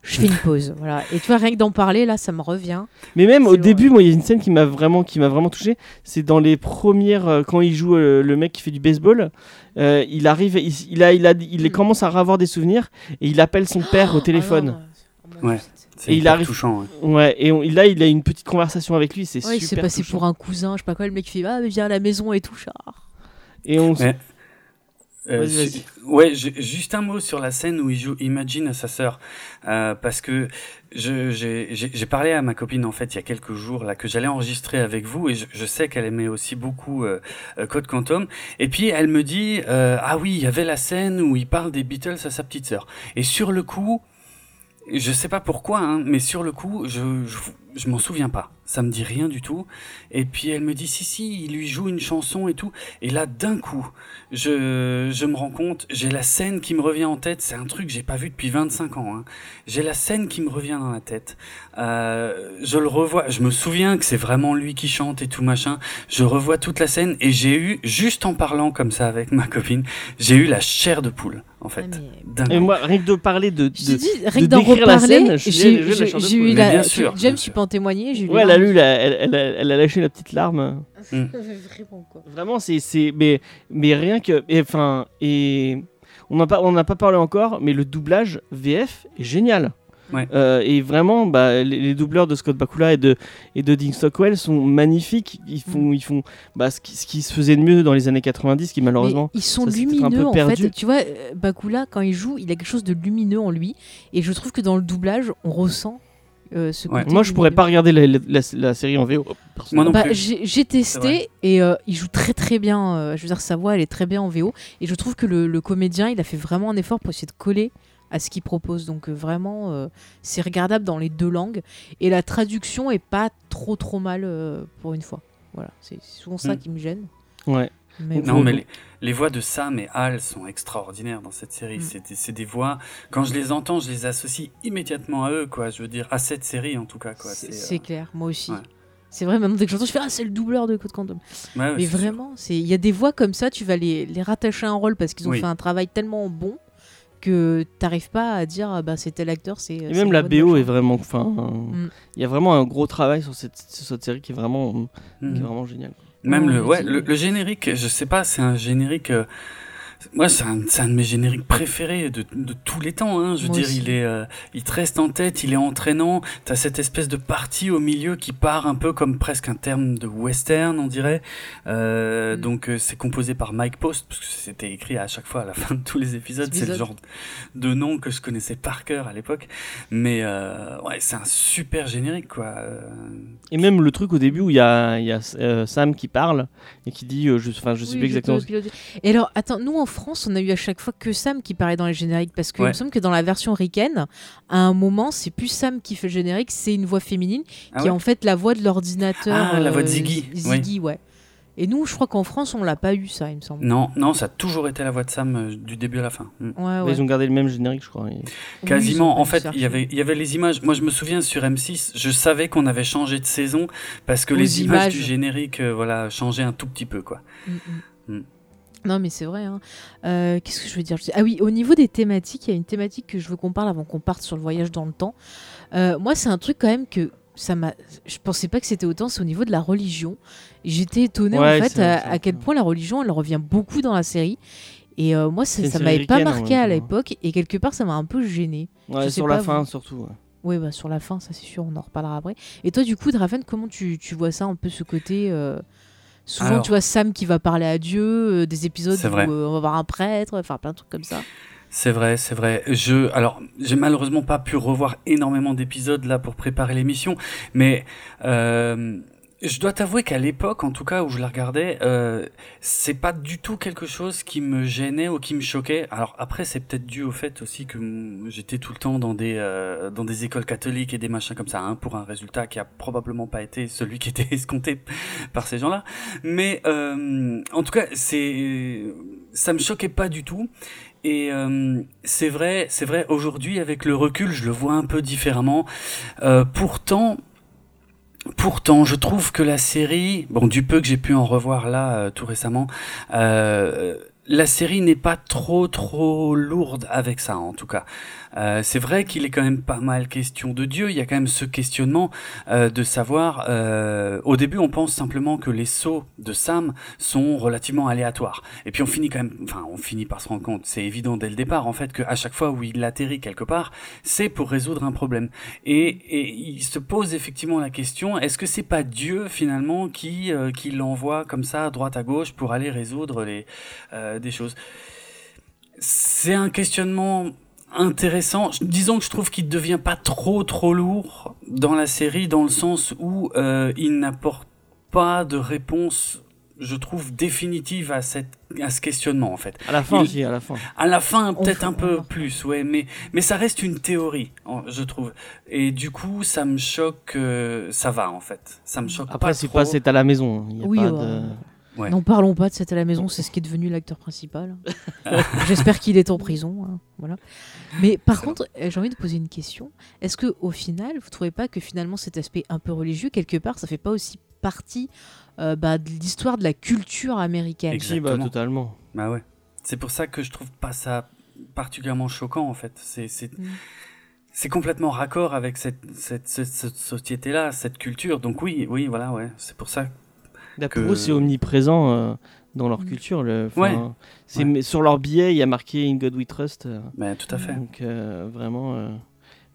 [SPEAKER 1] je fais une pause. voilà. Et tu vois, rien que d'en parler, là, ça me revient.
[SPEAKER 2] Mais même au début, moi, il y a une scène qui m'a vraiment, qui m'a vraiment touché. C'est dans les premières, euh, quand il joue euh, le mec qui fait du baseball. euh, il arrive, il, il a, il a, il
[SPEAKER 1] Mm.
[SPEAKER 2] commence à avoir des souvenirs et il appelle son père au téléphone.
[SPEAKER 1] Ah non, oh mon
[SPEAKER 3] Ouais.
[SPEAKER 2] Et il
[SPEAKER 3] hyper
[SPEAKER 2] arrive-
[SPEAKER 3] touchant. ouais.
[SPEAKER 2] ouais. Et on- là, il a une petite conversation avec lui. C'est
[SPEAKER 1] Ouais, il s'est
[SPEAKER 2] super.
[SPEAKER 1] passé
[SPEAKER 2] touchant.
[SPEAKER 1] pour un cousin, je sais pas quoi, le mec fait Ah, mais viens à la maison et tout, genre.
[SPEAKER 2] Et on,
[SPEAKER 3] Mais- Euh, ouais, juste un mot sur la scène où il joue Imagine à sa sœur, Euh, parce que j'ai parlé à ma copine en fait il y a quelques jours là que j'allais enregistrer avec vous et je, je sais qu'elle aimait aussi beaucoup euh, Code Quantum. Et puis elle me dit ah oui il y avait la scène où il parle des Beatles à sa petite sœur. Et sur le coup je sais pas pourquoi hein, mais sur le coup je, je, je m'en souviens pas ça me dit rien du tout et puis elle me dit si si il lui joue une chanson et tout et là d'un coup je, je me rends compte, j'ai la scène qui me revient en tête, c'est un truc que j'ai pas vu depuis 25 ans. Hein. J'ai la scène qui me revient dans la tête. Euh, je le revois, je me souviens que c'est vraiment lui qui chante et tout machin. Je revois toute la scène et j'ai eu, juste en parlant comme ça avec ma copine, j'ai eu la chair de poule en fait.
[SPEAKER 1] Ah, mais-
[SPEAKER 2] Et moi, rien que de parler de.
[SPEAKER 1] Je
[SPEAKER 2] de-
[SPEAKER 1] dis, rien que
[SPEAKER 2] de
[SPEAKER 1] d'en
[SPEAKER 2] la
[SPEAKER 1] reparler,
[SPEAKER 2] scène, je suis-
[SPEAKER 1] j'ai
[SPEAKER 2] j'ai la
[SPEAKER 1] eu
[SPEAKER 2] poule.
[SPEAKER 3] Mais
[SPEAKER 1] la.
[SPEAKER 3] bien sûr,
[SPEAKER 1] James, témoigner. j'ai eu
[SPEAKER 2] Ouais, elle a
[SPEAKER 1] larmes.
[SPEAKER 2] lu, la- elle, elle a, elle a lâché la petite larme.
[SPEAKER 1] Vraiment, quoi.
[SPEAKER 2] Vraiment, c'est, c'est, mais, mais rien que, enfin, et on n'a pas, on n'a pas parlé encore, mais le doublage VF est génial.
[SPEAKER 3] Ouais.
[SPEAKER 2] Euh, et vraiment, bah, les, les doubleurs de Scott Bakula et de et de Dean Stockwell sont magnifiques. Ils font, ils font, bah, ce qui, ce qui se faisait de mieux dans les années 90, qui malheureusement.
[SPEAKER 1] Mais ils sont
[SPEAKER 2] ça, c'est peut-être un peu
[SPEAKER 1] lumineux en
[SPEAKER 2] perdu.
[SPEAKER 1] fait. Tu vois, euh, Bakula, quand il joue, il a quelque chose de lumineux en lui. Et je trouve que dans le doublage, on ressent euh, ce
[SPEAKER 3] Ouais.
[SPEAKER 1] côté.
[SPEAKER 2] Moi, je pourrais pas regarder la, la- la- la série en VO.
[SPEAKER 3] Moi non
[SPEAKER 1] Bah,
[SPEAKER 3] plus.
[SPEAKER 1] j'ai testé et euh, il joue très très bien. euh, je veux dire, sa voix, elle est très bien en VO. Et je trouve que le, le comédien, il a fait vraiment un effort pour essayer de coller à ce qu'il propose. Donc euh, vraiment, euh, c'est regardable dans les deux langues. Et la traduction est pas trop trop mal euh, pour une fois. Voilà, c'est souvent ça
[SPEAKER 3] Mm.
[SPEAKER 1] qui me gêne.
[SPEAKER 2] Ouais.
[SPEAKER 1] Mais
[SPEAKER 3] Non, mais les, les voix de Sam et Al sont extraordinaires dans cette série.
[SPEAKER 1] Mm.
[SPEAKER 3] C'est des- voix, quand je les entends, je les associe immédiatement à eux, quoi. Je veux dire, à cette série en tout cas, quoi.
[SPEAKER 1] c'est
[SPEAKER 3] euh,
[SPEAKER 1] clair, moi aussi.
[SPEAKER 3] ouais.
[SPEAKER 1] C'est vrai, maintenant dès que j'entends, je fais Ah, c'est le doubleur de Code Quantum.
[SPEAKER 3] ouais,
[SPEAKER 1] Mais vraiment, c'est il y a des voix comme ça, tu vas les, les rattacher à un rôle parce qu'ils ont
[SPEAKER 3] Oui.
[SPEAKER 1] fait un travail tellement bon que t'arrives pas à dire ah bah c'est tel acteur, c'est.
[SPEAKER 2] Et même la BO est vraiment, enfin,
[SPEAKER 1] Mm.
[SPEAKER 2] il y a vraiment un gros travail sur cette, sur cette série qui est vraiment,
[SPEAKER 3] Mhm.
[SPEAKER 2] qui est vraiment génial.
[SPEAKER 3] Même le, ouais, le, le générique, je sais pas, c'est un générique. Moi, c'est un, de mes génériques préférés de, de tous les temps. Hein. Je veux
[SPEAKER 1] Moi
[SPEAKER 3] dire,
[SPEAKER 1] aussi.
[SPEAKER 3] il est, euh, il te reste en tête, il est entraînant. T'as cette espèce de partie au milieu qui part un peu comme presque un terme de western, on dirait. Euh,
[SPEAKER 1] Mm.
[SPEAKER 3] Donc, euh, c'est composé par Mike Post, parce que c'était écrit à chaque fois à la fin de tous les épisodes. C'est le genre de nom que je connaissais par cœur à l'époque. Mais euh, ouais, c'est un super générique, quoi. Euh,
[SPEAKER 2] Et même le truc au début où il y a, il y a euh, Sam qui parle et qui dit, euh, je, enfin, je sais
[SPEAKER 1] Oui,
[SPEAKER 2] plus exactement.
[SPEAKER 1] Et alors, attends, nous en France, on a eu à chaque fois que Sam qui paraît dans les génériques parce qu'il
[SPEAKER 3] Ouais.
[SPEAKER 1] me semble que dans la version ricaine, à un moment, c'est plus Sam qui fait le générique, c'est une voix féminine
[SPEAKER 3] Ah
[SPEAKER 1] qui
[SPEAKER 3] ouais
[SPEAKER 1] est en fait la voix de l'ordinateur. euh,
[SPEAKER 3] Ah, la voix de Ziggy,
[SPEAKER 1] Ziggy, ouais. Et nous, je crois qu'en France, on l'a pas eu ça, il me semble.
[SPEAKER 3] Non, non, ça a toujours été la voix de Sam euh, du début à la fin. Mm.
[SPEAKER 1] Ouais, ouais.
[SPEAKER 2] Ils ont gardé le même générique, je crois. et-
[SPEAKER 3] Quasiment. En fait, il y avait, il y avait les images. Moi, je me souviens sur M6, je savais qu'on avait changé de saison parce que
[SPEAKER 1] Aux
[SPEAKER 3] les images,
[SPEAKER 1] images.
[SPEAKER 3] du générique, euh, voilà, changeaient un tout petit peu, quoi.
[SPEAKER 1] Mm, mm. Non, mais c'est vrai. hein. Euh, Qu'est-ce que je veux dire? Ah oui, au niveau des thématiques, il y a une thématique que je veux qu'on parle avant qu'on parte sur le voyage dans le temps. Euh, moi, c'est un truc quand même que ça m'a. Je pensais pas que c'était autant. C'est au niveau de la religion. J'étais étonnée
[SPEAKER 2] Ouais,
[SPEAKER 1] en fait à, quel point la religion, elle revient beaucoup dans la série. Et euh, moi, ça, m'avait pas marqué à l'époque. Et quelque part, ça m'a un peu gêné.
[SPEAKER 2] Ouais, sur
[SPEAKER 1] pas,
[SPEAKER 2] la fin surtout. ouais.
[SPEAKER 1] Oui, bah sur la fin, ça c'est sûr, on en reparlera après. Et toi, du coup, Draven, comment tu, tu vois ça un peu ce côté Souvent,
[SPEAKER 3] Alors-
[SPEAKER 1] tu vois Sam qui va parler à Dieu, euh, des épisodes où euh, on va voir un prêtre, enfin plein de trucs comme ça.
[SPEAKER 3] C'est vrai, c'est vrai. Je, alors, j'ai malheureusement pas pu revoir énormément d'épisodes là pour préparer l'émission, mais euh, je dois t'avouer qu'à l'époque, en tout cas où je la regardais, euh, c'est pas du tout quelque chose qui me gênait ou qui me choquait. Alors après, c'est peut-être dû au fait aussi que j'étais tout le temps dans des euh, dans des écoles catholiques et des machins comme ça, hein, pour un résultat qui a probablement pas été celui qui était escompté par ces gens-là. Mais euh, en tout cas, c'est ça me choquait pas du tout. Et euh, c'est vrai, c'est vrai. Aujourd'hui, avec le recul, je le vois un peu différemment. Euh, pourtant, pourtant, je trouve que la série, bon, du peu que j'ai pu en revoir là euh, tout récemment, euh, la série n'est pas trop trop lourde avec ça, en tout cas. Euh, c'est vrai qu'il est quand même pas mal question de Dieu. Il y a quand même ce questionnement euh, de savoir. euh, au début, on pense simplement que les sauts de Sam sont relativement aléatoires. Et puis on finit quand même, enfin, on finit par se rendre compte. C'est évident dès le départ, en fait, qu'à chaque fois où il atterrit quelque part, c'est pour résoudre un problème. Et, et il se pose effectivement la question est-ce que c'est pas Dieu finalement qui qui l'envoie comme ça à droite à gauche pour aller résoudre les des choses? C'est un questionnement intéressant. Disons que je trouve qu'il ne devient pas trop trop lourd dans la série, dans le sens où euh, il n'apporte pas de réponse, je trouve, définitive à, cette, à ce questionnement en fait.
[SPEAKER 2] À la fin
[SPEAKER 3] Il-
[SPEAKER 2] aussi, à la fin.
[SPEAKER 3] À la fin, peut-être un peu plus, ouais, mais, mais ça reste une théorie, je trouve. Et du coup, ça me choque, euh, ça va en fait. Ça me choque
[SPEAKER 2] Après,
[SPEAKER 3] pas
[SPEAKER 2] c'est pas c'est à la maison. Il y a
[SPEAKER 1] Oui,
[SPEAKER 2] pas de...
[SPEAKER 3] Ouais.
[SPEAKER 1] N'en parlons pas de cette à la maison, c'est ce qui est devenu l'acteur principal. J'espère qu'il est en prison. hein, Voilà. Mais par contre, j'ai envie de poser une question. Est-ce que au final, vous trouvez pas que finalement cet aspect un peu religieux, quelque part, ça fait pas aussi partie euh, bah, de l'histoire de la culture américaine?
[SPEAKER 3] Exact.
[SPEAKER 2] Si, bah,
[SPEAKER 3] Exactement.
[SPEAKER 2] totalement.
[SPEAKER 3] Bah ouais. C'est pour ça que je trouve pas ça particulièrement choquant en fait. C'est c'est
[SPEAKER 1] Mm.
[SPEAKER 3] c'est complètement raccord avec cette cette, cette, cette société-là, cette culture. Donc oui, oui, voilà, ouais. C'est pour ça. Que-
[SPEAKER 2] Pour eux, c'est omniprésent euh, dans leur
[SPEAKER 1] Mm.
[SPEAKER 2] culture. Le, enfin,
[SPEAKER 3] Ouais.
[SPEAKER 2] c'est mais Sur leur billet, il y a marqué In God We Trust. euh,
[SPEAKER 3] Mais tout à fait.
[SPEAKER 2] Donc euh, vraiment, euh,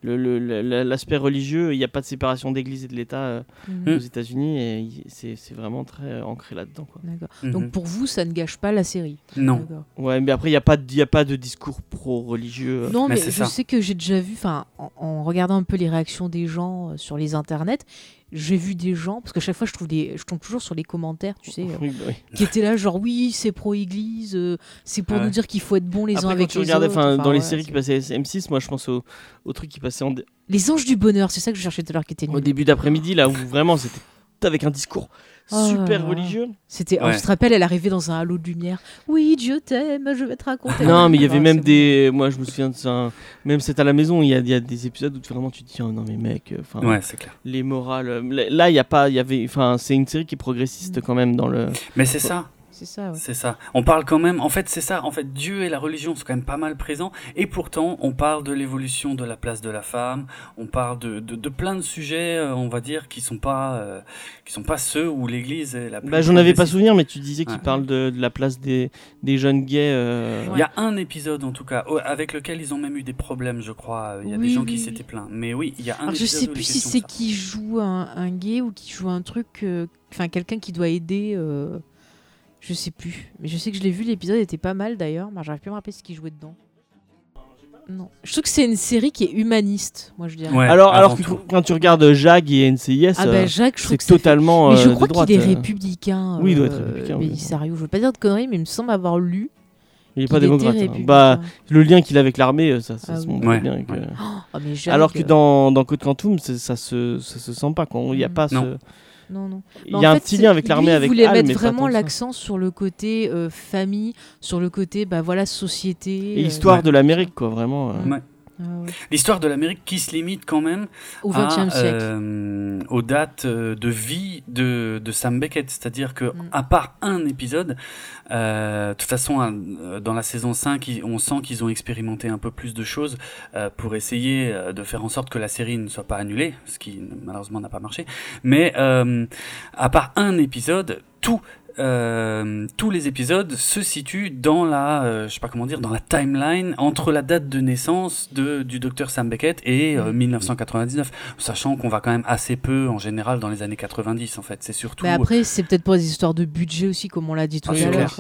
[SPEAKER 2] le- le- le- l'aspect religieux, il n'y a pas de séparation d'église et de l'État euh,
[SPEAKER 1] Mhm.
[SPEAKER 2] aux États-Unis et c'est c'est vraiment très ancré là-dedans. quoi.
[SPEAKER 1] D'accord.
[SPEAKER 3] Mhm.
[SPEAKER 1] Donc pour vous, ça ne gâche pas la série?
[SPEAKER 3] Non.
[SPEAKER 2] Ouais, mais après, il n'y a, pas de- il y a pas de discours pro-religieux.
[SPEAKER 1] Non,
[SPEAKER 3] Mais
[SPEAKER 1] je
[SPEAKER 3] ça.
[SPEAKER 1] sais que j'ai déjà vu, en, en regardant un peu les réactions des gens euh, sur les internets, j'ai vu des gens, parce que chaque fois je trouve des, je tombe toujours sur les commentaires, tu sais, euh,
[SPEAKER 2] Oui, bah oui.
[SPEAKER 1] qui étaient là, genre oui, c'est pro-église, euh, c'est pour
[SPEAKER 3] Ah
[SPEAKER 1] nous dire qu'il faut être bon les
[SPEAKER 2] Après,
[SPEAKER 1] uns avec les autres.
[SPEAKER 2] enfin, dans les séries qui passaient M6, moi je pense au, au truc qui passait en dé-
[SPEAKER 1] Les anges du bonheur, c'est ça que je cherchais tout à l'heure, qui était
[SPEAKER 2] au début d'après-midi, là où vraiment c'était avec un discours
[SPEAKER 1] Oh
[SPEAKER 2] super religieux.
[SPEAKER 1] C'était, oh,
[SPEAKER 3] Ouais.
[SPEAKER 1] je te rappelle, elle arrivait dans un halo de lumière. Oui, Dieu t'aime, je vais te raconter.
[SPEAKER 2] Non, mais il y avait
[SPEAKER 1] Ah,
[SPEAKER 2] même
[SPEAKER 1] c'est
[SPEAKER 2] des. Moi, je me souviens de ça. Même c'est à la maison, il y a, il y a des épisodes où vraiment tu te dis, oh non, mais mec, euh, enfin,
[SPEAKER 3] Ouais, c'est clair.
[SPEAKER 2] les morales. euh, Là, il y a pas. Il y avait. Enfin, c'est une série qui est progressiste
[SPEAKER 1] Mm.
[SPEAKER 2] quand même dans le.
[SPEAKER 3] Mais c'est ça.
[SPEAKER 1] C'est ça, ouais.
[SPEAKER 3] C'est ça. On parle quand même, en fait, c'est ça. En fait, Dieu et la religion sont quand même pas mal présents. Et pourtant, on parle de l'évolution de la place de la femme. On parle de, de, de plein de sujets, euh, on va dire, qui sont pas, euh, qui sont pas ceux où l'Église est la plus.
[SPEAKER 2] Bah, j'en avais pas souvenir, mais tu disais qu'il
[SPEAKER 3] Ouais.
[SPEAKER 2] parle de, de la place des, des jeunes gays. euh,
[SPEAKER 3] Il y a un épisode, en tout cas, avec lequel ils ont même eu des problèmes, je crois. Il y a
[SPEAKER 1] Oui,
[SPEAKER 3] des gens
[SPEAKER 1] oui,
[SPEAKER 3] qui
[SPEAKER 1] oui.
[SPEAKER 3] s'étaient plaints. Mais oui, il y a un
[SPEAKER 1] Alors, je
[SPEAKER 3] épisode
[SPEAKER 1] sais
[SPEAKER 3] où il
[SPEAKER 1] plus si c'est qui joue un, un gay ou qui joue un truc, euh, enfin quelqu'un qui doit aider. Euh, je sais plus, mais je sais que je l'ai vu. L'épisode était pas mal d'ailleurs. mais J'arrive plus à me rappeler ce qui jouait dedans. Non, je trouve que c'est une série qui est humaniste, moi je dirais.
[SPEAKER 3] Ouais,
[SPEAKER 2] alors, alors
[SPEAKER 3] avant
[SPEAKER 2] que
[SPEAKER 3] tout.
[SPEAKER 2] quand tu regardes Jag et NCIS,
[SPEAKER 1] ah
[SPEAKER 2] euh,
[SPEAKER 1] Jacques, je trouve
[SPEAKER 2] c'est
[SPEAKER 1] que ça fait-
[SPEAKER 2] totalement.
[SPEAKER 1] Mais je
[SPEAKER 2] euh,
[SPEAKER 1] crois qu'il est
[SPEAKER 2] euh.
[SPEAKER 1] républicain.
[SPEAKER 2] Oui, il doit être
[SPEAKER 1] euh,
[SPEAKER 2] républicain, oui.
[SPEAKER 1] Belisario. Je veux pas dire de conneries, mais il me semble avoir lu.
[SPEAKER 2] Il est
[SPEAKER 1] qu'il
[SPEAKER 2] pas démocrate. hein. Bah, le lien qu'il a avec l'armée, euh, ça, ça
[SPEAKER 1] Ah
[SPEAKER 2] se
[SPEAKER 1] oui.
[SPEAKER 2] montre
[SPEAKER 3] Ouais,
[SPEAKER 2] bien. que-.
[SPEAKER 1] Oh, mais Jacques,
[SPEAKER 2] Alors que
[SPEAKER 1] euh,
[SPEAKER 2] dans, dans Code Quantum, ça se, ça se sent pas. Il y a
[SPEAKER 1] Mm.
[SPEAKER 2] pas
[SPEAKER 3] Non.
[SPEAKER 2] ce.
[SPEAKER 1] Non, non.
[SPEAKER 2] Il
[SPEAKER 1] Bah,
[SPEAKER 2] y a un
[SPEAKER 1] fait,
[SPEAKER 2] petit lien avec l'armée, avec
[SPEAKER 1] voulait
[SPEAKER 2] Al,
[SPEAKER 1] mettre
[SPEAKER 2] mais
[SPEAKER 1] vraiment l'accent sur le côté euh, famille, sur le côté bah voilà société.
[SPEAKER 2] Et
[SPEAKER 1] euh,
[SPEAKER 2] l'histoire
[SPEAKER 3] ouais.
[SPEAKER 2] de l'Amérique, quoi, vraiment. euh.
[SPEAKER 3] Ouais.
[SPEAKER 1] Ah ouais.
[SPEAKER 3] L'histoire de l'Amérique qui se limite quand même
[SPEAKER 1] Au
[SPEAKER 3] à,
[SPEAKER 1] XXe siècle.
[SPEAKER 3] euh, aux dates euh, de vie de, de Sam Beckett. C'est-à-dire que,
[SPEAKER 1] Mm.
[SPEAKER 3] à part un épisode, euh, de toute façon, dans la saison 5, ils- on sent qu'ils ont expérimenté un peu plus de choses euh, pour essayer de faire en sorte que la série ne soit pas annulée, ce qui malheureusement n'a pas marché. Mais à part un épisode, tout. Euh, tous les épisodes se situent dans la, euh, je sais pas comment dire, dans la timeline entre la date de naissance de, du docteur Sam Beckett et euh,
[SPEAKER 1] Mm.
[SPEAKER 3] 1999, sachant qu'on va quand même assez peu en général dans les années 90 en fait. C'est surtout.
[SPEAKER 1] Mais après, c'est peut-être pour des histoires de budget aussi, comme on l'a dit tout
[SPEAKER 3] Ah,
[SPEAKER 1] à l'heure.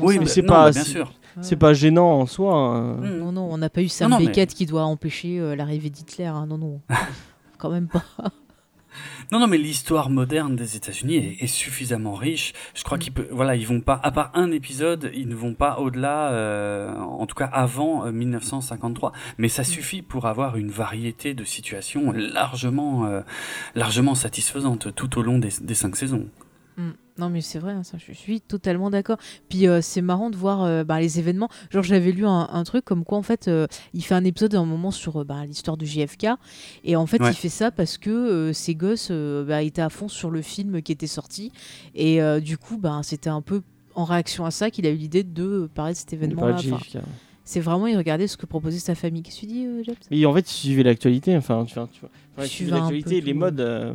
[SPEAKER 3] oui,
[SPEAKER 1] ça.
[SPEAKER 3] mais
[SPEAKER 2] c'est pas-
[SPEAKER 3] bien
[SPEAKER 2] c'est-
[SPEAKER 3] sûr.
[SPEAKER 2] C'est pas gênant en soi. hein.
[SPEAKER 3] Mm.
[SPEAKER 1] Non, non, on n'a pas eu Sam
[SPEAKER 3] Non, non, mais-
[SPEAKER 1] Beckett qui doit empêcher euh, l'arrivée d'Hitler. hein. Non, non. Quand même pas.
[SPEAKER 3] Non, non, mais l'histoire moderne des États-Unis est, est suffisamment riche. Je crois
[SPEAKER 1] Mm.
[SPEAKER 3] qu'ils voilà, ils vont pas, à part un épisode, ils ne vont pas au-delà, euh, en tout cas avant euh, 1953. Mais
[SPEAKER 1] Mm.
[SPEAKER 3] ça suffit pour avoir une variété de situations largement, euh, largement satisfaisantes tout au long des, des cinq saisons.
[SPEAKER 1] Mm. Non, mais c'est vrai, hein, ça, je suis totalement d'accord. Puis euh, c'est marrant de voir euh, bah, les événements. Genre, j'avais lu un, un truc comme quoi, en fait, euh, il fait un épisode à un moment sur euh, bah, l'histoire de JFK. Et en fait,
[SPEAKER 3] Ouais.
[SPEAKER 1] il fait ça parce que euh, ses gosses euh, bah, étaient à fond sur le film qui était sorti. Et euh, du coup, bah, c'était un peu en réaction à ça qu'il a eu l'idée de euh, parler de cet événement-là. C'est vraiment, il regardait ce que proposait sa famille. Qu'est-ce que tu dis, euh, James?
[SPEAKER 2] Mais en fait, il suivait l'actualité. Enfin, tu vois, tu vois. Enfin, l'actualité, les modes. euh,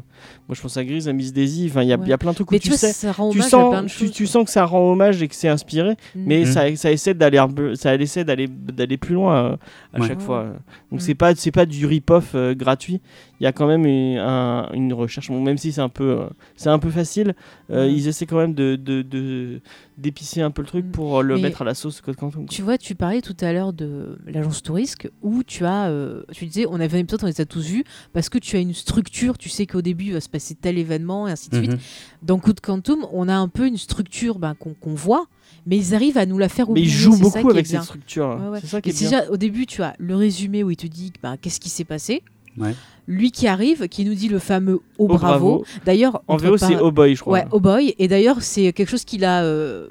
[SPEAKER 2] moi, je pense à Grise, à Miss Daisy. Enfin, il y, a- il y
[SPEAKER 1] Ouais.
[SPEAKER 2] a plein de trucs où
[SPEAKER 1] Mais
[SPEAKER 2] tu,
[SPEAKER 1] vois,
[SPEAKER 2] sais.
[SPEAKER 1] ça rend
[SPEAKER 2] Tu
[SPEAKER 1] hommage à plein
[SPEAKER 2] sens,
[SPEAKER 1] de
[SPEAKER 2] tu,
[SPEAKER 1] choses.
[SPEAKER 2] tu sens que ça rend hommage et que c'est inspiré,
[SPEAKER 1] Mm.
[SPEAKER 2] mais ça, ça essaie d'aller ça essaie d'aller d'aller plus loin euh, à
[SPEAKER 3] Ouais.
[SPEAKER 2] chaque
[SPEAKER 1] Ouais.
[SPEAKER 2] fois. Donc
[SPEAKER 1] Mhm.
[SPEAKER 2] c'est pas c'est pas du rip-off euh, gratuit. il y a quand même une, un- une recherche, bon, même si c'est un peu, euh, c'est un peu facile, euh,
[SPEAKER 1] Ouais.
[SPEAKER 2] ils essaient quand même de, de, de- d'épicer un peu le truc
[SPEAKER 1] Mm.
[SPEAKER 2] pour le
[SPEAKER 1] Mais-
[SPEAKER 2] mettre à la sauce Code Quantum.
[SPEAKER 1] Tu vois, tu parlais tout à l'heure de l'agence Tourisque où tu as, euh, tu disais, on avait un épisode, on les a tous vus parce que tu as une structure, tu sais qu'au début il va se passer tel événement et ainsi de suite.
[SPEAKER 3] Mhm.
[SPEAKER 1] Dans Coup de Quantum, on a un peu une structure ben, qu'on voit, mais ils arrivent à nous la faire
[SPEAKER 2] Mais
[SPEAKER 1] oublier.
[SPEAKER 2] ils jouent beaucoup avec cette structure.
[SPEAKER 1] Ouais, ouais.
[SPEAKER 2] C'est ça qui
[SPEAKER 1] Et
[SPEAKER 2] est bien.
[SPEAKER 1] déjà, au début, tu as le résumé où il te dit ben, qu'est-ce qui s'est passé.
[SPEAKER 3] Ouais.
[SPEAKER 1] Lui qui arrive, qui nous dit le fameux
[SPEAKER 2] Oh,
[SPEAKER 1] bravo.
[SPEAKER 2] bravo.
[SPEAKER 1] D'ailleurs,
[SPEAKER 2] En VO, c'est Oh Boy, je crois.
[SPEAKER 1] Ouais, Oh Boy. Et d'ailleurs, c'est quelque chose qu'il a, euh,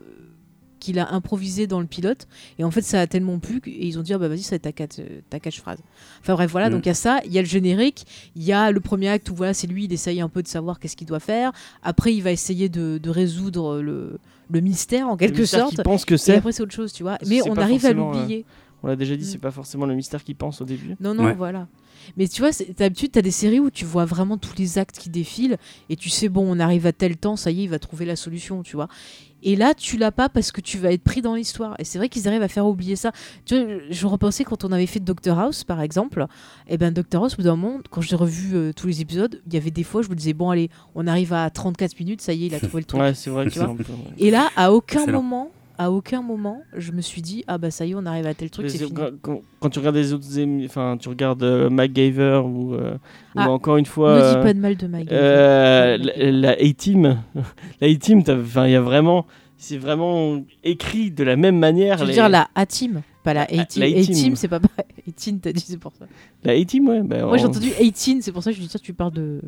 [SPEAKER 1] qu'il a improvisé dans le pilote. Et en fait, ça a tellement plu qu'ils ont dit ah bah vas-y, ça va être ta, catch- ta catchphrase. Enfin bref, voilà.
[SPEAKER 3] Mhm.
[SPEAKER 1] Donc il y a ça. Il y a le générique. Il y a le premier acte où voilà, c'est lui, il essaye un peu de savoir qu'est-ce qu'il doit faire. Après, il va essayer de, de résoudre le, le mystère en
[SPEAKER 2] Le
[SPEAKER 1] quelque
[SPEAKER 2] mystère
[SPEAKER 1] sorte.
[SPEAKER 2] qu'ils pensent que
[SPEAKER 1] Et
[SPEAKER 2] c'est.
[SPEAKER 1] après, c'est autre chose, tu vois. Mais on arrive à l'oublier.
[SPEAKER 2] On l'a déjà dit,
[SPEAKER 1] Mm.
[SPEAKER 2] c'est pas forcément le mystère qu'ils pensent au début.
[SPEAKER 1] Non, non,
[SPEAKER 3] Ouais.
[SPEAKER 1] voilà. Mais tu vois, d'habitude, tu as des séries où tu vois vraiment tous les actes qui défilent et tu sais, bon, on arrive à tel temps, ça y est, il va trouver la solution, tu vois. Et là, tu l'as pas parce que tu vas être pris dans l'histoire. Et c'est vrai qu'ils arrivent à faire oublier ça. Tu vois, je repensais quand on avait fait Doctor House, par exemple. Et ben, Doctor House, au bout d'un moment, quand j'ai revu euh, tous les épisodes, il y avait des fois, je me disais, bon, allez, on arrive à 34 minutes, ça y est, il a trouvé le truc.
[SPEAKER 2] Ouais, c'est vrai que
[SPEAKER 1] Tu vois. Et là, à aucun
[SPEAKER 3] Excellent.
[SPEAKER 1] moment, à aucun moment, je me suis dit, ah bah ça y est, on arrive à tel truc, c'est fini.
[SPEAKER 2] quand, tu regardes les autres enfin tu regardes euh, MacGyver ou, euh, ou
[SPEAKER 1] Ah,
[SPEAKER 2] encore une fois
[SPEAKER 1] Ne
[SPEAKER 2] euh,
[SPEAKER 1] dis pas de mal de Mike.
[SPEAKER 2] euh, la, A-Team la A-Team enfin il y a vraiment c'est vraiment écrit de la même manière
[SPEAKER 1] Tu veux
[SPEAKER 2] les-
[SPEAKER 1] dire la A-Team, pas la A-Team.
[SPEAKER 2] la A-Team.
[SPEAKER 1] A-Team, c'est pas pareil. 18, t'as dit, c'est pour ça.
[SPEAKER 2] la A-Team ouais bah,
[SPEAKER 1] Moi, j'ai
[SPEAKER 2] en-
[SPEAKER 1] entendu 18, c'est pour ça que je dis, tiens, tu parles de.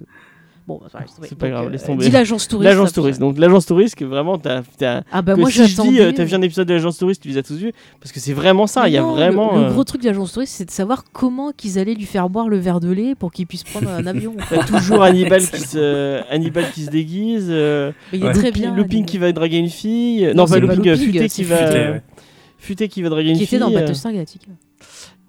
[SPEAKER 1] Bon, bah.
[SPEAKER 2] C'est pas grave,
[SPEAKER 1] euh,
[SPEAKER 2] laisse tomber.
[SPEAKER 1] Dis l'agence touriste.
[SPEAKER 2] l'agence touriste donc l'agence touriste que vraiment t'as,
[SPEAKER 1] Ah bah
[SPEAKER 2] que
[SPEAKER 1] moi,
[SPEAKER 2] si je dis
[SPEAKER 1] j'attendais.
[SPEAKER 2] euh, t'as vu un épisode de l'agence touriste tu les as tous vus parce que c'est vraiment ça il y a
[SPEAKER 1] le-
[SPEAKER 2] vraiment
[SPEAKER 1] Le,
[SPEAKER 2] euh,
[SPEAKER 1] gros truc de l'agence touriste, c'est de savoir comment qu'ils allaient lui faire boire le verre de lait pour qu'il puisse prendre un avion.
[SPEAKER 2] T'as toujours Hannibal qui se Hannibal qui se déguise euh,
[SPEAKER 1] Mais il est très
[SPEAKER 2] Looping,
[SPEAKER 1] bien.
[SPEAKER 2] Looping qui va draguer une fille. Non, pas Looping, euh, Futé qui va.
[SPEAKER 3] Futé,
[SPEAKER 2] euh, qui va draguer une
[SPEAKER 1] Qui
[SPEAKER 2] fille.
[SPEAKER 1] était dans
[SPEAKER 2] euh,
[SPEAKER 1] Battlestar Galactica.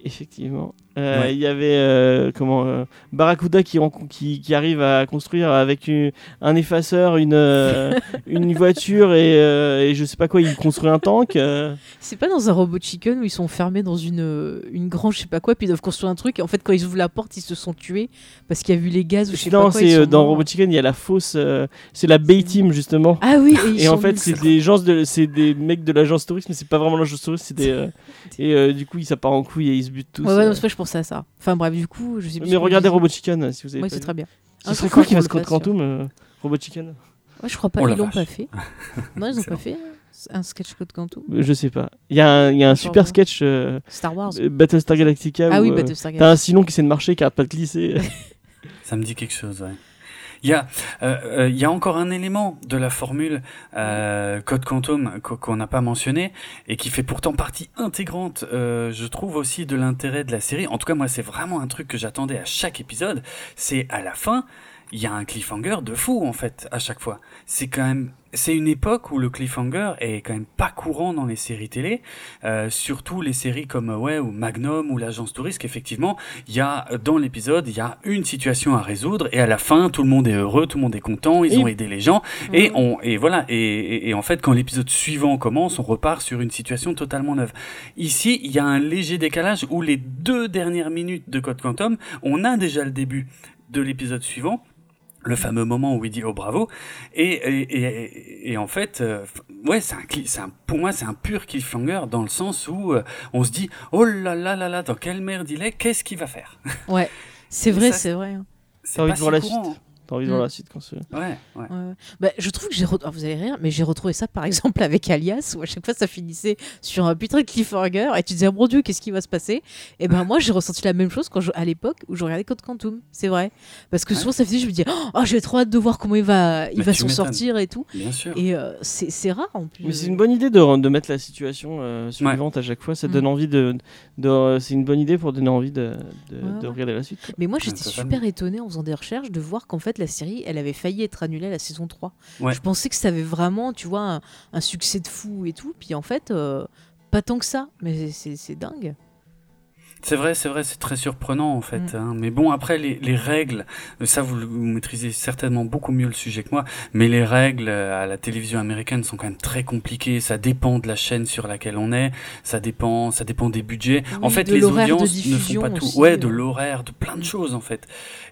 [SPEAKER 2] Effectivement. Euh, Il
[SPEAKER 3] Ouais.
[SPEAKER 2] y avait euh, comment euh, Barracuda qui, qui, qui arrive à construire avec une- un effaceur une, euh, une voiture et, euh, et je sais pas quoi, il construit un tank. euh.
[SPEAKER 1] C'est pas dans un robot chicken où ils sont fermés dans une, une grange, je sais pas quoi, puis ils doivent construire un truc. Et en fait, quand ils ouvrent la porte, ils se sont tués parce qu'il y a vu les gaz ou je sais
[SPEAKER 2] non,
[SPEAKER 1] pas quoi. ils
[SPEAKER 2] euh, dans
[SPEAKER 1] morts.
[SPEAKER 2] Robot Chicken, il y a la fausse. euh, c'est la Bay Team justement.
[SPEAKER 1] Ah oui, et, ils
[SPEAKER 2] Et en
[SPEAKER 1] sont
[SPEAKER 2] fait, c'est des gens de, c'est des mecs de l'agence touriste, mais c'est pas vraiment l'agence touriste, c'est des. euh, et euh, du coup, ça part en couille et ils se butent tous.
[SPEAKER 1] Ouais, ouais,
[SPEAKER 2] euh.
[SPEAKER 1] non, à ça. Enfin bref, du coup, je sais plus.
[SPEAKER 2] mais regardez. Robot Chicken si vous avez
[SPEAKER 1] Ouais,
[SPEAKER 2] pas
[SPEAKER 1] c'est très bien.
[SPEAKER 2] Ce
[SPEAKER 1] Un
[SPEAKER 2] serait fasse
[SPEAKER 1] le
[SPEAKER 2] Code
[SPEAKER 1] fasse, sur-
[SPEAKER 2] Quantum, euh, Robot Chicken?
[SPEAKER 1] Ouais, je crois pas,
[SPEAKER 3] Oh
[SPEAKER 1] ils l'ont pas fait. Non, ils ont pas fait un sketch Code Quantum.
[SPEAKER 2] Euh, Je sais pas. Il y a un, il y a un
[SPEAKER 1] Je crois
[SPEAKER 2] super sketch euh,
[SPEAKER 1] Star Wars.
[SPEAKER 2] euh, Battlestar Galactica
[SPEAKER 1] ah
[SPEAKER 2] où
[SPEAKER 1] oui, Battlestar
[SPEAKER 2] t'as un
[SPEAKER 1] Galactica.
[SPEAKER 2] Silon qui essaie de marcher, qui arrête pas de glisser.
[SPEAKER 3] Ça me dit quelque chose, ouais. Il y, a, euh, euh, il y a encore un élément de la formule euh, Code Quantum qu- qu'on n'a pas mentionné et qui fait pourtant partie intégrante, je trouve aussi, de l'intérêt de la série. En tout cas, moi, c'est vraiment un truc que j'attendais à chaque épisode. C'est à la fin, il y a un cliffhanger de fou, en fait, à chaque fois. C'est quand même... C'est une époque où le cliffhanger est quand même pas courant dans les séries télé, euh, surtout les séries comme euh, ouais ou Magnum ou l'agence touriste. Effectivement, il y a euh, dans l'épisode il y a une situation à résoudre et à la fin tout le monde est heureux, tout le monde est content, ils
[SPEAKER 2] Et-
[SPEAKER 3] ont aidé les gens et on et voilà et, et- et en fait quand l'épisode suivant commence, on repart sur une situation totalement neuve. Ici, il y a un léger décalage où les deux dernières minutes de Code Quantum, on a déjà le début de l'épisode suivant le fameux moment où il dit oh bravo et et, et, et en fait euh, ouais c'est un, un pour moi c'est un pur cliffhanger dans le sens où euh, on se dit oh là là là là dans quelle merde il est qu'est-ce qu'il va faire?
[SPEAKER 1] Ouais, c'est vrai, c'est vrai. hein.
[SPEAKER 3] c'est
[SPEAKER 2] envie
[SPEAKER 3] pas
[SPEAKER 2] de voir
[SPEAKER 3] si
[SPEAKER 2] la
[SPEAKER 3] courant.
[SPEAKER 2] T'as envie de voir
[SPEAKER 1] Mm.
[SPEAKER 2] la suite quand c'est.
[SPEAKER 3] ouais ouais.
[SPEAKER 1] Bah, je trouve que j'ai. re- ah, vous allez rire, mais j'ai retrouvé ça par exemple avec Alias, où à chaque fois ça finissait sur un putain de cliffhanger et tu disais, oh mon dieu, qu'est-ce qui va se passer? Et ben moi j'ai ressenti la même chose quand je- à l'époque où je regardais Code Quantum, c'est vrai. Parce que
[SPEAKER 3] Ouais.
[SPEAKER 1] souvent ça faisait, je me disais, oh, j'ai trop hâte de voir comment il va, il va s'en sortir et tout.
[SPEAKER 3] bien sûr
[SPEAKER 1] Et euh, c'est c'est rare en plus.
[SPEAKER 2] Mais c'est une bonne idée de, de mettre la situation euh, suivante à chaque fois. Ça
[SPEAKER 1] Mm.
[SPEAKER 2] donne envie de. de- c'est une bonne idée pour donner envie de, de,
[SPEAKER 1] Ouais,
[SPEAKER 2] de
[SPEAKER 1] ouais.
[SPEAKER 2] regarder la suite. quoi.
[SPEAKER 1] Mais moi, j'étais super étonnée en faisant des recherches de voir qu'en fait, la série, elle avait failli être annulée à la saison 3.
[SPEAKER 3] Ouais.
[SPEAKER 1] Je pensais que ça avait vraiment, tu vois, un, un succès de fou et tout. Puis en fait, euh, pas tant que ça. Mais c'est c'est dingue.
[SPEAKER 3] C'est vrai, c'est vrai, c'est très surprenant en fait. Hein. Mais bon, après les, les règles, euh, ça vous, vous, maîtrisez certainement beaucoup mieux le sujet que moi. Mais les règles euh, à la télévision américaine sont quand même très compliquées. Ça dépend de la chaîne sur laquelle on est. Ça dépend, ça dépend des budgets.
[SPEAKER 1] Oui,
[SPEAKER 3] en fait, les audiences ne font pas tout.
[SPEAKER 1] diffusion
[SPEAKER 3] ouais,
[SPEAKER 1] aussi,
[SPEAKER 3] de
[SPEAKER 1] ouais.
[SPEAKER 3] l'horaire, de plein de choses en fait.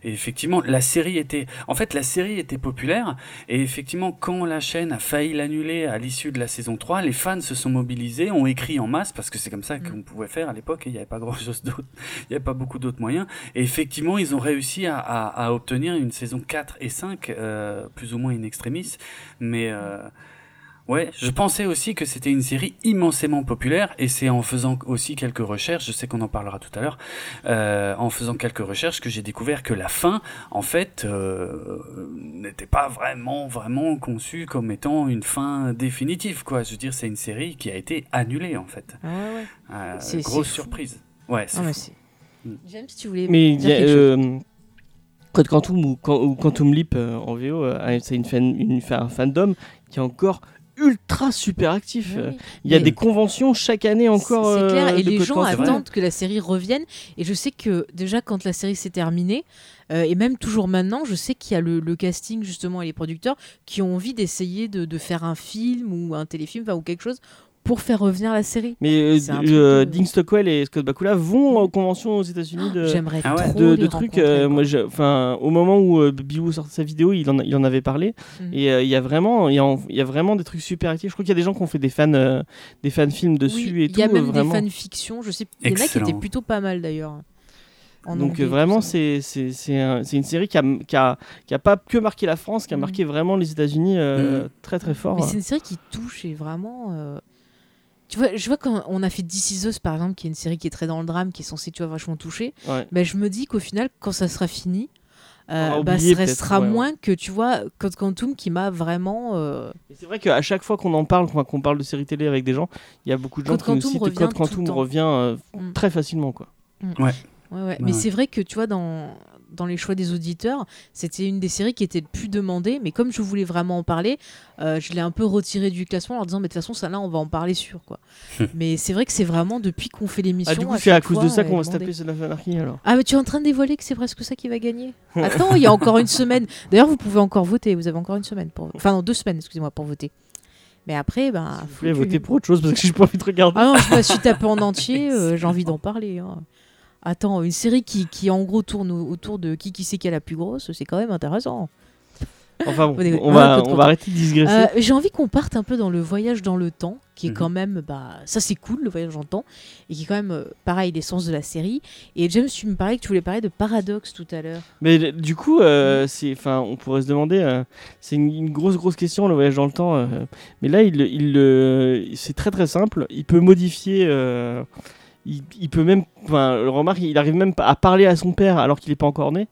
[SPEAKER 3] Et effectivement, la série était, en fait, la série était populaire. Et effectivement, quand la chaîne a failli l'annuler à l'issue de la saison 3, les fans se sont mobilisés, ont écrit en masse parce que c'est comme ça
[SPEAKER 1] Mm.
[SPEAKER 3] qu'on pouvait faire à l'époque. et Il n'y avait pas grand chose Il n'y avait pas beaucoup d'autres moyens. Et effectivement, ils ont réussi à, à, à obtenir une saison 4 et 5, euh, plus ou moins in extremis. Mais euh, ouais, je pensais aussi que c'était une série immensément populaire. Et c'est en faisant aussi quelques recherches, je sais qu'on en parlera tout à l'heure, euh, en faisant quelques recherches que j'ai découvert que la fin, en fait, n'était pas vraiment, vraiment conçue comme étant une fin définitive. Quoi. Je veux dire, c'est une série qui a été annulée, en fait.
[SPEAKER 1] Ah ouais,
[SPEAKER 3] grosse surprise. Ouais, c'est
[SPEAKER 1] Ah,
[SPEAKER 3] Mm.
[SPEAKER 1] James, tu voulais
[SPEAKER 2] Mais il
[SPEAKER 1] dire
[SPEAKER 2] y a,
[SPEAKER 1] quelque chose
[SPEAKER 2] euh, Code Quantum ou, ou Quantum Leap euh, en VO, euh, c'est une fan, une, fa- un fandom qui est encore ultra super actif.
[SPEAKER 1] Oui, oui.
[SPEAKER 2] Il y a
[SPEAKER 1] Mais-
[SPEAKER 2] des conventions chaque année encore.
[SPEAKER 1] C'est clair,
[SPEAKER 2] euh,
[SPEAKER 1] et les gens
[SPEAKER 2] Quantum.
[SPEAKER 1] attendent que la série revienne. Et je sais que déjà, quand la série s'est terminée, euh, et même toujours maintenant, je sais qu'il y a le, le casting justement et les producteurs qui ont envie d'essayer de, de faire un film ou un téléfilm enfin, ou quelque chose pour faire revenir la série.
[SPEAKER 2] Mais euh,
[SPEAKER 1] un
[SPEAKER 2] euh,
[SPEAKER 1] truc de-
[SPEAKER 2] Dean Stockwell et Scott Bakula vont en convention aux États-Unis de,
[SPEAKER 1] J'aimerais
[SPEAKER 3] Ah ouais.
[SPEAKER 1] trop
[SPEAKER 2] de, de trucs. euh, moi, enfin, au moment où euh, Bilou sortait sa vidéo, il en, il en avait parlé.
[SPEAKER 1] Mhm.
[SPEAKER 2] Et euh, il y a vraiment, il y, il y a vraiment des trucs super actifs. Je crois qu'il y a des gens qui ont fait des fans, euh, des fan films dessus
[SPEAKER 1] Oui,
[SPEAKER 2] et
[SPEAKER 1] il
[SPEAKER 2] tout.
[SPEAKER 1] y a même
[SPEAKER 2] vraiment.
[SPEAKER 1] des fanfictions, je sais, il y en a qui étaient plutôt pas mal d'ailleurs. En
[SPEAKER 2] Donc
[SPEAKER 1] anglais,
[SPEAKER 2] vraiment, c'est c'est c'est un- une série qui a, qui, a, qui a pas que marqué la France, qui a
[SPEAKER 1] Mhm.
[SPEAKER 2] marqué vraiment les États-Unis euh,
[SPEAKER 3] Mhm.
[SPEAKER 2] très très fort.
[SPEAKER 1] Mais c'est une série qui touche et vraiment. euh, Tu vois, je vois quand on a fait This Is Us par exemple, qui est une série qui est très dans le drame, qui est censée, tu vois, vachement toucher.
[SPEAKER 2] Ouais.
[SPEAKER 1] Ben, je me dis qu'au final, quand ça sera fini, euh, bah, ça restera
[SPEAKER 2] ouais,
[SPEAKER 1] moins que, tu vois, Code Quantum qui m'a vraiment. euh,
[SPEAKER 2] Et C'est vrai qu'à chaque fois qu'on en parle, qu'on parle de séries télé avec des gens, il y a beaucoup de gens
[SPEAKER 1] Code
[SPEAKER 2] qui nous
[SPEAKER 1] Quantum
[SPEAKER 2] citent
[SPEAKER 1] revient
[SPEAKER 2] Code Quantum revient euh,
[SPEAKER 1] Mm.
[SPEAKER 2] très facilement. Quoi.
[SPEAKER 1] Ouais, ouais.
[SPEAKER 3] Ouais,
[SPEAKER 1] Mais
[SPEAKER 3] ouais.
[SPEAKER 1] c'est vrai que, tu vois, dans, dans les choix des auditeurs, c'était une des séries qui était le plus demandée. Mais comme je voulais vraiment en parler, euh, je l'ai un peu retiré du classement en leur disant, mais de toute façon, ça là, on va en parler sûr. Quoi. mais c'est vrai que c'est vraiment depuis qu'on fait l'émission.
[SPEAKER 2] Ah, du coup, c'est à cause
[SPEAKER 1] fois,
[SPEAKER 2] de ça qu'on va se taper Son of Anarchy alors.
[SPEAKER 1] Ah, mais tu es en train de dévoiler que c'est presque ça qui va gagner? Attends, il y a encore une semaine. D'ailleurs, vous pouvez encore voter. Vous avez encore une semaine. Pour... Enfin, non, deux semaines, excusez-moi, pour voter. Mais après, ben.
[SPEAKER 2] Vous
[SPEAKER 1] faut
[SPEAKER 2] voulez voter pour autre chose parce que j'ai pas envie de regarder.
[SPEAKER 1] Ah non, je me suis tapé en entier. euh, J'ai envie d'en parler. hein. Attends, une série qui, qui en gros tourne au- autour de qui qui c'est qui est la plus grosse, c'est quand même intéressant.
[SPEAKER 2] Enfin bon, on va, on va arrêter de digresser.
[SPEAKER 1] Euh, J'ai envie qu'on parte un peu dans le voyage dans le temps, qui est
[SPEAKER 3] Mhm.
[SPEAKER 1] quand même, bah, ça c'est cool, le voyage dans le temps, et qui est quand même, euh, pareil, l'essence de la série. Et James, tu me parlais que tu voulais parler de paradoxe tout à l'heure.
[SPEAKER 2] Mais le- du coup, euh, c'est, enfin, on pourrait se demander, euh, c'est une, une grosse grosse question le voyage dans le temps. euh, mais là, il, il, euh, c'est très très simple. Il peut modifier. Euh, il, peut même, enfin, remarque, il arrive même à parler à son père alors qu'il n'est pas encore né.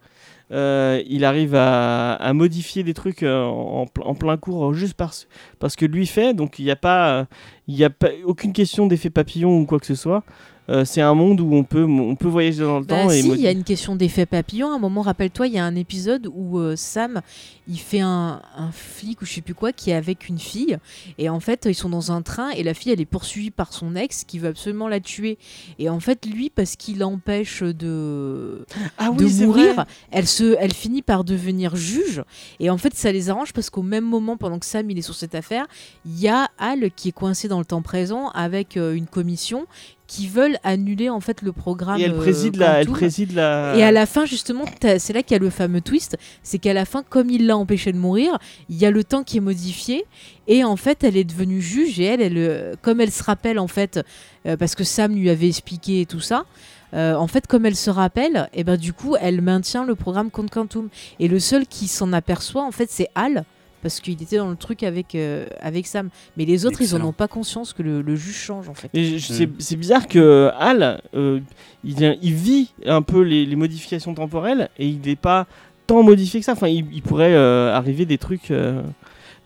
[SPEAKER 2] Euh, il arrive à, modifier des trucs euh, en, pl- en plein cours juste parce, parce que lui fait. Donc il n'y a pas, il y a pas aucune question d'effet papillon ou quoi que ce soit. Euh, c'est un monde où on peut, on peut voyager dans le
[SPEAKER 1] Bah
[SPEAKER 2] temps
[SPEAKER 1] si, il y a une question d'effet papillon. À un moment, rappelle-toi, il y a un épisode où euh, Sam, il fait un, un flic ou je sais plus quoi, qui est avec une fille. Et en fait, ils sont dans un train et la fille, elle est poursuivie par son ex qui veut absolument la tuer. Et en fait, lui, parce qu'il l'empêche de,
[SPEAKER 2] ah
[SPEAKER 1] de mourir, elle, se, elle finit par devenir juge. Et en fait, ça les arrange parce qu'au même moment, pendant que Sam il est sur cette affaire, il y a Al qui est coincé dans le temps présent avec euh, une commission qui veulent annuler en fait le programme.
[SPEAKER 2] Et elle
[SPEAKER 1] euh,
[SPEAKER 2] préside la, elle préside la.
[SPEAKER 1] Et à la fin, justement, c'est là qu'il y a le fameux twist, c'est qu'à la fin, comme il l'a empêché de mourir, il y a le temps qui est modifié, et en fait, elle est devenue juge, et elle, elle euh, comme elle se rappelle, en fait, euh, parce que Sam lui avait expliqué tout ça, euh, en fait, comme elle se rappelle, et ben du coup, elle maintient le programme Contre Quantum. Et le seul qui s'en aperçoit, en fait, c'est Al, parce qu'il était dans le truc avec, euh, avec Sam. Mais les autres, ils en ont pas conscience que le, le juge change, en fait.
[SPEAKER 2] C'est
[SPEAKER 3] Mm.
[SPEAKER 2] c'est bizarre que Hal, euh, il, il vit un peu les, les modifications temporelles et il n'est pas tant modifié que ça. Enfin, il, il pourrait euh, arriver des trucs. euh,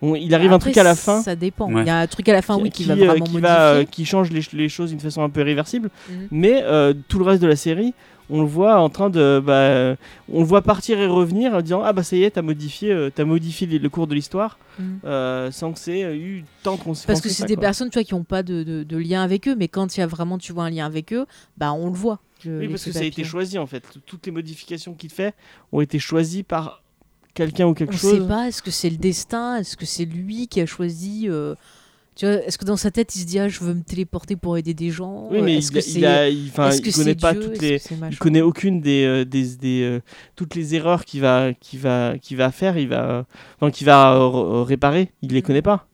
[SPEAKER 2] bon, il arrive un truc à la fin.
[SPEAKER 1] Ça dépend.
[SPEAKER 3] Ouais.
[SPEAKER 1] Il y a un truc à la fin, oui, qui, va vraiment
[SPEAKER 2] qui,
[SPEAKER 1] modifier.
[SPEAKER 2] va, euh, qui change les, les choses d'une façon un peu irréversible.
[SPEAKER 1] Mhm.
[SPEAKER 2] Mais euh, tout le reste de la série, on le voit en train de, bah, on le voit partir et revenir en disant ah bah ça y est, t'as modifié, euh, modifié le cours de l'histoire
[SPEAKER 1] Mm.
[SPEAKER 2] euh, sans que c'est euh, eu tant qu'on
[SPEAKER 1] Parce que c'est des personnes tu vois, qui n'ont pas de, de- de lien avec eux, mais quand il y a vraiment tu vois, un lien avec eux, bah on le voit. le-
[SPEAKER 2] Oui, parce que ça a été choisi en fait. Toutes les modifications qu'il fait ont été choisies par quelqu'un ou quelque
[SPEAKER 1] On
[SPEAKER 2] chose.
[SPEAKER 1] sait pas, est-ce que c'est le destin Est-ce que c'est lui qui a choisi euh, tu vois, Est-ce que dans sa tête il se dit ah, je veux me téléporter pour aider des gens?
[SPEAKER 2] Oui, mais il, il a- connaît pas
[SPEAKER 1] Dieu?
[SPEAKER 2] toutes les, il connaît aucune des, euh, des, des, euh, toutes les erreurs qu'il va, qu'il va, qu'il va faire, il va, enfin, qu'il va euh, réparer. Il les connaît pas.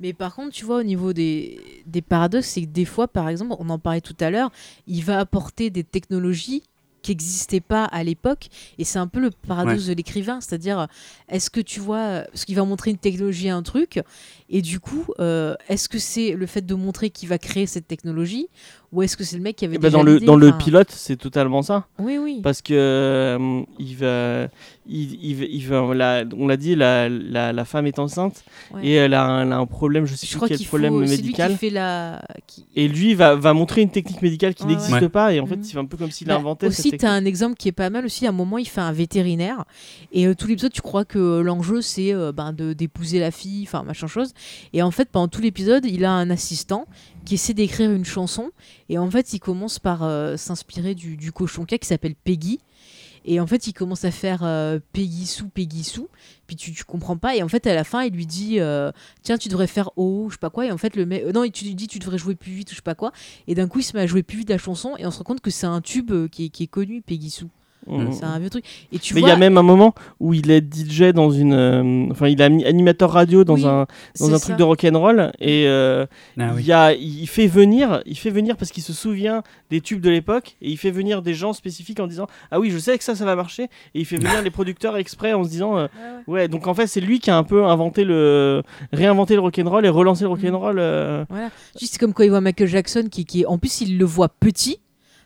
[SPEAKER 1] Mais par contre, tu vois, au niveau des, des paradoxes, c'est que des fois, par exemple, on en parlait tout à l'heure, il va apporter des technologies qui n'existaient pas à l'époque. Et c'est un peu le paradoxe de l'écrivain. C'est-à-dire, est-ce que tu vois, parce qu'il va montrer une technologie à un truc, et du coup, euh, est-ce que c'est le fait de montrer qu'il va créer cette technologie, ou est-ce que c'est le mec qui avait
[SPEAKER 2] Eh ben,
[SPEAKER 1] déjà
[SPEAKER 2] dans le, dans le pilote, c'est totalement ça.
[SPEAKER 1] Oui, oui.
[SPEAKER 2] Parce que euh, il va, il, il va- il va- la- on l'a dit, la, la, la femme est enceinte
[SPEAKER 1] Ouais.
[SPEAKER 2] et elle a, un, elle a un problème, je sais
[SPEAKER 1] je
[SPEAKER 2] plus quel problème
[SPEAKER 1] faut. C'est lui
[SPEAKER 2] médical.
[SPEAKER 1] qui fait la. qui-
[SPEAKER 2] Et lui va, va montrer une technique médicale qui
[SPEAKER 1] Ouais,
[SPEAKER 2] n'existe
[SPEAKER 3] Ouais.
[SPEAKER 2] pas et en fait
[SPEAKER 1] Mhm.
[SPEAKER 2] c'est un peu comme s'il
[SPEAKER 1] Bah,
[SPEAKER 2] inventait
[SPEAKER 1] aussi, tu as un exemple qui est pas mal aussi. À un moment, il fait un vétérinaire. Et euh, tout l'épisode, tu crois que euh, l'enjeu, c'est euh, ben, de- d'épouser la fille, enfin, machin chose. Et en fait, pendant tout l'épisode, il a un assistant qui essaie d'écrire une chanson. Et en fait, il commence par euh, s'inspirer du, du cochon qui s'appelle Peggy. Et en fait, il commence à faire Peggy sous, Peggy sous. Puis tu, tu comprends pas. Et en fait, à la fin, il lui dit euh, Tiens, tu devrais faire Oh, je sais pas quoi. Et en fait, le mec. euh, non, tu lui dis Tu devrais jouer plus vite, ou je sais pas quoi. Et d'un coup, il se met à jouer plus vite la chanson. Et on se rend compte que c'est un tube qui, est, qui est connu, Peggy sous.
[SPEAKER 2] Mhm.
[SPEAKER 1] C'est un vieux truc. Et tu
[SPEAKER 2] Mais il
[SPEAKER 1] vois,
[SPEAKER 2] y a même un moment où il est DJ dans une, euh, enfin il est animateur radio dans
[SPEAKER 1] Oui,
[SPEAKER 2] un dans un truc de rock'n'roll et euh,
[SPEAKER 3] Ah
[SPEAKER 2] il
[SPEAKER 3] oui.
[SPEAKER 2] y a, il fait venir, il fait venir parce qu'il se souvient des tubes de l'époque et il fait venir des gens spécifiques en disant ah oui je sais que ça ça va marcher et il fait venir les producteurs exprès en se disant euh, ouais donc en fait c'est lui qui a un peu inventé le réinventé le rock'n'roll et relancé le rock'n'roll euh,
[SPEAKER 1] Voilà. Juste comme quand il voit Michael Jackson, qui, qui est- en plus, il le voit petit.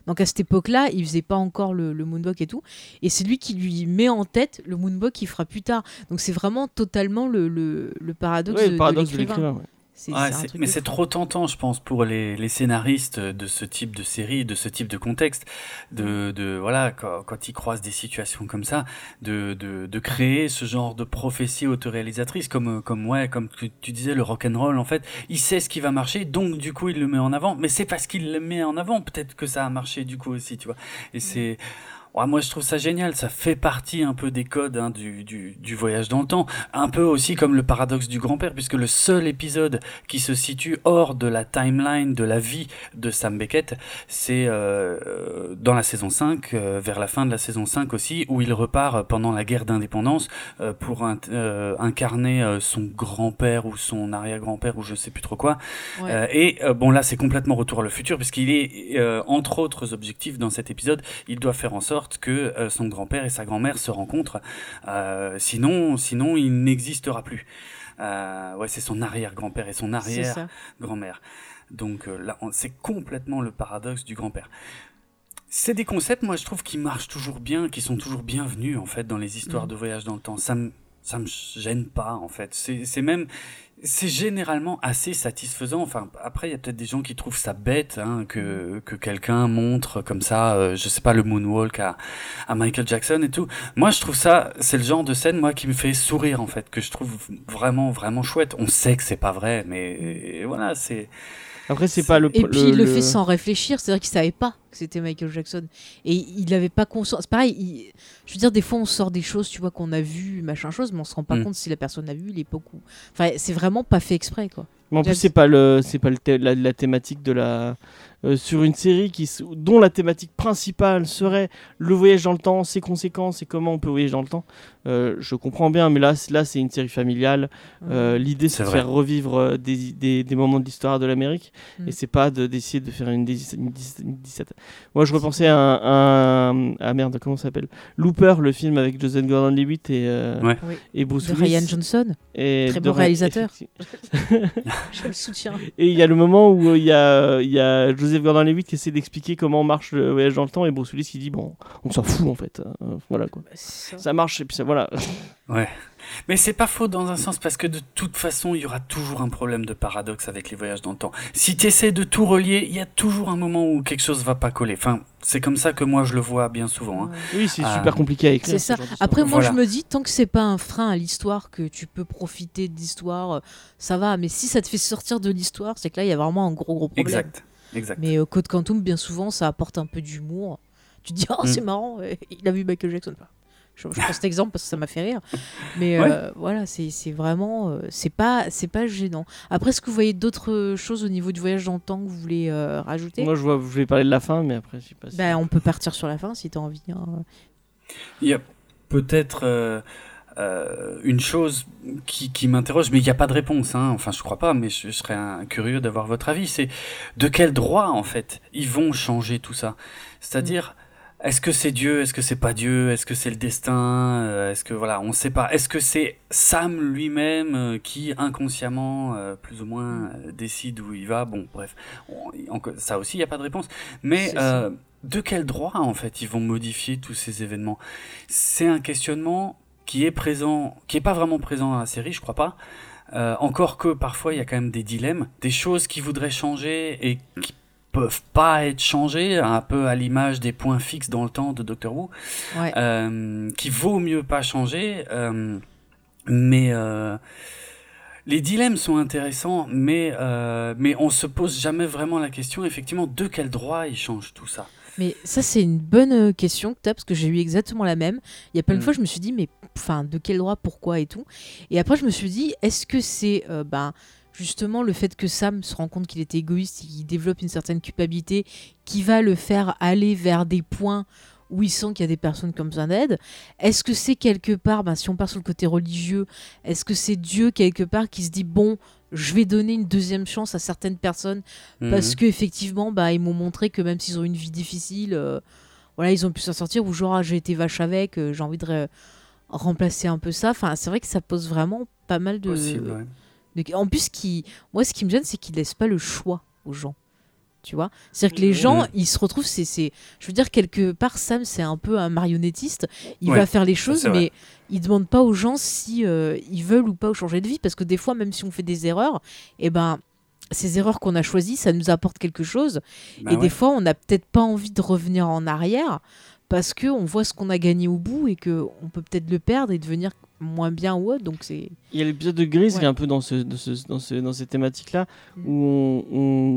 [SPEAKER 1] Donc à cette époque-là, il faisait pas encore le, le moonwalk et tout. Et c'est lui qui lui met en tête le moonwalk qu'il fera plus tard. Donc c'est vraiment totalement le, le, le paradoxe,
[SPEAKER 2] ouais,
[SPEAKER 1] de,
[SPEAKER 2] le paradoxe
[SPEAKER 1] de l'écrivain.
[SPEAKER 2] l'écrivain ouais.
[SPEAKER 3] Ouais, mais c'est trop tentant, je pense, pour les, les scénaristes de ce type de série, de ce type de contexte, de, de voilà, quand, quand ils croisent des situations comme ça, de, de, de créer ce genre de prophétie autoréalisatrice, comme, comme ouais, comme tu, tu disais, le rock and roll. En fait, il sait ce qui va marcher, donc du coup il le met en avant. Mais c'est parce qu'il le met en avant, peut-être que ça a marché du coup aussi, tu vois. Et c'est Ouais, moi, je trouve ça génial. Ça fait partie un peu des codes hein, du, du, du voyage dans le temps. Un peu aussi comme le paradoxe du grand-père, puisque le seul épisode qui se situe hors de la timeline de la vie de Sam Beckett, c'est euh, euh, dans la saison 5, euh, vers la fin de la saison 5 aussi, où il repart pendant la guerre d'indépendance euh, pour int- incarner son grand-père ou son arrière-grand-père ou je sais plus trop quoi.
[SPEAKER 1] Ouais.
[SPEAKER 3] Et bon là c'est complètement retour à le futur puisqu'il est entre autres objectifs dans cet épisode, il doit faire en sorte que euh, son grand-père et sa grand-mère se rencontrent. Euh, sinon, sinon il n'existera plus. Euh, ouais, c'est son arrière-grand-père et son arrière-grand-mère. Donc là, c'est complètement le paradoxe du grand-père. C'est des concepts, moi, je trouve, qui marchent toujours bien, qui sont toujours bienvenus, en fait, dans les histoires
[SPEAKER 1] Mhm.
[SPEAKER 3] de voyage dans le temps. Ça me, ça me gêne pas, en fait. C'est même, c'est généralement assez satisfaisant. Enfin, après, il y a peut-être des gens qui trouvent ça bête, hein, que, que quelqu'un montre comme ça, euh, je sais pas, le moonwalk à, à Michael Jackson et tout. Moi, je trouve ça, c'est le genre de scène, moi, qui me fait sourire, en fait, que je trouve vraiment, vraiment chouette. On sait que c'est pas vrai, mais voilà, c'est,
[SPEAKER 2] après c'est pas le
[SPEAKER 1] Et puis il le,
[SPEAKER 2] le-
[SPEAKER 1] fait sans réfléchir, c'est-à-dire qu'il savait pas que c'était Michael Jackson. Et il n'avait pas conscience. C'est pareil, il- je veux dire, des fois on sort des choses, tu vois, qu'on a vu, machin chose, mais on se rend pas
[SPEAKER 3] Mm.
[SPEAKER 1] compte si la personne a vu l'époque ou. Enfin, c'est vraiment pas fait exprès, quoi.
[SPEAKER 2] Mais en plus, c'est pas le, c'est pas le la, la thématique de la euh, sur une série qui dont la thématique principale serait le voyage dans le temps, ses conséquences et comment on peut voyager dans le temps. Euh, je comprends bien, mais là, là, c'est une série familiale. Euh, L'idée, c'est de
[SPEAKER 3] vrai.
[SPEAKER 2] faire revivre euh, des, des, des moments de l'histoire de l'Amérique,
[SPEAKER 1] Mm.
[SPEAKER 2] et c'est pas de- d'essayer de faire une, dix- une dix- une 17. Moi, je repensais à un, un- ah merde, comment ça s'appelle? Looper, le film avec Joseph Gordon-Levitt et euh,
[SPEAKER 3] Ouais.
[SPEAKER 2] Et Bruce
[SPEAKER 1] De
[SPEAKER 2] Willis.
[SPEAKER 1] Ryan Johnson,
[SPEAKER 2] Et
[SPEAKER 1] Très bon réalisateur. je le soutiens.
[SPEAKER 2] Et il y a le moment où euh, il y a, il y a Joseph Gordon-Levitt qui essaie d'expliquer comment marche le voyage dans le temps et Bruce Willis qui dit bon, on s'en fout en fait. Euh, voilà quoi.
[SPEAKER 1] Ça.
[SPEAKER 2] Ça marche et puis ça voilà.
[SPEAKER 3] Ouais. Mais c'est pas faux dans un sens parce que de toute façon, il y aura toujours un problème de paradoxe avec les voyages dans le temps. Si tu essaies de tout relier, il y a toujours un moment où quelque chose va pas coller. Enfin, c'est comme ça que moi je le vois bien souvent. hein.
[SPEAKER 2] Oui, c'est
[SPEAKER 3] Ah.
[SPEAKER 2] super compliqué à écrire.
[SPEAKER 1] C'est
[SPEAKER 2] ce
[SPEAKER 1] ça. Après, moi,
[SPEAKER 3] Voilà.
[SPEAKER 1] je me dis, tant que c'est pas un frein à l'histoire, que tu peux profiter de l'histoire, euh, ça va. Mais si ça te fait sortir de l'histoire, c'est que là, il y a vraiment un gros, gros problème.
[SPEAKER 3] Exact. Exact.
[SPEAKER 1] Mais euh, Code Quantum, bien souvent, ça apporte un peu d'humour. Tu te dis, oh,
[SPEAKER 3] Mm.
[SPEAKER 1] c'est marrant, euh, il a vu Michael Jackson. Je, je prends cet exemple parce que ça m'a fait rire. Mais
[SPEAKER 3] Ouais.
[SPEAKER 1] euh, voilà, c'est c'est vraiment. euh, c'est pas, c'est pas gênant. Après, est-ce que vous voyez d'autres choses au niveau du voyage dans le temps que vous voulez euh, rajouter?
[SPEAKER 2] Moi, je, vois, je voulais parler de la fin, mais après, je sais pas si.
[SPEAKER 1] Ben, On peut partir sur la fin si tu as envie. hein.
[SPEAKER 3] Il y a peut-être euh, euh, une chose qui, qui m'interroge, mais il n'y a pas de réponse. Hein. Enfin, je crois pas, mais je, je serais un- curieux d'avoir votre avis. C'est de quel droit, en fait, ils vont changer tout ça? C'est-à-dire, est-ce que c'est Dieu? Est-ce que c'est pas Dieu? Est-ce que c'est le destin? Euh, Est-ce que voilà, on ne sait pas. Est-ce que c'est Sam lui-même euh, qui inconsciemment, euh, plus ou moins, euh, décide où il va? Bon, bref, on- ça aussi, il n'y a pas de réponse. Mais euh, de quel droit, en fait, ils vont modifier tous ces événements? C'est un questionnement qui est présent, qui est pas vraiment présent dans la série, je crois pas. Euh, encore que parfois il y a quand même des dilemmes, des choses qui voudraient changer et qui peuvent pas être changées, un peu à l'image des points fixes dans le temps de Doctor Who,
[SPEAKER 1] Ouais.
[SPEAKER 3] euh, qui vaut mieux pas changer. euh, mais euh, les dilemmes sont intéressants, mais mais on se pose jamais vraiment la question, effectivement, de quel droit ils changent tout ça.
[SPEAKER 1] Mais ça, c'est une bonne question que tu as, parce que j'ai eu exactement la même. Il y a plein de
[SPEAKER 3] Mm.
[SPEAKER 1] fois, je me suis dit, mais enfin, de quel droit, pourquoi et tout. Et après, je me suis dit, est-ce que c'est euh, ben, justement le fait que Sam se rend compte qu'il était égoïste qu'il développe une certaine culpabilité qui va le faire aller vers des points où il sent qu'il y a des personnes comme besoin d'aide Est-ce que c'est quelque part, ben, si on part sur le côté religieux, est-ce que c'est Dieu quelque part qui se dit, bon, je vais donner une deuxième chance à certaines personnes parce
[SPEAKER 3] Mhm.
[SPEAKER 1] que effectivement bah ils m'ont montré que même s'ils ont une vie difficile euh, voilà ils ont pu s'en sortir ou genre ah, j'ai été vache avec euh, j'ai envie de remplacer un peu ça enfin c'est vrai que ça pose vraiment pas mal de,
[SPEAKER 3] Possible, ouais.
[SPEAKER 1] En plus qui moi ce qui me gêne c'est qu'ils laissent pas le choix aux gens tu vois? C'est à dire que les gens ils se retrouvent c'est je veux dire quelque part Sam c'est un peu un marionnettiste il
[SPEAKER 3] Ouais,
[SPEAKER 1] va faire les choses
[SPEAKER 3] vrai.
[SPEAKER 1] mais il demande pas aux gens si euh, ils veulent ou pas changer de vie parce que des fois même si on fait des erreurs et ben ces erreurs qu'on a choisies, ça nous apporte quelque chose.
[SPEAKER 3] Bah
[SPEAKER 1] et
[SPEAKER 3] ouais.
[SPEAKER 1] des fois, on n'a peut-être pas envie de revenir en arrière parce que on voit ce qu'on a gagné au bout et que on peut peut-être le perdre et devenir moins bien ou autre. Donc c'est
[SPEAKER 2] Il y a l'épisode de
[SPEAKER 1] Ouais.
[SPEAKER 2] qui est un peu dans, ce, de ce- dans, ce- dans ces thématiques-là,
[SPEAKER 1] Mm.
[SPEAKER 2] où on,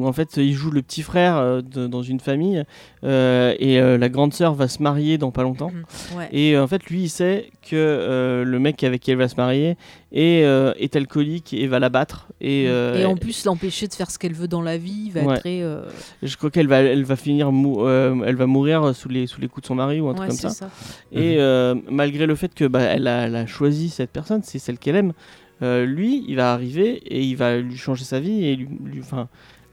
[SPEAKER 2] on- en fait, il joue le petit frère euh, de- dans une famille, euh, et euh, la grande sœur va se marier dans pas longtemps.
[SPEAKER 1] ouais.
[SPEAKER 2] Et en fait, lui, il sait que le mec avec qui elle va se marier est, euh, est alcoolique et va la battre. Et, euh,
[SPEAKER 1] et en plus, l'empêcher de faire ce qu'elle veut dans la vie va
[SPEAKER 2] Ouais.
[SPEAKER 1] être très. euh,
[SPEAKER 2] je crois qu'elle va, elle va finir, mou- elle va mourir sous les, sous les coups de son mari ou un
[SPEAKER 1] ouais,
[SPEAKER 2] truc comme ça.
[SPEAKER 1] ça.
[SPEAKER 2] Et malgré le fait que bah, elle, a, elle a choisi cette personne, c'est celle qu'elle aime, lui, il va arriver et il va lui changer sa vie et lui,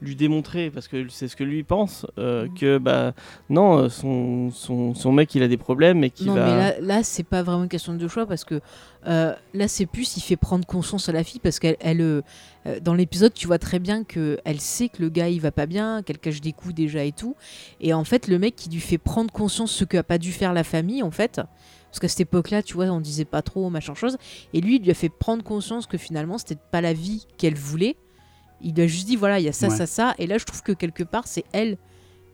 [SPEAKER 2] lui démontrer, parce que c'est ce que lui pense, euh,
[SPEAKER 1] Mhm.
[SPEAKER 2] que bah, non, euh, son, son, son mec il a des problèmes et qu'il
[SPEAKER 1] Non,
[SPEAKER 2] va.
[SPEAKER 1] mais là, là c'est pas vraiment une question de choix parce que euh, là, c'est plus il fait prendre conscience à la fille parce qu'elle, elle, euh, dans l'épisode, tu vois très bien que elle sait que le gars il va pas bien, qu'elle cache des coups déjà et tout. Et en fait, le mec qui lui fait prendre conscience ce qu'a pas dû faire la famille, en fait. Parce qu'à cette époque-là, tu vois, on disait pas trop machin chose. Et lui, il lui a fait prendre conscience que finalement, c'était pas la vie qu'elle voulait. Il lui a juste dit, voilà, il y a ça,
[SPEAKER 3] Ouais.
[SPEAKER 1] ça, ça. Et là, je trouve que quelque part, c'est elle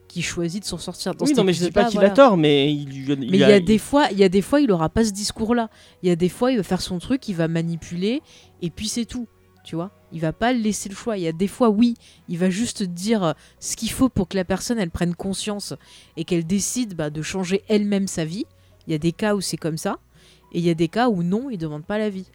[SPEAKER 1] qui choisit de s'en sortir. Dans
[SPEAKER 2] oui, non, mais je dis pas qu'il
[SPEAKER 1] voilà.
[SPEAKER 2] a tort, mais il lui a-
[SPEAKER 1] Mais il y a des fois, il y a des fois, il aura pas ce discours-là. Il y a des fois, il va faire son truc, il va manipuler, et puis c'est tout. Tu vois, il va pas laisser le choix. Il y a des fois, oui, il va juste dire euh, ce qu'il faut pour que la personne elle prenne conscience et qu'elle décide bah, de changer elle-même sa vie. Il y a des cas où c'est comme ça, et il y a des cas où non, il demande pas la vie.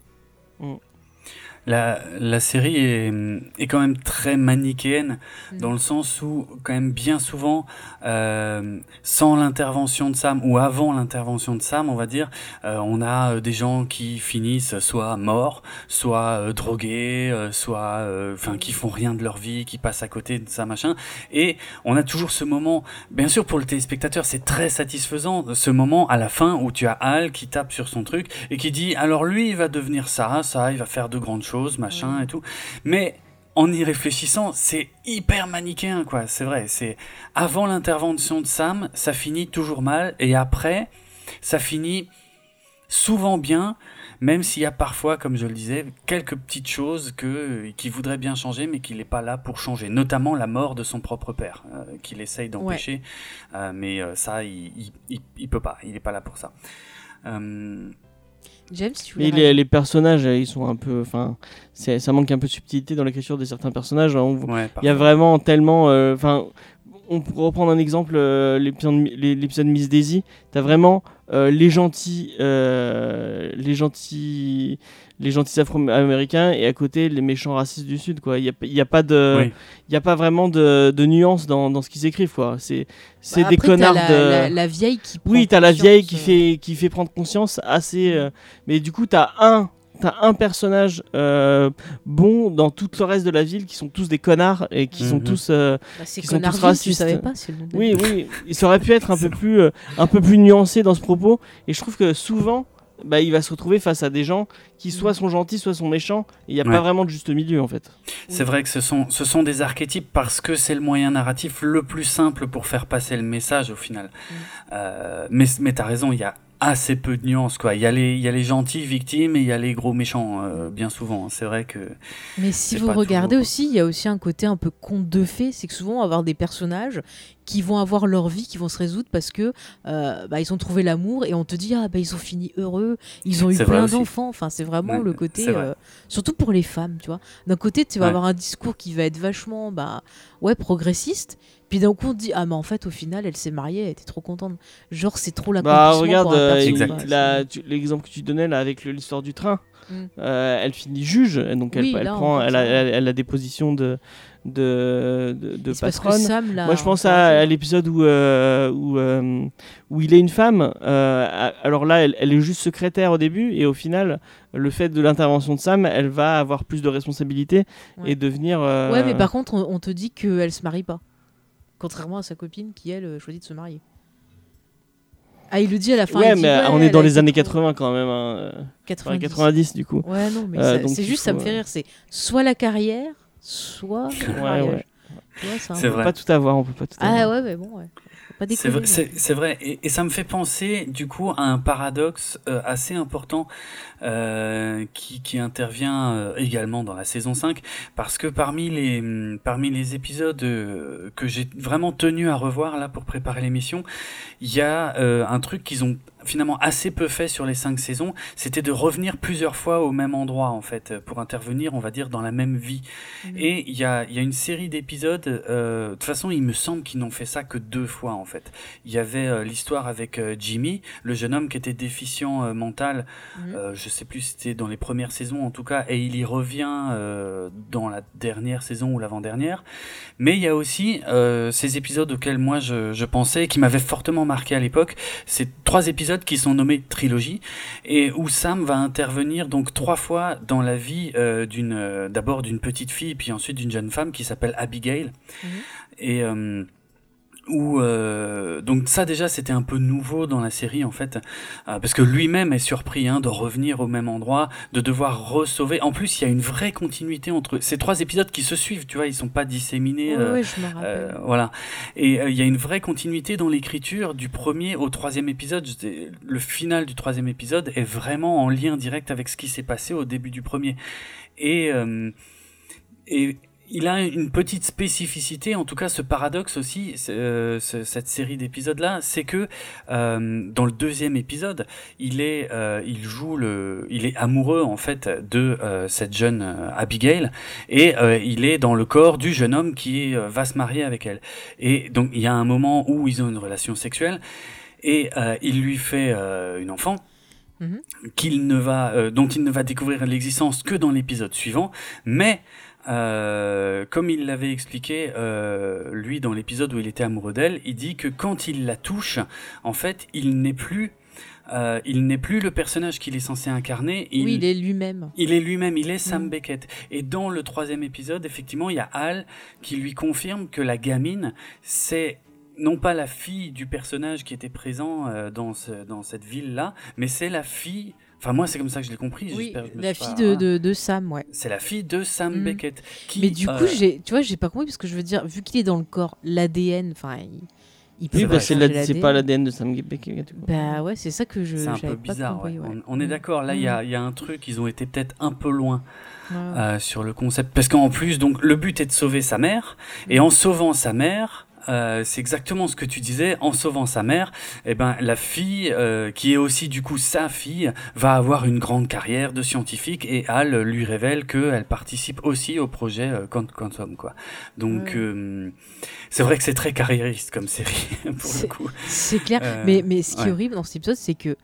[SPEAKER 3] La, la série est, est quand même très manichéenne
[SPEAKER 1] Mm.
[SPEAKER 3] dans le sens où quand même bien souvent euh, sans l'intervention de Sam ou avant l'intervention de Sam on va dire euh, on a euh, des gens qui finissent soit morts soit drogués soit enfin qui font rien de leur vie qui passent à côté de ça machin et on a toujours ce moment bien sûr pour le téléspectateur c'est très satisfaisant ce moment à la fin où tu as Al qui tape sur son truc et qui dit alors lui il va devenir ça ça il va faire de grandes choses machin et tout mais en y réfléchissant, c'est hyper manichéen, quoi. C'est vrai. C'est avant l'intervention de Sam, ça finit toujours mal, et après, ça finit souvent bien, même s'il y a parfois, comme je le disais, quelques petites choses que qu'il voudrait bien changer, mais qu'il n'est pas là pour changer. Notamment la mort de son propre père, euh, qu'il essaye d'empêcher, euh, mais euh, ça, il, il, il, peut pas. Il n'est pas là pour ça.
[SPEAKER 1] James, tu
[SPEAKER 2] Mais
[SPEAKER 1] voulais
[SPEAKER 2] les, les personnages, euh, ils sont un peu. Enfin, ça manque un peu de subtilité dans l'écriture de certains personnages.
[SPEAKER 3] Ouais,
[SPEAKER 2] Il y a vraiment tellement. euh, Enfin, on pourrait reprendre un exemple, euh, l'épisode l'é- l'épisode Miss Daisy. T'as vraiment euh, les gentils, euh, les gentils, les gentils afro-américains et à côté les méchants racistes du sud. Quoi, il y a, y a pas de,
[SPEAKER 3] Oui.
[SPEAKER 2] il y a pas vraiment de, de nuance dans, dans ce qu'ils écrivent. Quoi, c'est, c'est
[SPEAKER 1] Bah,
[SPEAKER 2] des connards
[SPEAKER 1] la,
[SPEAKER 2] de.
[SPEAKER 1] la, la vieille qui.
[SPEAKER 2] Oui, t'as la vieille qui
[SPEAKER 1] conscience, euh,
[SPEAKER 2] fait, qui fait prendre conscience assez. euh, mais du coup, t'as un, t'as un personnage euh, bon dans tout le reste de la ville qui sont tous des connards et qui sont
[SPEAKER 3] Mhm.
[SPEAKER 2] tous. euh,
[SPEAKER 1] Bah, c'est
[SPEAKER 2] qui sont tous
[SPEAKER 1] Connardville, tu
[SPEAKER 2] racistes.
[SPEAKER 1] savais pas, le
[SPEAKER 2] oui, oui, il ça aurait pu être un peu plus, euh, un peu plus nuancé dans ce propos. Et je trouve que souvent, bah, il va se retrouver face à des gens qui soit sont gentils, soit sont méchants. Et il n'y a
[SPEAKER 3] Ouais.
[SPEAKER 2] pas vraiment de juste milieu en fait.
[SPEAKER 3] C'est vrai que ce sont, ce sont des archétypes parce que c'est le moyen narratif le plus simple pour faire passer le message au final.
[SPEAKER 1] Mm.
[SPEAKER 3] Euh, mais mais t'as raison, il y a assez peu de nuances. Quoi. Il, y a les, il y a les gentils victimes et il y a les gros méchants, euh, bien souvent. C'est vrai que...
[SPEAKER 1] Mais si vous regardez
[SPEAKER 3] toujours-
[SPEAKER 1] aussi, il y a aussi un côté un peu conte de fées, c'est que souvent on va avoir des personnages qui vont avoir leur vie, qui vont se résoudre parce que euh, bah, ils ont trouvé l'amour et on te dit ah bah ils ont fini heureux, ils ont eu plein d'enfants. Enfin c'est vraiment
[SPEAKER 3] Ouais,
[SPEAKER 1] le côté,
[SPEAKER 3] vrai.
[SPEAKER 1] euh, surtout pour les femmes, tu vois. D'un côté tu vas
[SPEAKER 3] Ouais.
[SPEAKER 1] avoir un discours qui va être vachement bah ouais progressiste, puis d'un coup on te dit ah mais en fait au final elle s'est mariée, elle était trop contente. Genre c'est trop
[SPEAKER 2] Bah
[SPEAKER 1] l'accomplissement
[SPEAKER 2] regarde
[SPEAKER 1] pour un
[SPEAKER 2] euh, la- l'exemple que tu donnais là avec le- l'histoire du train.
[SPEAKER 1] Mm.
[SPEAKER 2] Euh, elle finit juge, donc elle,
[SPEAKER 1] Oui,
[SPEAKER 2] elle
[SPEAKER 1] là,
[SPEAKER 2] prend, elle a, elle, a des positions de de, de, de patronne.
[SPEAKER 1] Sam l'a
[SPEAKER 2] Moi, je pense à, à l'épisode où, euh, où, euh, où il est une femme. alors là, elle, elle est juste secrétaire au début, et au final, le fait de l'intervention de Sam, elle va avoir plus de responsabilités
[SPEAKER 1] Ouais.
[SPEAKER 2] et devenir.
[SPEAKER 1] Ouais, mais par contre, on, on te dit qu'elle se marie pas. Contrairement à sa copine qui, elle, choisit de se marier. Ah, il le dit à la fin.
[SPEAKER 2] Ouais, mais
[SPEAKER 1] ouais,
[SPEAKER 2] on est dans les années
[SPEAKER 1] trop-
[SPEAKER 2] 80 quand même. hein, euh, enfin,
[SPEAKER 1] 90.
[SPEAKER 2] 90 du coup.
[SPEAKER 1] Ouais, non, mais
[SPEAKER 2] Euh,
[SPEAKER 1] c'est juste, ça me fait
[SPEAKER 2] euh,
[SPEAKER 1] rire. C'est soit la carrière, soit
[SPEAKER 2] Ouais, ouais.
[SPEAKER 1] Peu-
[SPEAKER 2] On peut
[SPEAKER 3] vrai.
[SPEAKER 2] pas tout avoir, on peut pas tout avoir.
[SPEAKER 1] Ah ouais, mais bon, ouais.
[SPEAKER 3] C'est vrai, c'est-. Et, et ça me fait penser du coup à un paradoxe euh, assez important euh, qui, qui intervient euh, également dans la saison 5 parce que parmi les, hum, parmi les épisodes que j'ai vraiment tenu à revoir là pour préparer l'émission, il y a un truc qu'ils ont finalement assez peu fait sur les cinq saisons, c'était de revenir plusieurs fois au même endroit en fait pour intervenir, on va dire, dans la même vie.
[SPEAKER 1] Mhm.
[SPEAKER 3] Et il y a, y a une série d'épisodes, de toute façon il me semble qu'ils n'ont fait ça que deux fois en fait. Il y avait euh, l'histoire avec euh, Jimmy, le jeune homme qui était déficient euh, mental,
[SPEAKER 1] Mhm.
[SPEAKER 3] euh, je sais plus si c'était dans les premières saisons en tout cas, et il y revient dans la dernière saison ou l'avant-dernière. Mais il y a aussi ces épisodes auxquels moi je, je pensais, qui m'avaient fortement marqué à l'époque, c'est trois épisodes qui sont nommés trilogie et où Sam va intervenir donc trois fois dans la vie d'une d'abord d'une petite fille puis ensuite d'une jeune femme qui s'appelle Abigail
[SPEAKER 1] Mhm.
[SPEAKER 3] et euh, où euh, donc ça déjà c'était un peu nouveau dans la série en fait euh, parce que lui-même est surpris hein, de revenir au même endroit de devoir re-sauver en plus il y a une vraie continuité entre ces trois épisodes qui se suivent tu vois ils sont pas disséminés
[SPEAKER 1] Ouais,
[SPEAKER 3] euh,
[SPEAKER 1] je rappelle.
[SPEAKER 3] voilà. Et il y a une vraie continuité dans l'écriture du premier au troisième épisode. Le final du troisième épisode est vraiment en lien direct avec ce qui s'est passé au début du premier. Et, et il a une petite spécificité, en tout cas ce paradoxe aussi, euh, ce- cette série d'épisodes-là, c'est que euh, dans le deuxième épisode, il est, euh, il joue le, il est amoureux en fait de cette jeune Abigail et il est dans le corps du jeune homme qui va se marier avec elle. Et donc il y a un moment où ils ont une relation sexuelle et il lui fait une enfant.
[SPEAKER 1] Mhm.
[SPEAKER 3] qu'il ne va, dont il ne va découvrir l'existence que dans l'épisode suivant, mais euh, comme il l'avait expliqué, euh, lui, dans l'épisode où il était amoureux d'elle, il dit que quand il la touche, en fait, il n'est plus, euh, il n'est plus le personnage qu'il est censé incarner. Il,
[SPEAKER 1] Oui, il est lui-même.
[SPEAKER 3] il est lui-même, il est Sam
[SPEAKER 1] Mm.
[SPEAKER 3] Beckett. Et dans le troisième épisode, effectivement, il y a Al qui lui confirme que la gamine, c'est non pas la fille du personnage qui était présent euh, dans, ce, dans cette ville-là, mais c'est la fille Enfin, moi, c'est comme ça que je l'ai compris.
[SPEAKER 1] Oui,
[SPEAKER 3] que
[SPEAKER 1] la fille
[SPEAKER 3] pas-
[SPEAKER 1] de, de, de Sam, ouais.
[SPEAKER 3] C'est la fille de Sam
[SPEAKER 1] Mm.
[SPEAKER 3] Beckett. Qui,
[SPEAKER 1] Mais du coup,
[SPEAKER 3] euh,
[SPEAKER 1] j'ai, tu vois, j'ai pas compris parce que je veux dire, vu qu'il est dans le corps, l'ADN, enfin, il, il peut
[SPEAKER 2] Oui,
[SPEAKER 3] C'est
[SPEAKER 2] bah,
[SPEAKER 3] vrai.
[SPEAKER 2] c'est pas l'ADN de Sam Beckett. du coup.
[SPEAKER 1] Bah ouais, c'est ça que je.
[SPEAKER 3] c'est un peu
[SPEAKER 1] pas
[SPEAKER 3] bizarre.
[SPEAKER 1] compris,
[SPEAKER 3] ouais.
[SPEAKER 1] ouais.
[SPEAKER 3] On, on est
[SPEAKER 1] Mm.
[SPEAKER 3] d'accord. Là, il y, a, il y a un truc. Ils ont été peut-être un peu loin
[SPEAKER 1] Ouais.
[SPEAKER 3] euh, sur le concept. Parce qu'en plus, donc, le but est de sauver sa mère. Et en sauvant sa mère, euh, c'est exactement ce que tu disais. En sauvant sa mère, eh ben, la fille, euh, qui est aussi du coup sa fille, va avoir une grande carrière de scientifique. Et Al lui révèle qu'elle participe aussi au projet euh, Quant- Quantum. Quoi. Donc,
[SPEAKER 1] Ouais.
[SPEAKER 3] c'est vrai que c'est très carriériste comme série, pour
[SPEAKER 1] C'est-
[SPEAKER 3] le coup.
[SPEAKER 1] C'est clair. Mais, mais ce qui
[SPEAKER 3] ouais.
[SPEAKER 1] est horrible dans cet épisode, c'est que,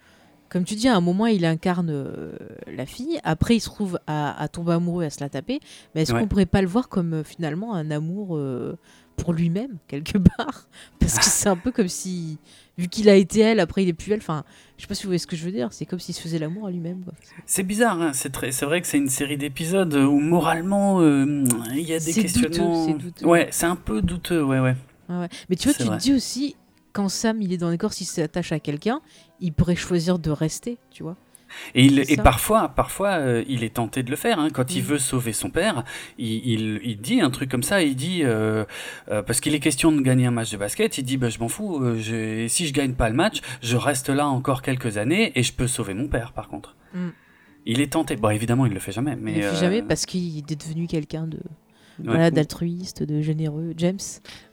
[SPEAKER 1] comme tu dis, à un moment, il incarne euh, la fille. Après, il se trouve à, à tomber amoureux, à se la taper. Mais est-ce
[SPEAKER 3] Ouais.
[SPEAKER 1] qu'on pourrait pas le voir comme euh, finalement un amour euh, pour lui-même, quelque part Parce que c'est un peu comme si, vu qu'il a été elle, après il est plus elle. Enfin, je sais pas si vous voyez ce que je veux dire. C'est comme s'il se faisait l'amour à lui-même.
[SPEAKER 3] C'est bizarre, hein, c'est très- c'est vrai que c'est une série d'épisodes où moralement euh, il y a des questionnements.
[SPEAKER 1] douteux, c'est douteux.
[SPEAKER 3] Ouais, c'est un peu douteux, ouais, ouais.
[SPEAKER 1] Mais tu vois, tu
[SPEAKER 3] vrai.
[SPEAKER 1] te dis aussi, quand Sam il est dans les corps, s'il s'attache à quelqu'un, il pourrait choisir de rester, tu vois.
[SPEAKER 3] Et, il, et parfois, parfois euh, il est tenté de le faire. hein. Quand il veut sauver son père, il, il, il dit un truc comme ça. Il dit euh, euh, parce qu'il est question de gagner un match de basket. Il dit bah, je m'en fous. je- si je gagne pas le match, je reste là encore quelques années et je peux sauver mon père. Par contre,
[SPEAKER 1] Mm.
[SPEAKER 3] il est tenté. Bon, évidemment, il le fait jamais. Mais
[SPEAKER 1] il le fait jamais parce qu'il est devenu quelqu'un de. Voilà d'altruiste, de généreux. James.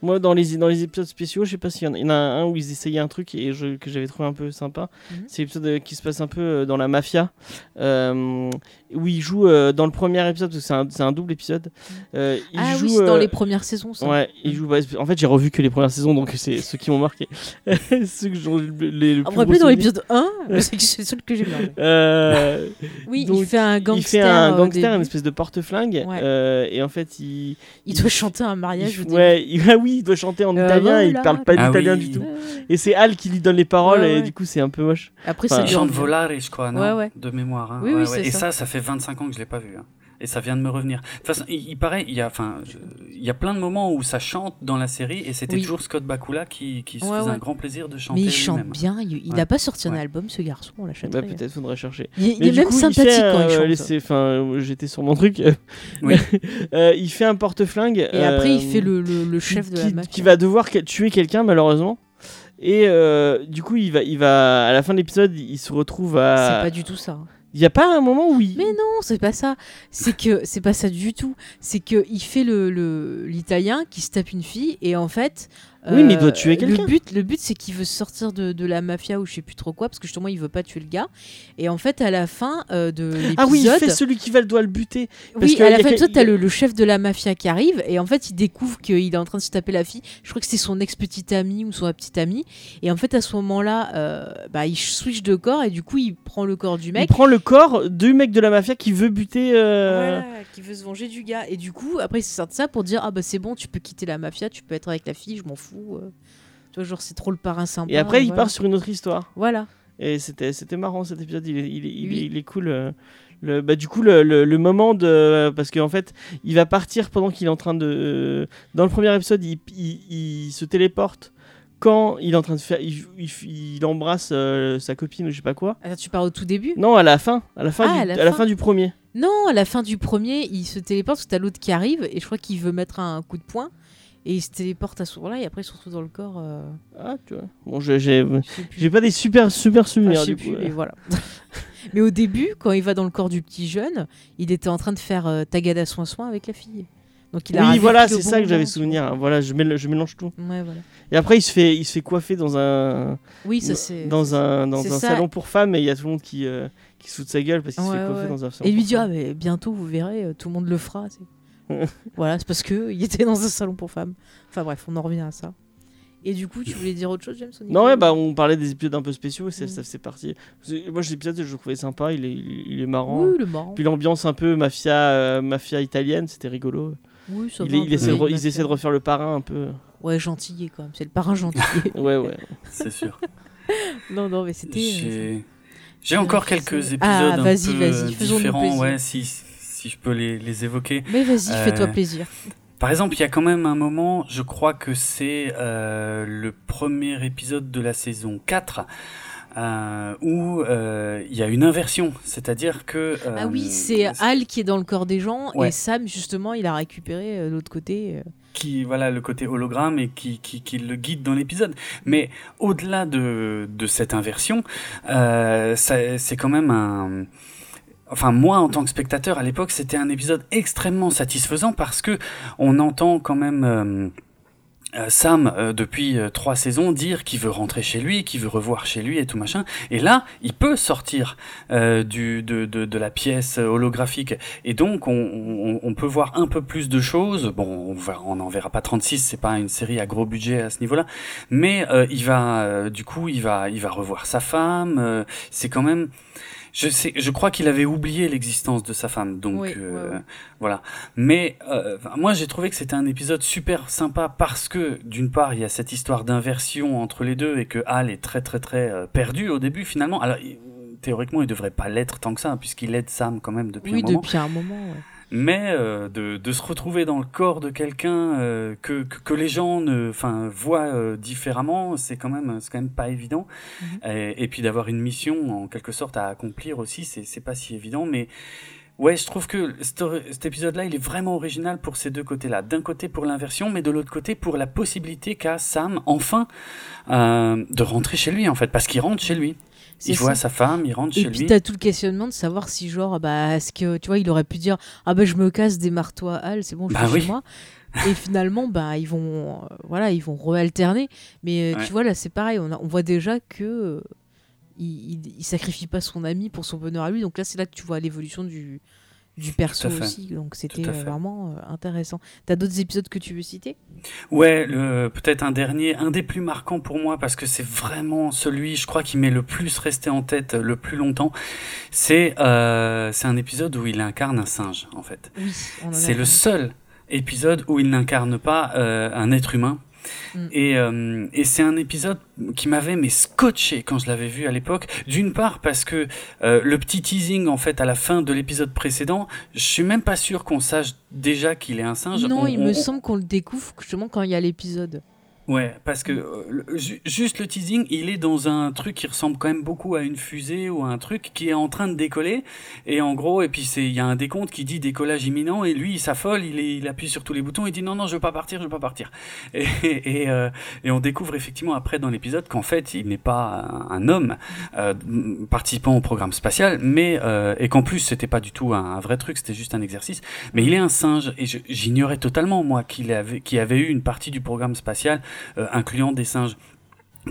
[SPEAKER 2] Moi, dans les, dans les épisodes spéciaux, je sais pas s'il y en a, il y en a un où ils essayaient un truc et je, que j'avais trouvé un peu sympa.
[SPEAKER 1] Mhm.
[SPEAKER 2] C'est l'épisode euh, qui se passe un peu euh, dans la mafia, euh, où il joue euh, dans le premier épisode, parce que c'est un, double épisode. euh, il
[SPEAKER 1] ah
[SPEAKER 2] joue,
[SPEAKER 1] oui, c'est dans les premières saisons. Ça.
[SPEAKER 2] Ouais, il joue. bah, En fait, j'ai revu que les premières saisons, donc c'est ceux qui m'ont marqué. ceux que j'ai le, les, le plus
[SPEAKER 1] rappelez
[SPEAKER 2] gros
[SPEAKER 1] dans l'épisode 1 C'est seul que j'ai.
[SPEAKER 2] Euh,
[SPEAKER 1] Oui,
[SPEAKER 2] Donc,
[SPEAKER 1] il fait un
[SPEAKER 2] il
[SPEAKER 1] gangster.
[SPEAKER 2] fait un gangster, une espèce de porte-flingue,
[SPEAKER 1] Ouais.
[SPEAKER 2] et en fait, il,
[SPEAKER 1] Il doit chanter un mariage
[SPEAKER 2] il- ouais, il- ah oui, il doit chanter en
[SPEAKER 1] Euh,
[SPEAKER 2] italien, il
[SPEAKER 1] voilà.
[SPEAKER 2] parle pas
[SPEAKER 3] Ah
[SPEAKER 2] d'italien
[SPEAKER 3] oui.
[SPEAKER 2] du tout. Et c'est Al qui lui donne les paroles,
[SPEAKER 1] Ouais,
[SPEAKER 2] et du coup, c'est un peu moche.
[SPEAKER 1] Après,
[SPEAKER 2] Enfin,
[SPEAKER 3] Il
[SPEAKER 1] dure
[SPEAKER 3] chante je crois, non
[SPEAKER 1] Ouais, ouais.
[SPEAKER 3] De mémoire. hein.
[SPEAKER 1] Oui, oui,
[SPEAKER 3] Ouais,
[SPEAKER 1] c'est
[SPEAKER 3] ouais. Et
[SPEAKER 1] ça.
[SPEAKER 3] ça, ça fait 25 ans que je l'ai pas vu. hein. Et ça vient de me revenir. De toute façon, il, il paraît, il y a, enfin, je- il y a plein de moments où ça chante dans la série, et c'était
[SPEAKER 1] Oui.
[SPEAKER 3] toujours Scott Bakula qui, qui se faisait
[SPEAKER 1] ouais.
[SPEAKER 3] un grand plaisir de chanter
[SPEAKER 1] Mais il chante bien. Il, il
[SPEAKER 3] Ouais.
[SPEAKER 1] a pas sorti un
[SPEAKER 3] Ouais.
[SPEAKER 1] album, ce garçon. On
[SPEAKER 2] Bah,
[SPEAKER 1] l'achèterait.
[SPEAKER 2] peut-être faudrait chercher.
[SPEAKER 1] il, il est même
[SPEAKER 2] coup, il
[SPEAKER 1] sympathique
[SPEAKER 2] fait,
[SPEAKER 1] quand il
[SPEAKER 2] euh,
[SPEAKER 1] chante.
[SPEAKER 2] Enfin, euh, j'étais sur mon truc.
[SPEAKER 3] Oui.
[SPEAKER 2] Euh, il fait un porte-flingue.
[SPEAKER 1] Et après, il fait le, le, le chef
[SPEAKER 2] qui,
[SPEAKER 1] de la
[SPEAKER 2] qui-
[SPEAKER 1] mafia.
[SPEAKER 2] qui va devoir tuer quelqu'un malheureusement. Et euh, du coup, il va, il va, à la fin de l'épisode, il se retrouve
[SPEAKER 1] C'est
[SPEAKER 2] à.
[SPEAKER 1] pas du tout ça.
[SPEAKER 2] Il y a pas un moment où il.
[SPEAKER 1] Mais non, c'est pas ça. C'est que c'est pas ça du tout. C'est que il fait le- l'italien qui se tape une fille et en fait.
[SPEAKER 2] Oui, mais il doit tuer quelqu'un.
[SPEAKER 1] Le but, le but, c'est qu'il veut sortir de, de la mafia ou je sais plus trop quoi, parce que justement, il veut pas tuer le gars. Et en fait, à la fin euh, de l'épisode,
[SPEAKER 2] Ah oui, il fait celui qui va doit le buter. parce
[SPEAKER 1] oui,
[SPEAKER 2] que
[SPEAKER 1] à la fin de t'as le, le chef de la mafia qui arrive et en fait, il découvre qu'il est en train de se taper la fille. Je crois que c'est son ex-petite amie ou son petite amie. Et en fait, à ce moment-là, euh, bah, il switch de corps et du coup, il prend le corps du
[SPEAKER 2] Il
[SPEAKER 1] mec.
[SPEAKER 2] prend le corps du mec de la mafia qui veut buter. euh,
[SPEAKER 1] qui veut se venger du gars. Et du coup, après, il se sort de ça pour dire Ah bah c'est bon, tu peux quitter la mafia, tu peux être avec la fille, je m'en fous. Euh. Tu vois, genre, c'est trop le parrain sympa.
[SPEAKER 2] Et après, il
[SPEAKER 1] voilà.
[SPEAKER 2] part sur une autre histoire.
[SPEAKER 1] Voilà.
[SPEAKER 2] Et c'était c'était marrant cet épisode, il est, il est, il est-
[SPEAKER 1] Oui.
[SPEAKER 2] il est cool. euh, Le, bah, du coup, le, le, le moment de. Parce qu'en fait, il va partir pendant qu'il est en train de. euh, Dans le premier épisode, il, se téléporte quand il est en train de faire. Il, embrasse euh, sa copine ou je sais pas quoi.
[SPEAKER 1] Tu parles au tout début?
[SPEAKER 2] Non, à la fin. À la fin,
[SPEAKER 1] Ah,
[SPEAKER 2] du,
[SPEAKER 1] à la
[SPEAKER 2] à la
[SPEAKER 1] fin.
[SPEAKER 2] fin du premier.
[SPEAKER 1] Non, à la fin du premier, il se téléporte parce que t'as l'autre qui arrive et je crois qu'il veut mettre un coup de poing. Et il se téléporte à ce moment-là et après il se retrouve dans le corps. euh,
[SPEAKER 2] Ah, tu vois. Bon, j'ai
[SPEAKER 1] je sais plus.
[SPEAKER 2] j'ai pas des super, super
[SPEAKER 1] Enfin,
[SPEAKER 2] souvenirs
[SPEAKER 1] je sais
[SPEAKER 2] du
[SPEAKER 1] plus,
[SPEAKER 2] coup.
[SPEAKER 1] mais voilà. mais au début, quand il va dans le corps du petit jeune, il était en train de faire euh, tagada soin soin avec la fille. Donc il a
[SPEAKER 2] Oui, voilà,
[SPEAKER 1] au
[SPEAKER 2] c'est
[SPEAKER 1] bon
[SPEAKER 2] ça que j'avais
[SPEAKER 1] moment,
[SPEAKER 2] souvenir. hein. Voilà, je, mél- je mélange tout.
[SPEAKER 1] Ouais, voilà.
[SPEAKER 2] Et après, il se fait, il se fait coiffer dans un,
[SPEAKER 1] Oui, ça c'est.
[SPEAKER 2] dans un, dans
[SPEAKER 1] c'est
[SPEAKER 2] un
[SPEAKER 1] ça.
[SPEAKER 2] salon pour femmes et il y a tout le monde qui, euh, qui se fout de sa gueule parce qu'il se
[SPEAKER 1] Ouais,
[SPEAKER 2] fait coiffer
[SPEAKER 1] ouais.
[SPEAKER 2] dans un salon.
[SPEAKER 1] Et il lui
[SPEAKER 2] pour
[SPEAKER 1] dit ah
[SPEAKER 2] femmes.
[SPEAKER 1] mais bientôt vous verrez euh, tout le monde le fera. c'est- voilà, c'est parce que il était dans un salon pour femmes. Enfin bref, on en revient à ça. Et du coup, tu voulais dire autre chose, James
[SPEAKER 2] Non, ouais, bah on parlait des épisodes un peu spéciaux et c'est-
[SPEAKER 1] Mm.
[SPEAKER 2] ça c'est parti. C'est- Moi, cet épisode, je le trouvais sympa, il est, il il est marrant.
[SPEAKER 1] Oui, le marrant.
[SPEAKER 2] Puis l'ambiance un peu mafia, euh, mafia italienne, c'était rigolo.
[SPEAKER 1] Oui, ça
[SPEAKER 2] Il, essaie de ils essaient de refaire le parrain un peu.
[SPEAKER 1] Ouais, gentillet quand même. C'est le parrain gentillet.
[SPEAKER 2] Ouais, ouais.
[SPEAKER 3] C'est sûr.
[SPEAKER 1] non, non, mais c'était. euh,
[SPEAKER 3] J'ai encore quelques épisodes
[SPEAKER 1] Ah,
[SPEAKER 3] un
[SPEAKER 1] vas-y,
[SPEAKER 3] peu différents, ouais, si, si je peux les, les évoquer.
[SPEAKER 1] Mais vas-y,
[SPEAKER 3] Euh,
[SPEAKER 1] fais-toi plaisir.
[SPEAKER 3] Par exemple, il y a quand même un moment, je crois que c'est euh, le premier épisode de la saison 4, euh, où euh, il y a une inversion, c'est-à-dire que...
[SPEAKER 1] ah oui, c'est Hal qui est dans le corps des gens
[SPEAKER 3] Ouais.
[SPEAKER 1] et Sam, justement, il a récupéré l'autre côté.
[SPEAKER 3] qui voilà le côté hologramme et qui, qui, qui le guide dans l'épisode. Mais au-delà de, de cette inversion, c'est quand même un... Enfin, moi, en tant que spectateur, à l'époque, c'était un épisode extrêmement satisfaisant parce que on entend quand même euh, euh, Sam, euh, depuis trois saisons, dire qu'il veut rentrer chez lui, qu'il veut revoir chez lui et tout machin. Et là, il peut sortir de, la pièce holographique. Et donc, on, peut voir un peu plus de choses. Bon, on n'en verra pas 36, c'est pas une série à gros budget à ce niveau-là. Mais il va, du coup, il va, il va revoir sa femme. c'est quand même... Je sais, je crois qu'il avait oublié l'existence de sa femme, donc
[SPEAKER 1] Oui,
[SPEAKER 3] euh,
[SPEAKER 1] ouais, ouais.
[SPEAKER 3] voilà. Mais euh, moi, j'ai trouvé que c'était un épisode super sympa parce que d'une part, il y a cette histoire d'inversion entre les deux et que Hal est très très très euh, perdu au début finalement. Alors théoriquement, il devrait pas l'être tant que ça puisqu'il aide Sam quand même depuis
[SPEAKER 1] Oui,
[SPEAKER 3] un moment.
[SPEAKER 1] depuis un moment. ouais.
[SPEAKER 3] Mais euh, de, de se retrouver dans le corps de quelqu'un euh, que, que, que les gens ne, voient euh, différemment, c'est quand même, c'est quand même pas évident.
[SPEAKER 1] Mhm.
[SPEAKER 3] et, et puis d'avoir une mission en quelque sorte à accomplir aussi, c'est, c'est pas si évident. Mais ouais, je trouve que cet, cet épisode-là, il est vraiment original pour ces deux côtés-là. D'un côté pour l'inversion, mais de l'autre côté pour la possibilité qu'a Sam enfin euh, de rentrer chez lui en fait, parce qu'il rentre chez lui. Il voit sa femme, il rentre
[SPEAKER 1] Et
[SPEAKER 3] chez
[SPEAKER 1] puis
[SPEAKER 3] lui.
[SPEAKER 1] t'as tout le questionnement de savoir si genre bah est-ce que tu vois il aurait pu dire ah bah je me casse démarre-toi Al c'est bon je
[SPEAKER 3] Bah
[SPEAKER 1] suis
[SPEAKER 3] oui.
[SPEAKER 1] chez moi et finalement bah ils vont euh, voilà ils vont réalterner mais euh,
[SPEAKER 3] Ouais.
[SPEAKER 1] tu vois là c'est pareil on, a- on voit déjà que euh, il, il, il sacrifie pas son ami pour son bonheur à lui donc là c'est là que tu vois l'évolution du du perso aussi donc c'était euh, vraiment euh, intéressant t'as d'autres épisodes que tu veux citer?
[SPEAKER 3] Ouais, peut-être un dernier, un des plus marquants pour moi parce que c'est vraiment celui, je crois, qui m'est le plus resté en tête euh, le plus longtemps. C'est euh, c'est un épisode où il incarne un singe en fait.
[SPEAKER 1] oui
[SPEAKER 3] C'est le seul épisode où il n'incarne pas euh, un être humain.
[SPEAKER 1] Mm.
[SPEAKER 3] Et, euh, et c'est un épisode qui m'avait mais scotché quand je l'avais vu à l'époque. D'une part parce que euh, le petit teasing en fait à la fin de l'épisode précédent, je suis même pas sûr qu'on sache déjà qu'il est un singe.
[SPEAKER 1] non
[SPEAKER 3] On-
[SPEAKER 1] il
[SPEAKER 3] on-
[SPEAKER 1] me semble qu'on le découvre justement quand il y a l'épisode
[SPEAKER 3] Ouais, parce que euh, juste le teasing, il est dans un truc qui ressemble quand même beaucoup à une fusée ou à un truc qui est en train de décoller. Et en gros, et puis il y a un décompte qui dit décollage imminent et lui il s'affole, il, appuie sur tous les boutons, il dit non non je veux pas partir, je veux pas partir. Euh, et on découvre effectivement après dans l'épisode qu'en fait il n'est pas un, homme euh, participant au programme spatial, mais et qu'en plus c'était pas du tout un, un vrai truc, c'était juste un exercice. Mais il est un singe et j'ignorais totalement moi qu'il avait qu'il avait eu une partie du programme spatial incluant des singes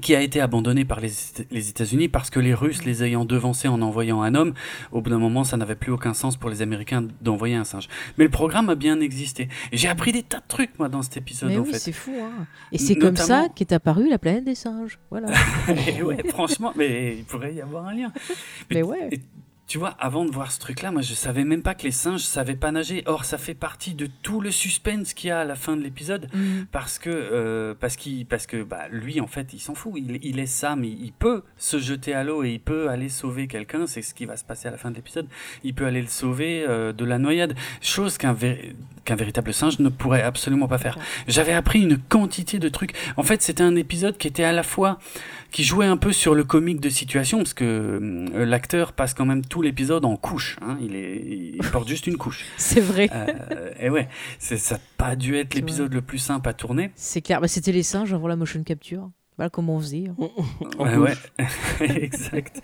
[SPEAKER 3] qui a été abandonné par les, les États-Unis parce que les Russes les ayant devancés en envoyant un homme, au bout d'un moment ça n'avait plus aucun sens pour les Américains d'envoyer un singe. Mais le programme a bien existé. J'ai appris des tas de trucs moi dans cet épisode
[SPEAKER 1] mais
[SPEAKER 3] en
[SPEAKER 1] oui c'est fou hein. et c'est comme ça qu'est apparue la planète des singes voilà
[SPEAKER 3] Et ouais, franchement, mais il pourrait y avoir un lien.
[SPEAKER 1] Mais ouais.
[SPEAKER 3] Tu vois, avant de voir ce truc-là, moi je savais même pas que les singes savaient pas nager. Or, ça fait partie de tout le suspense qu'il y a à la fin de l'épisode.
[SPEAKER 1] Mhm.
[SPEAKER 3] Parce que, euh, parce qu'il, parce que bah, lui, en fait, il s'en fout. Il, il est Sam, il, il peut se jeter à l'eau et il peut aller sauver quelqu'un. C'est ce qui va se passer à la fin de l'épisode. Il peut aller le sauver euh, de la noyade. Chose qu'un, qu'un véritable singe ne pourrait absolument pas faire. J'avais appris une quantité de trucs. En fait, c'était un épisode qui était à la fois qui jouait un peu sur le comique de situation parce que euh, l'acteur passe quand même tout l'épisode en couche. Hein. Il, est, il porte juste une couche.
[SPEAKER 1] c'est vrai
[SPEAKER 3] Euh, et ouais, c'est, ça n'a pas dû être l'épisode le plus simple à tourner.
[SPEAKER 1] C'est clair, bah, c'était les singes avant la motion capture. Voilà comment on faisait. hein.
[SPEAKER 2] En
[SPEAKER 3] Ouais, exact.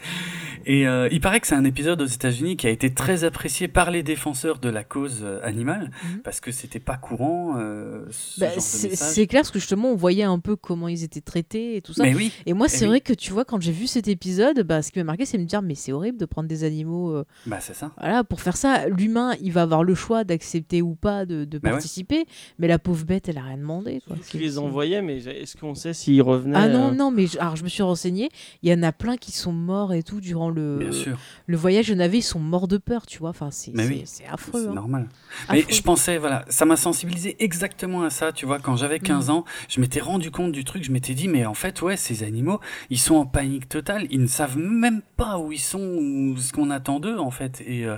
[SPEAKER 3] Et euh, il paraît que c'est un épisode aux États-Unis qui a été très apprécié par les défenseurs de la cause euh, animale
[SPEAKER 1] Mhm.
[SPEAKER 3] parce que c'était pas courant. euh, ce
[SPEAKER 1] Bah, c'est clair parce que justement on voyait un peu comment ils étaient traités et tout ça.
[SPEAKER 3] Mais oui,
[SPEAKER 1] Et moi
[SPEAKER 3] Eh
[SPEAKER 1] c'est
[SPEAKER 3] oui.
[SPEAKER 1] vrai que tu vois quand j'ai vu cet épisode, bah, ce qui m'a marqué c'est de me dire mais c'est horrible de prendre des animaux euh,
[SPEAKER 3] bah c'est ça.
[SPEAKER 1] voilà pour faire ça. L'humain il va avoir le choix d'accepter ou pas de, de
[SPEAKER 3] Bah ouais.
[SPEAKER 1] participer, mais la pauvre bête elle a rien demandé. Quoi.
[SPEAKER 2] Qui les envoyait, mais est-ce qu'on sait s'ils revenaient
[SPEAKER 1] Ah non
[SPEAKER 2] euh,
[SPEAKER 1] non mais je, alors je me suis renseigné, il y en a plein qui sont morts et tout durant le
[SPEAKER 3] Bien sûr,
[SPEAKER 1] le voyage. Il y en avait ils sont morts de peur tu vois. Enfin c'est
[SPEAKER 3] oui.
[SPEAKER 1] affreux.
[SPEAKER 3] c'est
[SPEAKER 1] hein.
[SPEAKER 3] normal. Mais je pensais, voilà, ça m'a sensibilisé exactement à ça, tu vois, quand j'avais 15
[SPEAKER 1] Mhm.
[SPEAKER 3] ans, je m'étais rendu compte du truc, je m'étais dit, mais en fait, ouais, ces animaux, ils sont en panique totale, ils ne savent même pas où ils sont, ou ce qu'on attend d'eux, en fait, et, euh,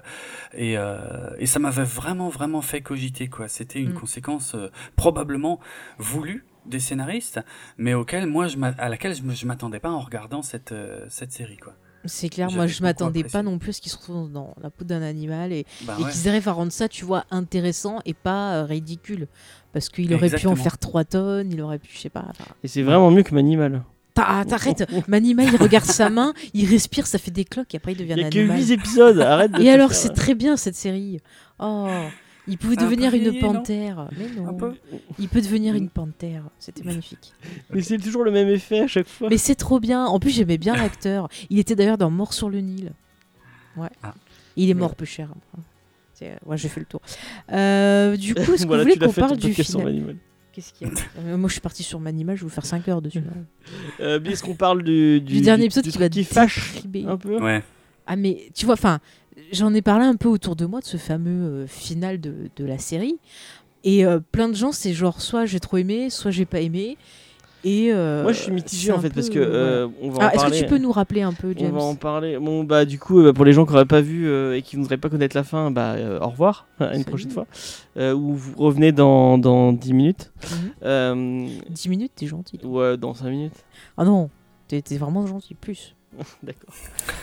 [SPEAKER 3] et, euh, et ça m'avait vraiment, vraiment fait cogiter, quoi. C'était une
[SPEAKER 1] Mhm.
[SPEAKER 3] conséquence euh, probablement voulue, des scénaristes, mais auquel moi je à laquelle je je m'attendais pas en regardant cette euh, cette série quoi.
[SPEAKER 1] C'est clair, moi je m'attendais pas non plus à ce qu'ils se retrouvent dans la peau d'un animal et,
[SPEAKER 3] Bah
[SPEAKER 1] et
[SPEAKER 3] ouais.
[SPEAKER 1] qu'ils arrivent à rendre ça, tu vois, intéressant et pas euh, ridicule. Parce qu'il aurait pu en faire 3 tonnes, il aurait pu, je sais pas. enfin,
[SPEAKER 2] Et c'est vraiment mieux que Manimal.
[SPEAKER 1] T'arrêtes, Manima il regarde sa main, il respire, ça fait des cloques et après il devient
[SPEAKER 2] Il y
[SPEAKER 1] un
[SPEAKER 2] a que
[SPEAKER 1] animal.
[SPEAKER 2] 8 épisodes, arrête de
[SPEAKER 1] Et alors c'est très bien cette série. Oh, il pouvait
[SPEAKER 3] Un peu
[SPEAKER 1] devenir une
[SPEAKER 3] vieilli,
[SPEAKER 1] panthère. Mais non,
[SPEAKER 3] Un peu.
[SPEAKER 1] il peut devenir une panthère. C'était magnifique.
[SPEAKER 2] Mais c'est toujours le même effet à chaque fois.
[SPEAKER 1] Mais c'est trop bien. En plus, j'aimais bien l'acteur. Il était d'ailleurs dans Mort sur le Nil. Ouais.
[SPEAKER 3] Ah.
[SPEAKER 1] Il est mort peu cher. Ouais, j'ai fait le tour. Euh, du coup, est-ce que
[SPEAKER 2] voilà,
[SPEAKER 1] vous voulez qu'on parle du
[SPEAKER 2] Manimal.
[SPEAKER 1] Qu'est-ce qu'il y a Euh, Moi, je suis partie sur Manimal. Je vais vous faire 5 heures dessus.
[SPEAKER 2] Euh, est-ce qu'on parle du,
[SPEAKER 1] Du, dernier épisode
[SPEAKER 2] du
[SPEAKER 1] qui va
[SPEAKER 2] qui fâche un peu?
[SPEAKER 3] Ouais.
[SPEAKER 1] Ah, mais tu vois, enfin, j'en ai parlé un peu autour de moi de ce fameux euh, final de, de la série. Et euh, plein de gens, c'est genre soit j'ai trop aimé, soit j'ai pas aimé. Et euh,
[SPEAKER 2] Moi, je suis mitigé en fait parce que on va
[SPEAKER 1] Ah, Est-ce que tu peux nous rappeler un peu,
[SPEAKER 2] On
[SPEAKER 1] James
[SPEAKER 2] va en parler. Bon, bah, du coup, euh, pour les gens qui n'auraient pas vu et qui ne voudraient pas connaître la fin, bah, au revoir, à une prochaine fois. Ou vous revenez dans, dans 10 minutes. Euh,
[SPEAKER 1] 10 minutes, t'es gentil.
[SPEAKER 2] ou euh, dans 5 minutes.
[SPEAKER 1] Ah non, t'es vraiment gentil, plus.
[SPEAKER 2] D'accord.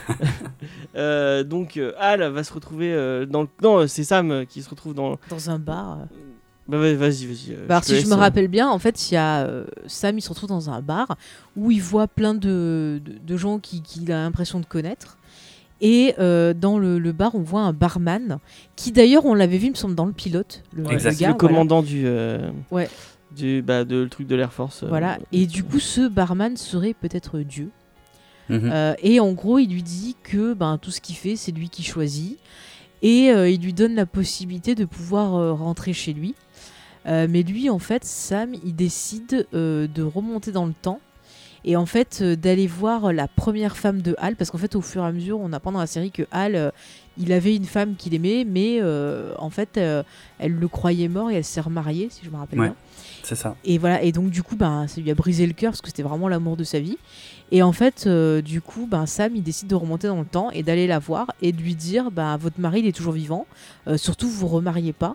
[SPEAKER 2] Euh, donc, euh, Al va se retrouver euh, dans le. Non, c'est Sam qui se retrouve dans.
[SPEAKER 1] Dans un bar.
[SPEAKER 2] Bah, vas- vas-y, vas-y.
[SPEAKER 1] Bah, si je me rappelle bien, en fait, il y a Sam, il se retrouve dans un bar où il voit plein de, de, de gens qu'il qui a l'impression de connaître. Et euh, dans le, le bar, on voit un barman qui, d'ailleurs, on l'avait vu, il me semble, dans le pilote. Le,
[SPEAKER 3] Ouais,
[SPEAKER 1] le gars, voilà.
[SPEAKER 2] commandant du. euh,
[SPEAKER 1] Ouais.
[SPEAKER 2] Du, bah, de, le truc de l'Air Force. euh,
[SPEAKER 1] Voilà. Et du coup, ce barman serait peut-être Dieu.
[SPEAKER 3] Mhm.
[SPEAKER 1] Euh, et en gros, il lui dit que ben, tout ce qu'il fait, c'est lui qui choisit. Et euh, il lui donne la possibilité de pouvoir euh, rentrer chez lui. Mais lui, en fait, Sam, il décide de remonter dans le temps. Et en fait, d'aller voir la première femme de Hal. Parce qu'en fait, au fur et à mesure, on apprend dans la série que Hal, il avait une femme qu'il aimait. Mais en fait, elle le croyait mort et elle s'est remariée, si je me rappelle
[SPEAKER 3] Ouais.
[SPEAKER 1] bien.
[SPEAKER 3] C'est ça.
[SPEAKER 1] Et voilà, et donc du coup, ben, ça lui a brisé le cœur parce que c'était vraiment l'amour de sa vie. Et en fait, euh, du coup, ben, Sam, il décide de remonter dans le temps et d'aller la voir et de lui dire, ben, votre mari, il est toujours vivant, euh, surtout vous remariez pas.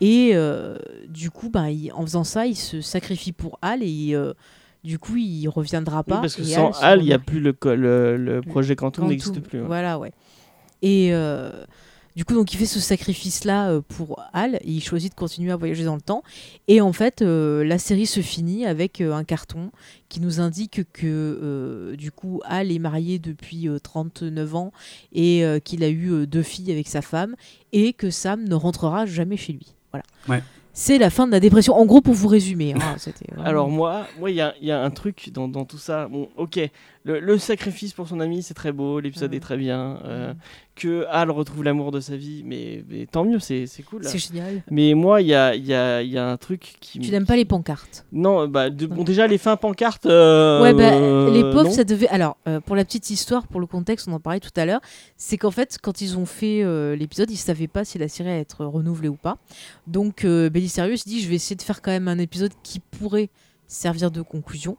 [SPEAKER 1] Et euh, du coup, ben, il- en faisant ça, il se sacrifie pour Al et du coup, il reviendra
[SPEAKER 2] Oui,
[SPEAKER 1] pas.
[SPEAKER 2] parce que sans Al, il n'y a plus le, le, le projet Quantum, n'existe plus. ouais.
[SPEAKER 1] Voilà, ouais. Et du coup, donc il fait ce sacrifice-là euh, pour Al et il choisit de continuer à voyager dans le temps. Et en fait, euh, la série se finit avec euh, un carton qui nous indique que euh, du coup, Al est marié depuis euh, 39 ans et euh, qu'il a eu euh, deux filles avec sa femme et que Sam ne rentrera jamais chez lui. Voilà.
[SPEAKER 3] Ouais.
[SPEAKER 1] C'est la fin de la dépression. En gros, pour vous résumer. hein, vraiment-
[SPEAKER 2] Alors moi, moi, il y a, il y a un truc dans, dans tout ça. Bon, ok, le, le sacrifice pour son ami, c'est très beau, l'épisode est très bien. euh,
[SPEAKER 1] Mhm.
[SPEAKER 2] Que Al retrouve l'amour de sa vie, mais, mais tant mieux, c'est cool.
[SPEAKER 1] c'est génial.
[SPEAKER 2] Mais moi, il y a, il y, a, il y a un truc qui.
[SPEAKER 1] Tu
[SPEAKER 2] me-
[SPEAKER 1] n'aimes pas les pancartes?
[SPEAKER 2] Non, bah, de- bon, déjà les fins pancartes. euh,
[SPEAKER 1] Ouais, bah, les pauvres, ça devait. Alors, euh, pour la petite histoire, pour le contexte, on en parlait tout à l'heure, c'est qu'en fait, quand ils ont fait euh, l'épisode, ils savaient pas si la série allait être renouvelée ou pas. Donc, euh, Belisarius dit Je vais essayer de faire quand même un épisode qui pourrait servir de conclusion.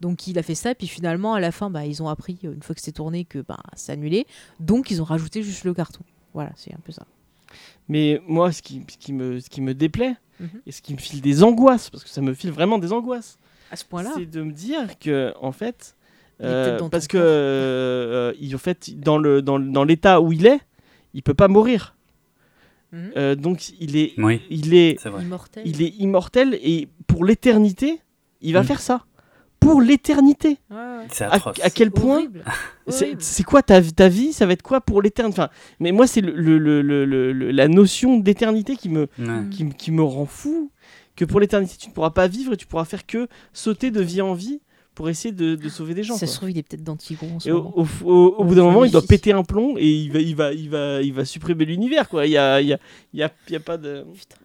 [SPEAKER 1] Donc, il a fait ça, puis finalement, à la fin, bah, ils ont appris, euh, une fois que c'était tourné, que bah, c'est annulé. Donc, ils ont rajouté juste le carton. Voilà, c'est un peu ça.
[SPEAKER 2] Mais moi, ce qui, ce qui, me, ce qui me déplaît,
[SPEAKER 1] Mhm.
[SPEAKER 2] et ce qui me file des angoisses, parce que ça me file vraiment des angoisses,
[SPEAKER 1] À ce point-là
[SPEAKER 2] c'est de me dire que, en fait, euh, parce que, euh, il- en fait, dans le dans, le- dans l'état où il est, il peut pas mourir.
[SPEAKER 1] Mhm.
[SPEAKER 2] Euh, donc il est,
[SPEAKER 3] Oui,
[SPEAKER 2] il est,
[SPEAKER 3] c'est
[SPEAKER 2] il est immortel et pour l'éternité, il va
[SPEAKER 3] Mm.
[SPEAKER 2] faire ça. Pour l'éternité.
[SPEAKER 1] Ouais, ouais.
[SPEAKER 3] C'est
[SPEAKER 2] À,
[SPEAKER 3] atroce.
[SPEAKER 2] à quel point c'est quoi ta, ta vie Ça va être quoi pour l'éternité? Enfin, Mais moi, c'est le, le- le- le- le- le- la notion d'éternité qui me,
[SPEAKER 3] Ouais.
[SPEAKER 2] qui, me rend fou. Que pour l'éternité, tu ne pourras pas vivre et tu pourras faire que sauter de vie en vie pour essayer de, de sauver des gens.
[SPEAKER 1] Ça
[SPEAKER 2] quoi.
[SPEAKER 1] se trouve, il est peut-être
[SPEAKER 2] Et au, au- au- au bout d'un moment, il doit péter un plomb et il va, il va, il va, il va supprimer l'univers. Il y a, il y a, il y a, il y a pas de.
[SPEAKER 1] Putain.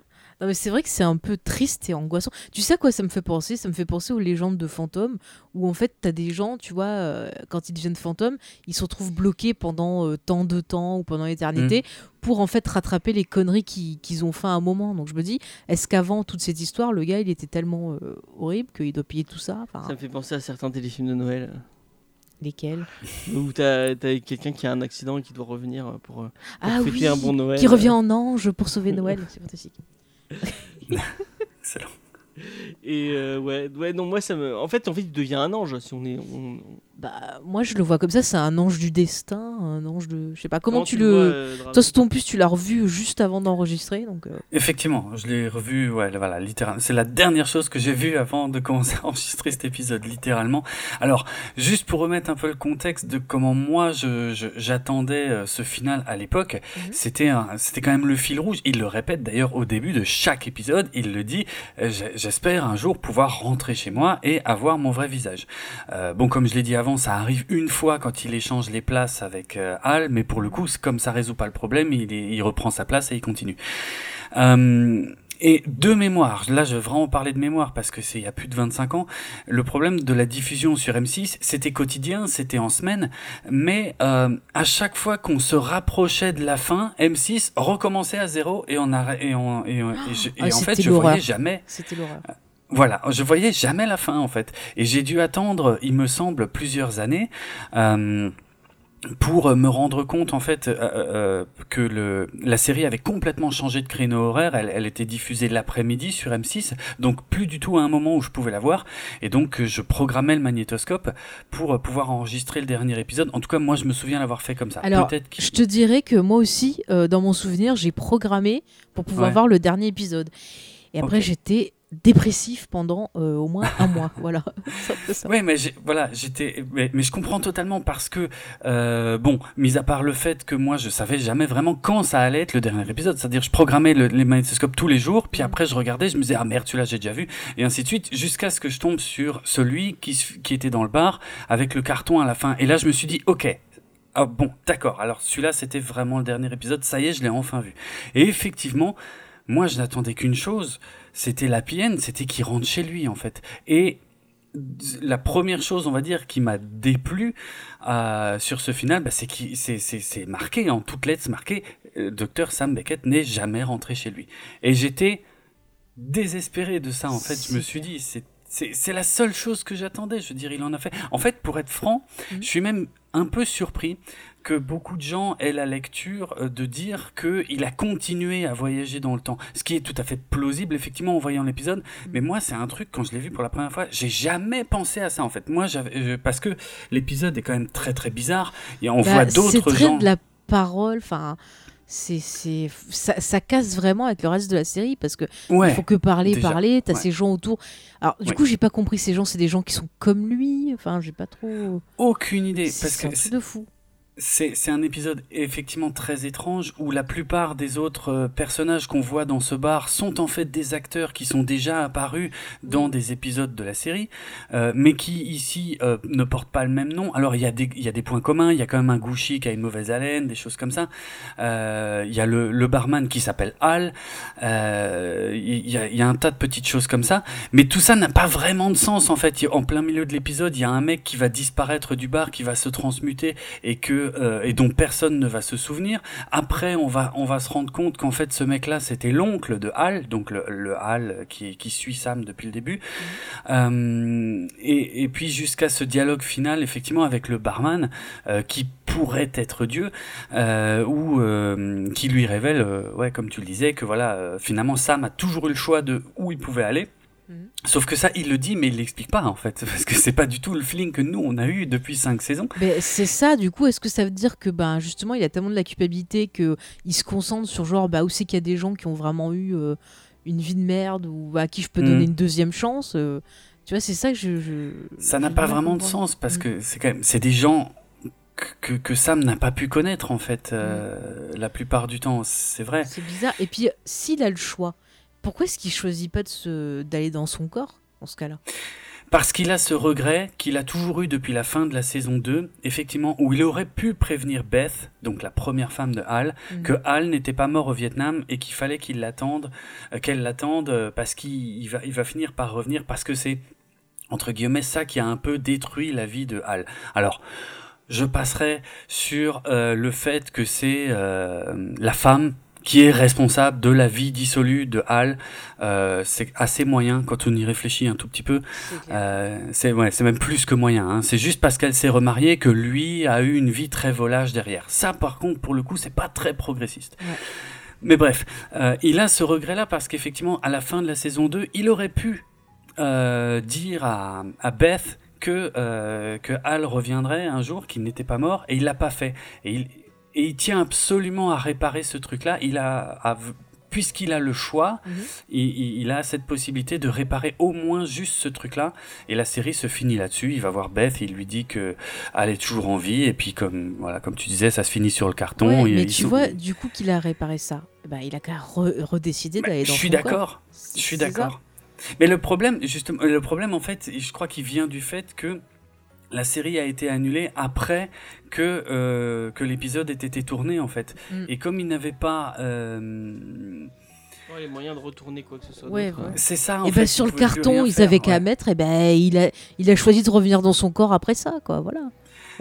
[SPEAKER 1] Non mais c'est vrai que c'est un peu triste et angoissant. Tu sais à quoi ça me fait penser? Ça me fait penser aux légendes de fantômes où en fait t'as des gens, tu vois, euh, quand ils deviennent fantômes, ils se retrouvent bloqués pendant euh, tant de temps ou pendant l'éternité
[SPEAKER 2] Mm.
[SPEAKER 1] pour en fait rattraper les conneries qui- qu'ils ont fait à un moment. Donc je me dis, est-ce qu'avant toute cette histoire, le gars il était tellement euh, horrible qu'il doit payer tout ça? Enfin,
[SPEAKER 2] Ça me fait penser à certains téléfilms de Noël
[SPEAKER 1] lesquels?
[SPEAKER 2] Où t'as as, quelqu'un qui a un accident et qui doit revenir pour, pour
[SPEAKER 1] Ah
[SPEAKER 2] fêter
[SPEAKER 1] oui,
[SPEAKER 2] un bon Noël.
[SPEAKER 1] qui revient en ange pour sauver Noël. c'est fantastique.
[SPEAKER 3] Excellent.
[SPEAKER 2] Et euh, ouais, ouais, non, moi ça me. En fait, en fait, il devient un ange si on est.
[SPEAKER 1] Bah, moi, je le vois comme ça, c'est un ange du destin, un ange de. Je sais pas, comment, tu,
[SPEAKER 2] vois,
[SPEAKER 1] le.
[SPEAKER 2] euh, Draven
[SPEAKER 1] Toi, ton plus, tu l'as revu juste avant d'enregistrer, donc. euh,
[SPEAKER 3] Effectivement, je l'ai revu, ouais, voilà, littéralement. C'est la dernière chose que j'ai vue avant de commencer à enregistrer cet épisode, littéralement. Alors, juste pour remettre un peu le contexte de comment moi je, je- j'attendais euh, ce final à l'époque,
[SPEAKER 1] Mhm.
[SPEAKER 3] c'était c'était quand même le fil rouge. Il le répète d'ailleurs au début de chaque épisode, il le dit. euh, J'espère un jour pouvoir rentrer chez moi et avoir mon vrai visage. Euh, bon, comme je l'ai dit avant, ça arrive une fois quand il échange les places avec euh, Hal, mais pour le coup, comme ça résout pas le problème, il, est- il reprend sa place et il continue. Euh, et de mémoire, là je vais vraiment parler de mémoire parce que c'est il y a plus de 25 ans, le problème de la diffusion sur M6, c'était quotidien, c'était en semaine, mais euh, à chaque fois qu'on se rapprochait de la fin, M6 recommençait à zéro et on arrêt, et, on, et, on- et je- et
[SPEAKER 1] Ah,
[SPEAKER 3] en fait je voyais jamais
[SPEAKER 1] C'était l'horreur.
[SPEAKER 3] Voilà, je voyais jamais la fin en fait. Et j'ai dû attendre, il me semble, plusieurs années euh, pour me rendre compte en fait euh, euh, que le, la série avait complètement changé de créneau horaire. Elle, elle était diffusée l'après-midi sur M6, donc plus du tout à un moment où je pouvais la voir. Et donc je programmais le magnétoscope pour pouvoir enregistrer le dernier épisode. En tout cas, moi je me souviens l'avoir fait comme ça.
[SPEAKER 1] Alors, Je te dirais que moi aussi, euh, dans mon souvenir, j'ai programmé pour pouvoir
[SPEAKER 3] Ouais.
[SPEAKER 1] voir le dernier épisode. Et après, j'étais dépressif pendant euh, au moins un mois. Voilà.
[SPEAKER 3] Oui, mais voilà, j'étais, mais, mais je comprends totalement parce que euh, bon, mis à part le fait que moi je savais jamais vraiment quand ça allait être le dernier épisode, c'est-à-dire je programmais le- les magnétoscopes tous les jours, puis après je regardais, je me disais ah merde celui-là j'ai déjà vu et ainsi de suite jusqu'à ce que je tombe sur celui qui qui était dans le bar avec le carton à la fin et là je me suis dit ok. Ah bon, d'accord. Alors celui-là, c'était vraiment le dernier épisode. Ça y est, je l'ai enfin vu. Et effectivement, moi, je n'attendais qu'une chose. C'était la PN, c'était qu'il rentre chez lui, en fait. Et la première chose, on va dire, qui m'a déplu euh, sur ce final, bah, c'est qu'il c'est- marqué, en toutes lettres, marqué, euh, Dr Sam Beckett n'est jamais rentré chez lui. Et j'étais désespéré de ça, en fait. Je me suis dit, c'est la seule chose que j'attendais. Je veux dire, il en a fait. En fait, pour être franc,
[SPEAKER 1] Mhm.
[SPEAKER 3] je suis même un peu surpris que beaucoup de gens aient la lecture euh, de dire qu'il a continué à voyager dans le temps. Ce qui est tout à fait plausible, effectivement, en voyant l'épisode. Mais moi, c'est un truc, quand je l'ai vu pour la première fois, j'ai jamais pensé à ça, en fait. Moi, j'avais, euh, parce que l'épisode est quand même très, très bizarre. Et on
[SPEAKER 1] Bah,
[SPEAKER 3] voit
[SPEAKER 1] c'est
[SPEAKER 3] d'autres
[SPEAKER 1] très
[SPEAKER 3] gens.
[SPEAKER 1] de la parole. Enfin, c'est c'est ça, ça casse vraiment avec le reste de la série parce que
[SPEAKER 3] Ouais.
[SPEAKER 1] il faut que parler,
[SPEAKER 3] déjà,
[SPEAKER 1] parler. T'as
[SPEAKER 3] ouais.
[SPEAKER 1] ces gens autour. Alors du
[SPEAKER 3] Ouais.
[SPEAKER 1] coup, j'ai pas compris. Ces gens, c'est des gens qui sont comme lui. Enfin, j'ai pas trop.
[SPEAKER 3] Aucune idée.
[SPEAKER 1] C'est
[SPEAKER 3] Parce
[SPEAKER 1] c'est un
[SPEAKER 3] que
[SPEAKER 1] truc de fou.
[SPEAKER 3] C'est un épisode effectivement très étrange où la plupart des autres euh, personnages qu'on voit dans ce bar sont en fait des acteurs qui sont déjà apparus dans des épisodes de la série, euh, mais qui ici euh, ne portent pas le même nom. Alors il y, a des, il y a des points communs, il y a quand même un Gouchi qui a une mauvaise haleine, des choses comme ça. Euh, il y a le, le barman qui s'appelle Al, euh, il y, a, il y a un tas de petites choses comme ça, mais tout ça n'a pas vraiment de sens en fait. En plein milieu de l'épisode, il y a un mec qui va disparaître du bar, qui va se transmuter et que euh, et dont personne ne va se souvenir. Après, on va on va se rendre compte qu'en fait ce mec-là c'était l'oncle de Hal, donc le, Hal qui suit Sam depuis le début. Euh, et, puis jusqu'à ce dialogue final effectivement avec le barman euh, qui pourrait être Dieu ou qui lui révèle, ouais comme tu le disais, que voilà finalement Sam a toujours eu le choix de où il pouvait aller.
[SPEAKER 1] Mhm.
[SPEAKER 3] Sauf que ça, il le dit, mais il l'explique pas en fait, parce que c'est pas du tout le feeling que nous on a eu depuis cinq saisons.
[SPEAKER 1] Mais c'est ça, du coup, est-ce que ça veut dire que ben justement il a tellement de la culpabilité que il se concentre sur genre bah où c'est qu'il y a des gens qui ont vraiment eu euh, une vie de merde ou à qui je peux donner une deuxième chance euh, Tu vois, c'est ça que je. je-
[SPEAKER 3] Ça n'a pas vraiment de sens parce
[SPEAKER 1] Mm.
[SPEAKER 3] que c'est quand même c'est des gens que, que, que Sam n'a pas pu connaître en fait euh, la plupart du temps. C'est vrai.
[SPEAKER 1] C'est bizarre. Et puis s'il a le choix, pourquoi est-ce qu'il choisit pas de se d'aller dans son corps dans ce cas-là?
[SPEAKER 3] Parce qu'il a ce regret qu'il a toujours eu depuis la fin de la saison 2, effectivement, où il aurait pu prévenir Beth, donc la première femme de Hal,
[SPEAKER 1] Mhm.
[SPEAKER 3] que Hal n'était pas mort au Vietnam et qu'il fallait qu'il l'attende, euh, qu'elle l'attende euh, parce qu'il il va, il va finir par revenir parce que c'est entre guillemets ça qui a un peu détruit la vie de Hal. Alors, je passerai sur euh, le fait que c'est euh, la femme qui est responsable de la vie dissolue de Hal. Euh, c'est assez moyen quand on y réfléchit un tout petit peu. Euh, c'est ouais, c'est même plus que moyen. Hein. C'est juste parce qu'elle s'est remariée que lui a eu une vie très volage derrière. Ça, par contre, pour le coup, c'est pas très progressiste.
[SPEAKER 1] Ouais.
[SPEAKER 3] Mais bref, euh, il a ce regret-là parce qu'effectivement, à la fin de la saison 2, il aurait pu euh, dire à, à Beth que, euh, que Hal reviendrait un jour, qu'il n'était pas mort, et il l'a pas fait. Et il, et il tient absolument à réparer ce truc-là. Il a, a- puisqu'il a le choix,
[SPEAKER 1] Mhm.
[SPEAKER 3] il, a cette possibilité de réparer au moins juste ce truc-là. Et la série se finit là-dessus. Il va voir Beth, il lui dit que Hal est toujours en vie, et puis comme voilà, comme tu disais, ça se finit sur le carton.
[SPEAKER 1] Ouais,
[SPEAKER 3] et
[SPEAKER 1] mais tu vois, du coup, qu'il a réparé ça, bah, il a qu'à re- redécider
[SPEAKER 3] Bah,
[SPEAKER 1] d'aller
[SPEAKER 3] je
[SPEAKER 1] dans
[SPEAKER 3] suis
[SPEAKER 1] son corps.
[SPEAKER 3] d'accord. Je suis
[SPEAKER 1] ça.
[SPEAKER 3] d'accord. Mais le problème, justement, le problème en fait, je crois qu'il vient du fait que la série a été annulée après que, euh, que l'épisode ait été tourné en fait.
[SPEAKER 1] Mm.
[SPEAKER 3] Et comme il n'avait pas... euh,
[SPEAKER 2] Ouais, les moyens de retourner quoi que ce soit.
[SPEAKER 1] Ouais,
[SPEAKER 2] d'autre,
[SPEAKER 1] ouais.
[SPEAKER 2] euh.
[SPEAKER 3] C'est ça. en
[SPEAKER 1] Et
[SPEAKER 3] fait,
[SPEAKER 1] ben
[SPEAKER 3] il
[SPEAKER 1] sur le carton, ils
[SPEAKER 3] faire,
[SPEAKER 1] avaient qu'à mettre, et ben il a, il a choisi de revenir dans son corps après ça, quoi. Voilà.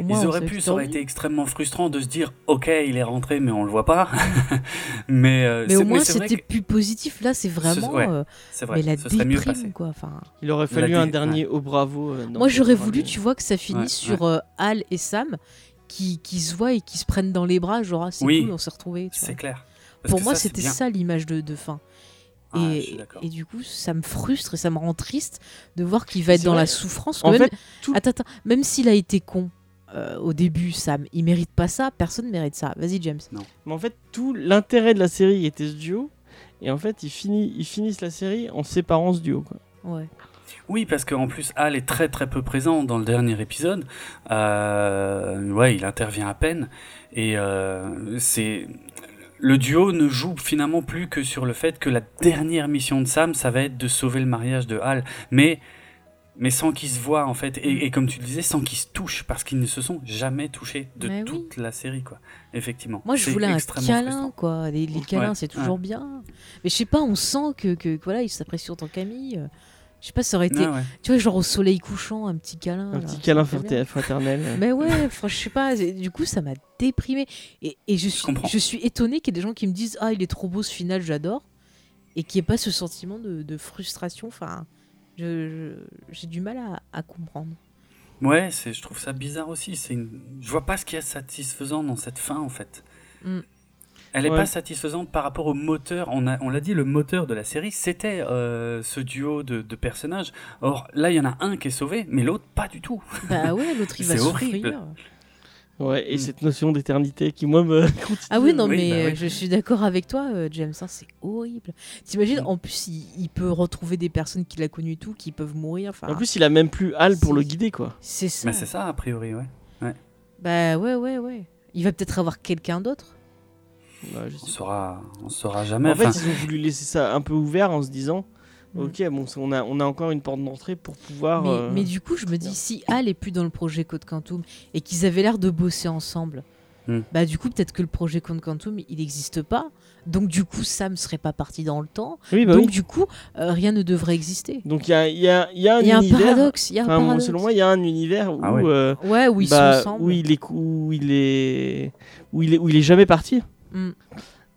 [SPEAKER 1] Moins,
[SPEAKER 3] Ils auraient pu, ça aurait été extrêmement frustrant de se dire, ok, il est rentré, mais on le voit pas. mais euh,
[SPEAKER 1] Mais au moins, c'était
[SPEAKER 3] que
[SPEAKER 1] plus positif. Là, c'est vraiment.
[SPEAKER 3] ouais,
[SPEAKER 1] euh,
[SPEAKER 3] c'est vrai,
[SPEAKER 1] mais la
[SPEAKER 3] ce serait mieux passé.
[SPEAKER 1] déprime, quoi. Enfin,
[SPEAKER 2] Il aurait fallu
[SPEAKER 3] dé-
[SPEAKER 2] un dernier au bravo. euh,
[SPEAKER 1] moi, j'aurais voulu, tu vois, que ça finisse
[SPEAKER 3] Ouais,
[SPEAKER 1] sur euh, Al et Sam qui, qui se voient et qui se prennent dans les bras, genre, ah, c'est
[SPEAKER 3] Oui.
[SPEAKER 1] cool, on s'est retrouvés.
[SPEAKER 3] C'est clair. Parce
[SPEAKER 1] Pour moi, c'était ça l'image de, de fin.
[SPEAKER 3] Ah,
[SPEAKER 1] et, du coup, ça me frustre et ça me rend triste de voir qu'il va être dans
[SPEAKER 2] vrai.
[SPEAKER 1] la souffrance.
[SPEAKER 2] En
[SPEAKER 1] que même-
[SPEAKER 2] fait, tout-
[SPEAKER 1] Attends, attends, même s'il a été con euh, au début, Sam, il mérite pas ça, personne mérite ça. Vas-y, James.
[SPEAKER 2] Mais en fait, tout l'intérêt de la série était ce duo. Et en fait, ils, finissent, ils finissent la série en séparant ce duo. Quoi.
[SPEAKER 1] Ouais.
[SPEAKER 3] Oui, parce qu'en plus, Hal est très très peu présent dans le dernier épisode. Euh, ouais, il intervient à peine. Et euh, c'est. Le duo ne joue finalement plus que sur le fait que la dernière mission de Sam, ça va être de sauver le mariage de Hal. Mais, mais sans qu'ils se voient, en fait. Et, et comme tu le disais, sans qu'ils se touchent. Parce qu'ils ne se sont jamais touchés de
[SPEAKER 1] Mais oui.
[SPEAKER 3] toute la série, quoi. Effectivement.
[SPEAKER 1] Moi, je voulais un câlin,
[SPEAKER 3] frustrant.
[SPEAKER 1] quoi. Les, les câlins,
[SPEAKER 3] Ouais,
[SPEAKER 1] c'est toujours bien. Mais je sais pas, on sent que, que, que voilà, ils s'apprécient en tant qu'amis. euh. Je sais pas, ça aurait été,
[SPEAKER 3] Ah ouais.
[SPEAKER 1] tu vois, genre au soleil couchant, un petit câlin.
[SPEAKER 2] Un
[SPEAKER 1] là,
[SPEAKER 2] petit câlin fraternel.
[SPEAKER 1] Mais ouais, je sais pas. Du coup, ça m'a déprimé. Et, et je, suis, je suis étonnée qu'il y ait des gens qui me disent Ah, il est trop beau ce final, j'adore. Et qu'il n'y ait pas ce sentiment de, de frustration. Enfin, j'ai du mal à, à comprendre.
[SPEAKER 3] Ouais, c'est, je trouve ça bizarre aussi. C'est une... Je vois pas ce qu'il y a de satisfaisant dans cette fin, en fait.
[SPEAKER 1] Mm.
[SPEAKER 3] Elle est
[SPEAKER 2] Ouais.
[SPEAKER 3] pas satisfaisante par rapport au moteur. On, a, on l'a dit, le moteur de la série, c'était euh, ce duo de, de personnages. Or, là, il y en a un qui est sauvé, mais l'autre, pas du tout.
[SPEAKER 1] Bah ouais, l'autre il va souffrir.
[SPEAKER 3] horrible.
[SPEAKER 2] Ouais, et
[SPEAKER 3] Mm.
[SPEAKER 2] cette notion d'éternité qui, moi, me continue.
[SPEAKER 1] Ah oui, non,
[SPEAKER 3] Oui,
[SPEAKER 1] mais
[SPEAKER 3] bah
[SPEAKER 1] euh,
[SPEAKER 3] oui.
[SPEAKER 1] je suis d'accord avec toi, euh, James. hein, c'est horrible. T'imagines,
[SPEAKER 3] Mm.
[SPEAKER 1] en plus, il, il peut retrouver des personnes qu'il a connues et tout, qui peuvent mourir.
[SPEAKER 2] En plus, il a même plus Hal pour le guider, quoi.
[SPEAKER 1] c'est ça.
[SPEAKER 3] Mais c'est ça, a priori, ouais.
[SPEAKER 1] Bah ouais, ouais, ouais. Il va peut-être avoir quelqu'un d'autre.
[SPEAKER 2] Ouais, je
[SPEAKER 3] On saura, on saura jamais.
[SPEAKER 2] En fait, ils ont voulu laisser ça un peu ouvert en se disant. Ok, bon, on a, on a encore une porte d'entrée pour pouvoir.
[SPEAKER 1] Mais,
[SPEAKER 2] euh,
[SPEAKER 1] mais du coup, je me dis, si Hal est plus dans le projet Code Quantum et qu'ils avaient l'air de bosser ensemble,
[SPEAKER 3] Hmm.
[SPEAKER 1] bah du coup, peut-être que le projet Code Quantum, il n'existe pas. Donc du coup, Sam serait pas parti dans le temps.
[SPEAKER 2] Oui, bah
[SPEAKER 1] Donc
[SPEAKER 2] oui.
[SPEAKER 1] du coup, euh, rien ne devrait exister.
[SPEAKER 2] Donc il y a, il y, a, il y a un
[SPEAKER 1] y a un
[SPEAKER 2] univers.
[SPEAKER 1] paradoxe. Il y a un
[SPEAKER 2] enfin,
[SPEAKER 1] paradoxe.
[SPEAKER 2] selon moi, il y a un univers où,
[SPEAKER 3] Ah ouais.
[SPEAKER 2] euh,
[SPEAKER 1] Ouais, où ils
[SPEAKER 2] bah,
[SPEAKER 1] sont ensemble.
[SPEAKER 2] où il est, où il est, où il est, où il est jamais parti.
[SPEAKER 1] Hmm.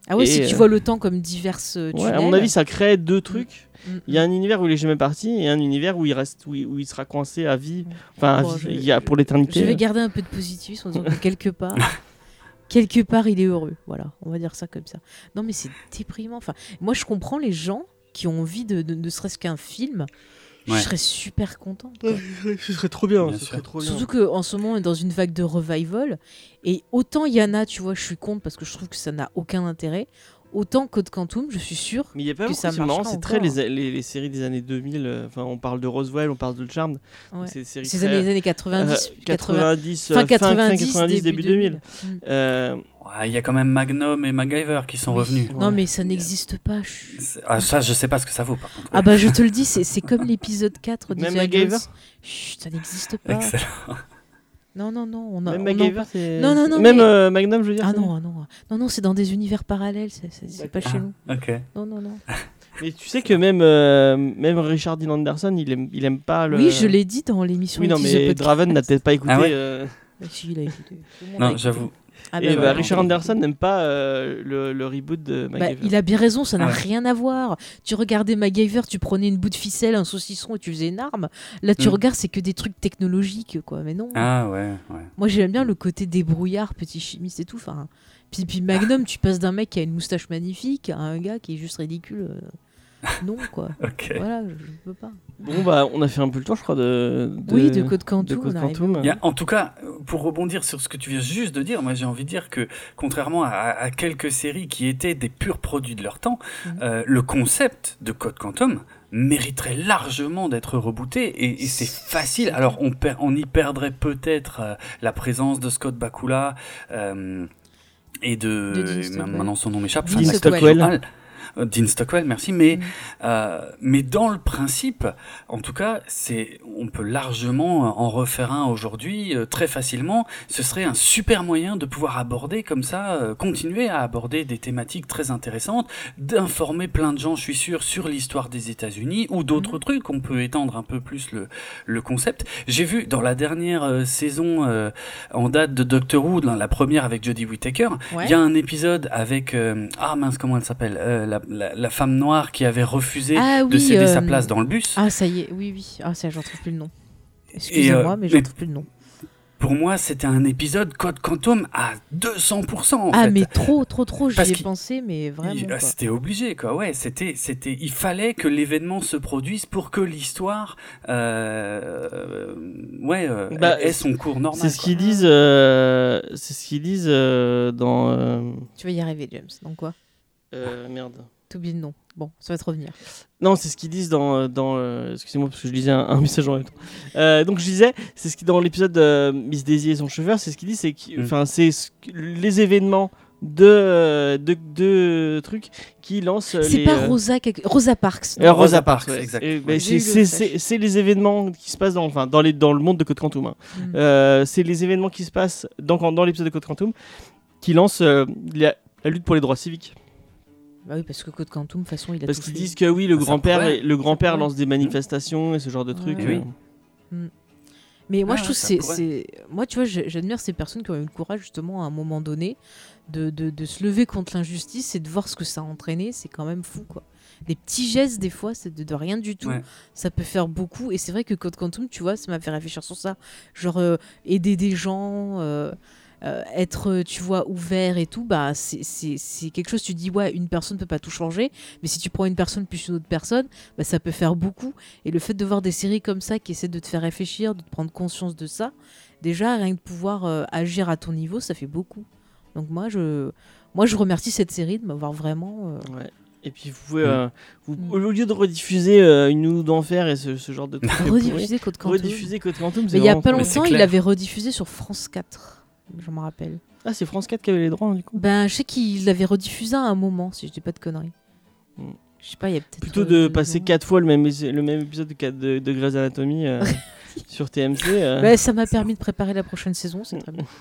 [SPEAKER 1] Ah ouais,
[SPEAKER 2] Et,
[SPEAKER 1] si tu
[SPEAKER 2] euh,
[SPEAKER 1] vois le temps comme diverses euh,
[SPEAKER 2] Ouais, à mon avis, ça crée deux trucs.
[SPEAKER 1] Hmm,
[SPEAKER 2] Il y a un univers où il est jamais parti et un univers où il reste, où il, où il sera coincé à vie. Enfin,
[SPEAKER 1] je-
[SPEAKER 2] il y a pour l'éternité.
[SPEAKER 1] Je vais garder un peu de positivisme en disant que quelque part, quelque part, il est heureux. Voilà, on va dire ça comme ça. Non, mais c'est déprimant. Enfin, moi, je comprends les gens qui ont envie de, de- ne serait-ce qu'un film.
[SPEAKER 3] Ouais.
[SPEAKER 1] Je serais super contente.
[SPEAKER 2] Ce serait trop bien.
[SPEAKER 3] Bien
[SPEAKER 2] ce serait trop bien.
[SPEAKER 1] Surtout qu'en ce moment, on est dans une vague de revival. Et autant Yana, tu vois, je suis contre parce que je trouve que ça n'a aucun intérêt. Autant Code Quantum, je suis sûre.
[SPEAKER 2] Mais il y a pas
[SPEAKER 1] que ça
[SPEAKER 2] c'est marrant, c'est très les, les, les séries des années 2000. euh, Enfin, on parle de Roswell, on parle de Charmed.
[SPEAKER 1] Ouais.
[SPEAKER 2] C'est des séries
[SPEAKER 1] Ces
[SPEAKER 2] très-
[SPEAKER 1] années, les années
[SPEAKER 2] euh,
[SPEAKER 1] 90, 80,
[SPEAKER 2] 90,
[SPEAKER 1] fin
[SPEAKER 2] euh,
[SPEAKER 1] 90,
[SPEAKER 2] 90, début 2000.
[SPEAKER 1] Mm.
[SPEAKER 2] Euh,
[SPEAKER 3] ouais, il y a quand même Magnum et MacGyver qui sont
[SPEAKER 1] Oui.
[SPEAKER 3] revenus.
[SPEAKER 1] Non,
[SPEAKER 2] Ouais.
[SPEAKER 1] mais ça n'existe pas. je
[SPEAKER 3] Ah, ça, je sais pas ce que ça vaut, par contre.
[SPEAKER 1] Ah bah je te le dis, c'est c'est comme l'épisode 4
[SPEAKER 2] Même
[SPEAKER 1] d'Indiana
[SPEAKER 2] MacGyver?
[SPEAKER 1] Chut, ça n'existe pas.
[SPEAKER 3] Excellent.
[SPEAKER 1] Non, non, non. On a,
[SPEAKER 2] même
[SPEAKER 1] on en
[SPEAKER 2] MacGyver,
[SPEAKER 1] parle-
[SPEAKER 2] c'est.
[SPEAKER 1] Non, non, non,
[SPEAKER 2] Même
[SPEAKER 1] mais-
[SPEAKER 2] euh, Magnum, je veux dire.
[SPEAKER 1] Ah non, ah non, non, non, c'est dans des univers parallèles, c'est- c'est c'est pas chez
[SPEAKER 3] Ah,
[SPEAKER 1] nous.
[SPEAKER 3] Ok.
[SPEAKER 1] Non, non, non.
[SPEAKER 2] Mais tu sais que même, euh, même Richard Dean Anderson, il aime, il aime pas le.
[SPEAKER 1] Oui, je l'ai dit dans l'émission.
[SPEAKER 2] Oui, non, mais. Draven n'a peut-être pas écouté.
[SPEAKER 3] Ah ouais
[SPEAKER 2] euh,
[SPEAKER 1] Bah, si, il a écouté.
[SPEAKER 3] Non,
[SPEAKER 1] écouté.
[SPEAKER 3] j'avoue.
[SPEAKER 1] Ah
[SPEAKER 2] et
[SPEAKER 1] bah,
[SPEAKER 2] bah,
[SPEAKER 1] ouais.
[SPEAKER 2] Richard Anderson n'aime pas euh, le, le reboot de
[SPEAKER 1] Bah,
[SPEAKER 2] MacGyver.
[SPEAKER 1] il a bien raison, ça n'a
[SPEAKER 3] Ah ouais.
[SPEAKER 1] rien à voir. Tu regardais MacGyver, tu prenais une bout de ficelle, un saucisson et tu faisais une arme. Là, tu
[SPEAKER 3] Mm.
[SPEAKER 1] regardes, c'est que des trucs technologiques, quoi. Mais non.
[SPEAKER 3] Ah ouais, ouais.
[SPEAKER 1] Moi, j'aime bien le côté débrouillard, petit chimiste et tout. Enfin, puis, puis Magnum, tu passes d'un mec qui a une moustache magnifique à un gars qui est juste ridicule. euh. Non quoi. Voilà, je je peux pas.
[SPEAKER 2] Bon, bah, on a fait un peu le tour, je crois, de. de
[SPEAKER 1] Oui, de Code
[SPEAKER 2] de
[SPEAKER 1] Quantum.
[SPEAKER 2] Code
[SPEAKER 1] on arrive.
[SPEAKER 2] Quantum.
[SPEAKER 3] Il y a- en tout cas, pour rebondir sur ce que tu viens juste de dire, moi j'ai envie de dire que contrairement à, à quelques séries qui étaient des purs produits de leur temps,
[SPEAKER 1] Mhm.
[SPEAKER 3] euh, le concept de Code Quantum mériterait largement d'être rebooté et, et c'est facile. Alors on, per- on y perdrait peut-être euh, la présence de Scott Bakula euh, et de,
[SPEAKER 1] De
[SPEAKER 3] maintenant son nom m'échappe. Enfin, Dean Stockwell, merci. Mais,
[SPEAKER 1] Mm.
[SPEAKER 3] euh, mais dans le principe, en tout cas, c'est, on peut largement en refaire un aujourd'hui euh, très facilement. Ce serait un super moyen de pouvoir aborder comme ça, euh, continuer à aborder des thématiques très intéressantes, d'informer plein de gens, je suis sûr, sur l'histoire des États-Unis ou d'autres trucs. On peut étendre un peu plus le, le concept. J'ai vu dans la dernière euh, saison euh, en date de Doctor Who, dans la première avec Jodie Whittaker, il
[SPEAKER 1] Ouais.
[SPEAKER 3] y a un épisode avec euh, ah mince comment elle s'appelle Euh, la, la- la femme noire qui avait refusé
[SPEAKER 1] Ah
[SPEAKER 3] de céder sa
[SPEAKER 1] euh,
[SPEAKER 3] place dans le bus.
[SPEAKER 1] Ah, ça y est, oui, oui. Ah, ça, j'en trouve plus le nom. Excusez-moi,
[SPEAKER 3] euh,
[SPEAKER 1] mais j'en trouve plus le nom.
[SPEAKER 3] Pour moi, c'était un épisode Code Quantum à 200%. En
[SPEAKER 1] ah,
[SPEAKER 3] fait.
[SPEAKER 1] mais trop, trop, trop, j'y ai pensé, mais vraiment.
[SPEAKER 3] Ah, C'était obligé, quoi. Ouais, c'était, c'était. Il fallait que l'événement se produise pour que l'histoire, euh, ouais, euh,
[SPEAKER 2] Bah,
[SPEAKER 3] ait son cours normal.
[SPEAKER 2] C'est ce qu'ils disent, euh, c'est ce qu'ils disent euh, dans. euh,
[SPEAKER 1] Tu vas y arriver, James. Donc quoi?
[SPEAKER 2] euh, merde.
[SPEAKER 1] T'oublies le nom. Bon, ça va te revenir.
[SPEAKER 2] Non, c'est ce qu'ils disent dans. euh, dans euh, Excusez-moi parce que je lisais un, un message en même temps. Euh, donc je disais, c'est ce qui dans l'épisode de Miss Daisy et son chauffeur, c'est ce qu'ils disent, c'est que,
[SPEAKER 3] Mm.
[SPEAKER 2] enfin, c'est ce les événements de, euh, de, de trucs qui lancent. euh,
[SPEAKER 1] C'est pas
[SPEAKER 2] euh,
[SPEAKER 1] Rosa, quelque- Rosa Parks.
[SPEAKER 2] euh,
[SPEAKER 1] non.
[SPEAKER 2] Rosa
[SPEAKER 3] Rosa
[SPEAKER 2] Parks, ouais.
[SPEAKER 3] exact.
[SPEAKER 2] Et, bah,
[SPEAKER 1] J'ai
[SPEAKER 2] c'est-
[SPEAKER 1] le
[SPEAKER 2] les événements qui se passent dans, enfin, dans, les, dans le monde de Code Quantum. hein.
[SPEAKER 1] Mm.
[SPEAKER 2] Euh, c'est les événements qui se passent dans, dans l'épisode de Code Quantum qui lancent euh, la, la lutte pour les droits civiques.
[SPEAKER 1] Bah oui, parce que Code Quantum, de toute façon, il a
[SPEAKER 2] Parce qu'ils disent que oui, le
[SPEAKER 3] Ça
[SPEAKER 2] grand-père
[SPEAKER 3] pourrait.
[SPEAKER 2] le grand-père
[SPEAKER 1] pourrait.
[SPEAKER 2] lance des manifestations et ce genre de trucs.
[SPEAKER 1] Ouais.
[SPEAKER 2] euh.
[SPEAKER 1] Mais moi,
[SPEAKER 3] Ah,
[SPEAKER 1] je trouve c'est, c'est, moi, tu vois, j'admire ces personnes qui ont eu le courage justement à un moment donné de, de, de se lever contre l'injustice et de voir ce que ça a entraîné. C'est quand même fou, quoi. Des petits gestes, des fois, c'est de, de rien du tout.
[SPEAKER 3] Ouais.
[SPEAKER 1] Ça peut faire beaucoup. Et c'est vrai que Code Quantum, tu vois, ça m'a fait réfléchir sur ça. Genre euh, aider des gens. euh, euh, être, tu vois, ouvert et tout, bah, c'est- quelque chose, tu dis, ouais, une personne peut pas tout changer, mais si tu prends une personne plus une autre personne, bah, ça peut faire beaucoup. Et le fait de voir des séries comme ça qui essaient de te faire réfléchir, de te prendre conscience de ça, déjà, rien que de pouvoir euh, agir à ton niveau, ça fait beaucoup. Donc moi, je, moi, je remercie cette série de m'avoir vraiment... euh,
[SPEAKER 2] Ouais. Et puis vous pouvez,
[SPEAKER 3] Mm.
[SPEAKER 2] euh, vous-
[SPEAKER 1] Mm.
[SPEAKER 2] au lieu de rediffuser euh, une ou d'enfer et ce, ce genre de trucs,
[SPEAKER 1] rediffuser Code Quantum.
[SPEAKER 2] rediffuser Code Quantum.
[SPEAKER 1] Mais
[SPEAKER 2] c'est
[SPEAKER 1] il y a pas longtemps, il
[SPEAKER 3] clair.
[SPEAKER 1] avait rediffusé sur France 4. Je m'en rappelle.
[SPEAKER 2] Ah, c'est France 4 qui avait les droits du coup.
[SPEAKER 1] Ben, je sais qu'il l'avait rediffusé à un moment, si je dis pas de conneries.
[SPEAKER 2] Mm.
[SPEAKER 1] Je sais pas, il y a peut-être.
[SPEAKER 2] Plutôt
[SPEAKER 1] euh,
[SPEAKER 2] de passer
[SPEAKER 1] ans.
[SPEAKER 2] quatre fois le même, le même épisode de, de, de Grey's Anatomy euh, sur TMC. euh.
[SPEAKER 1] Ouais, ça m'a permis de préparer la prochaine saison, c'est très bien.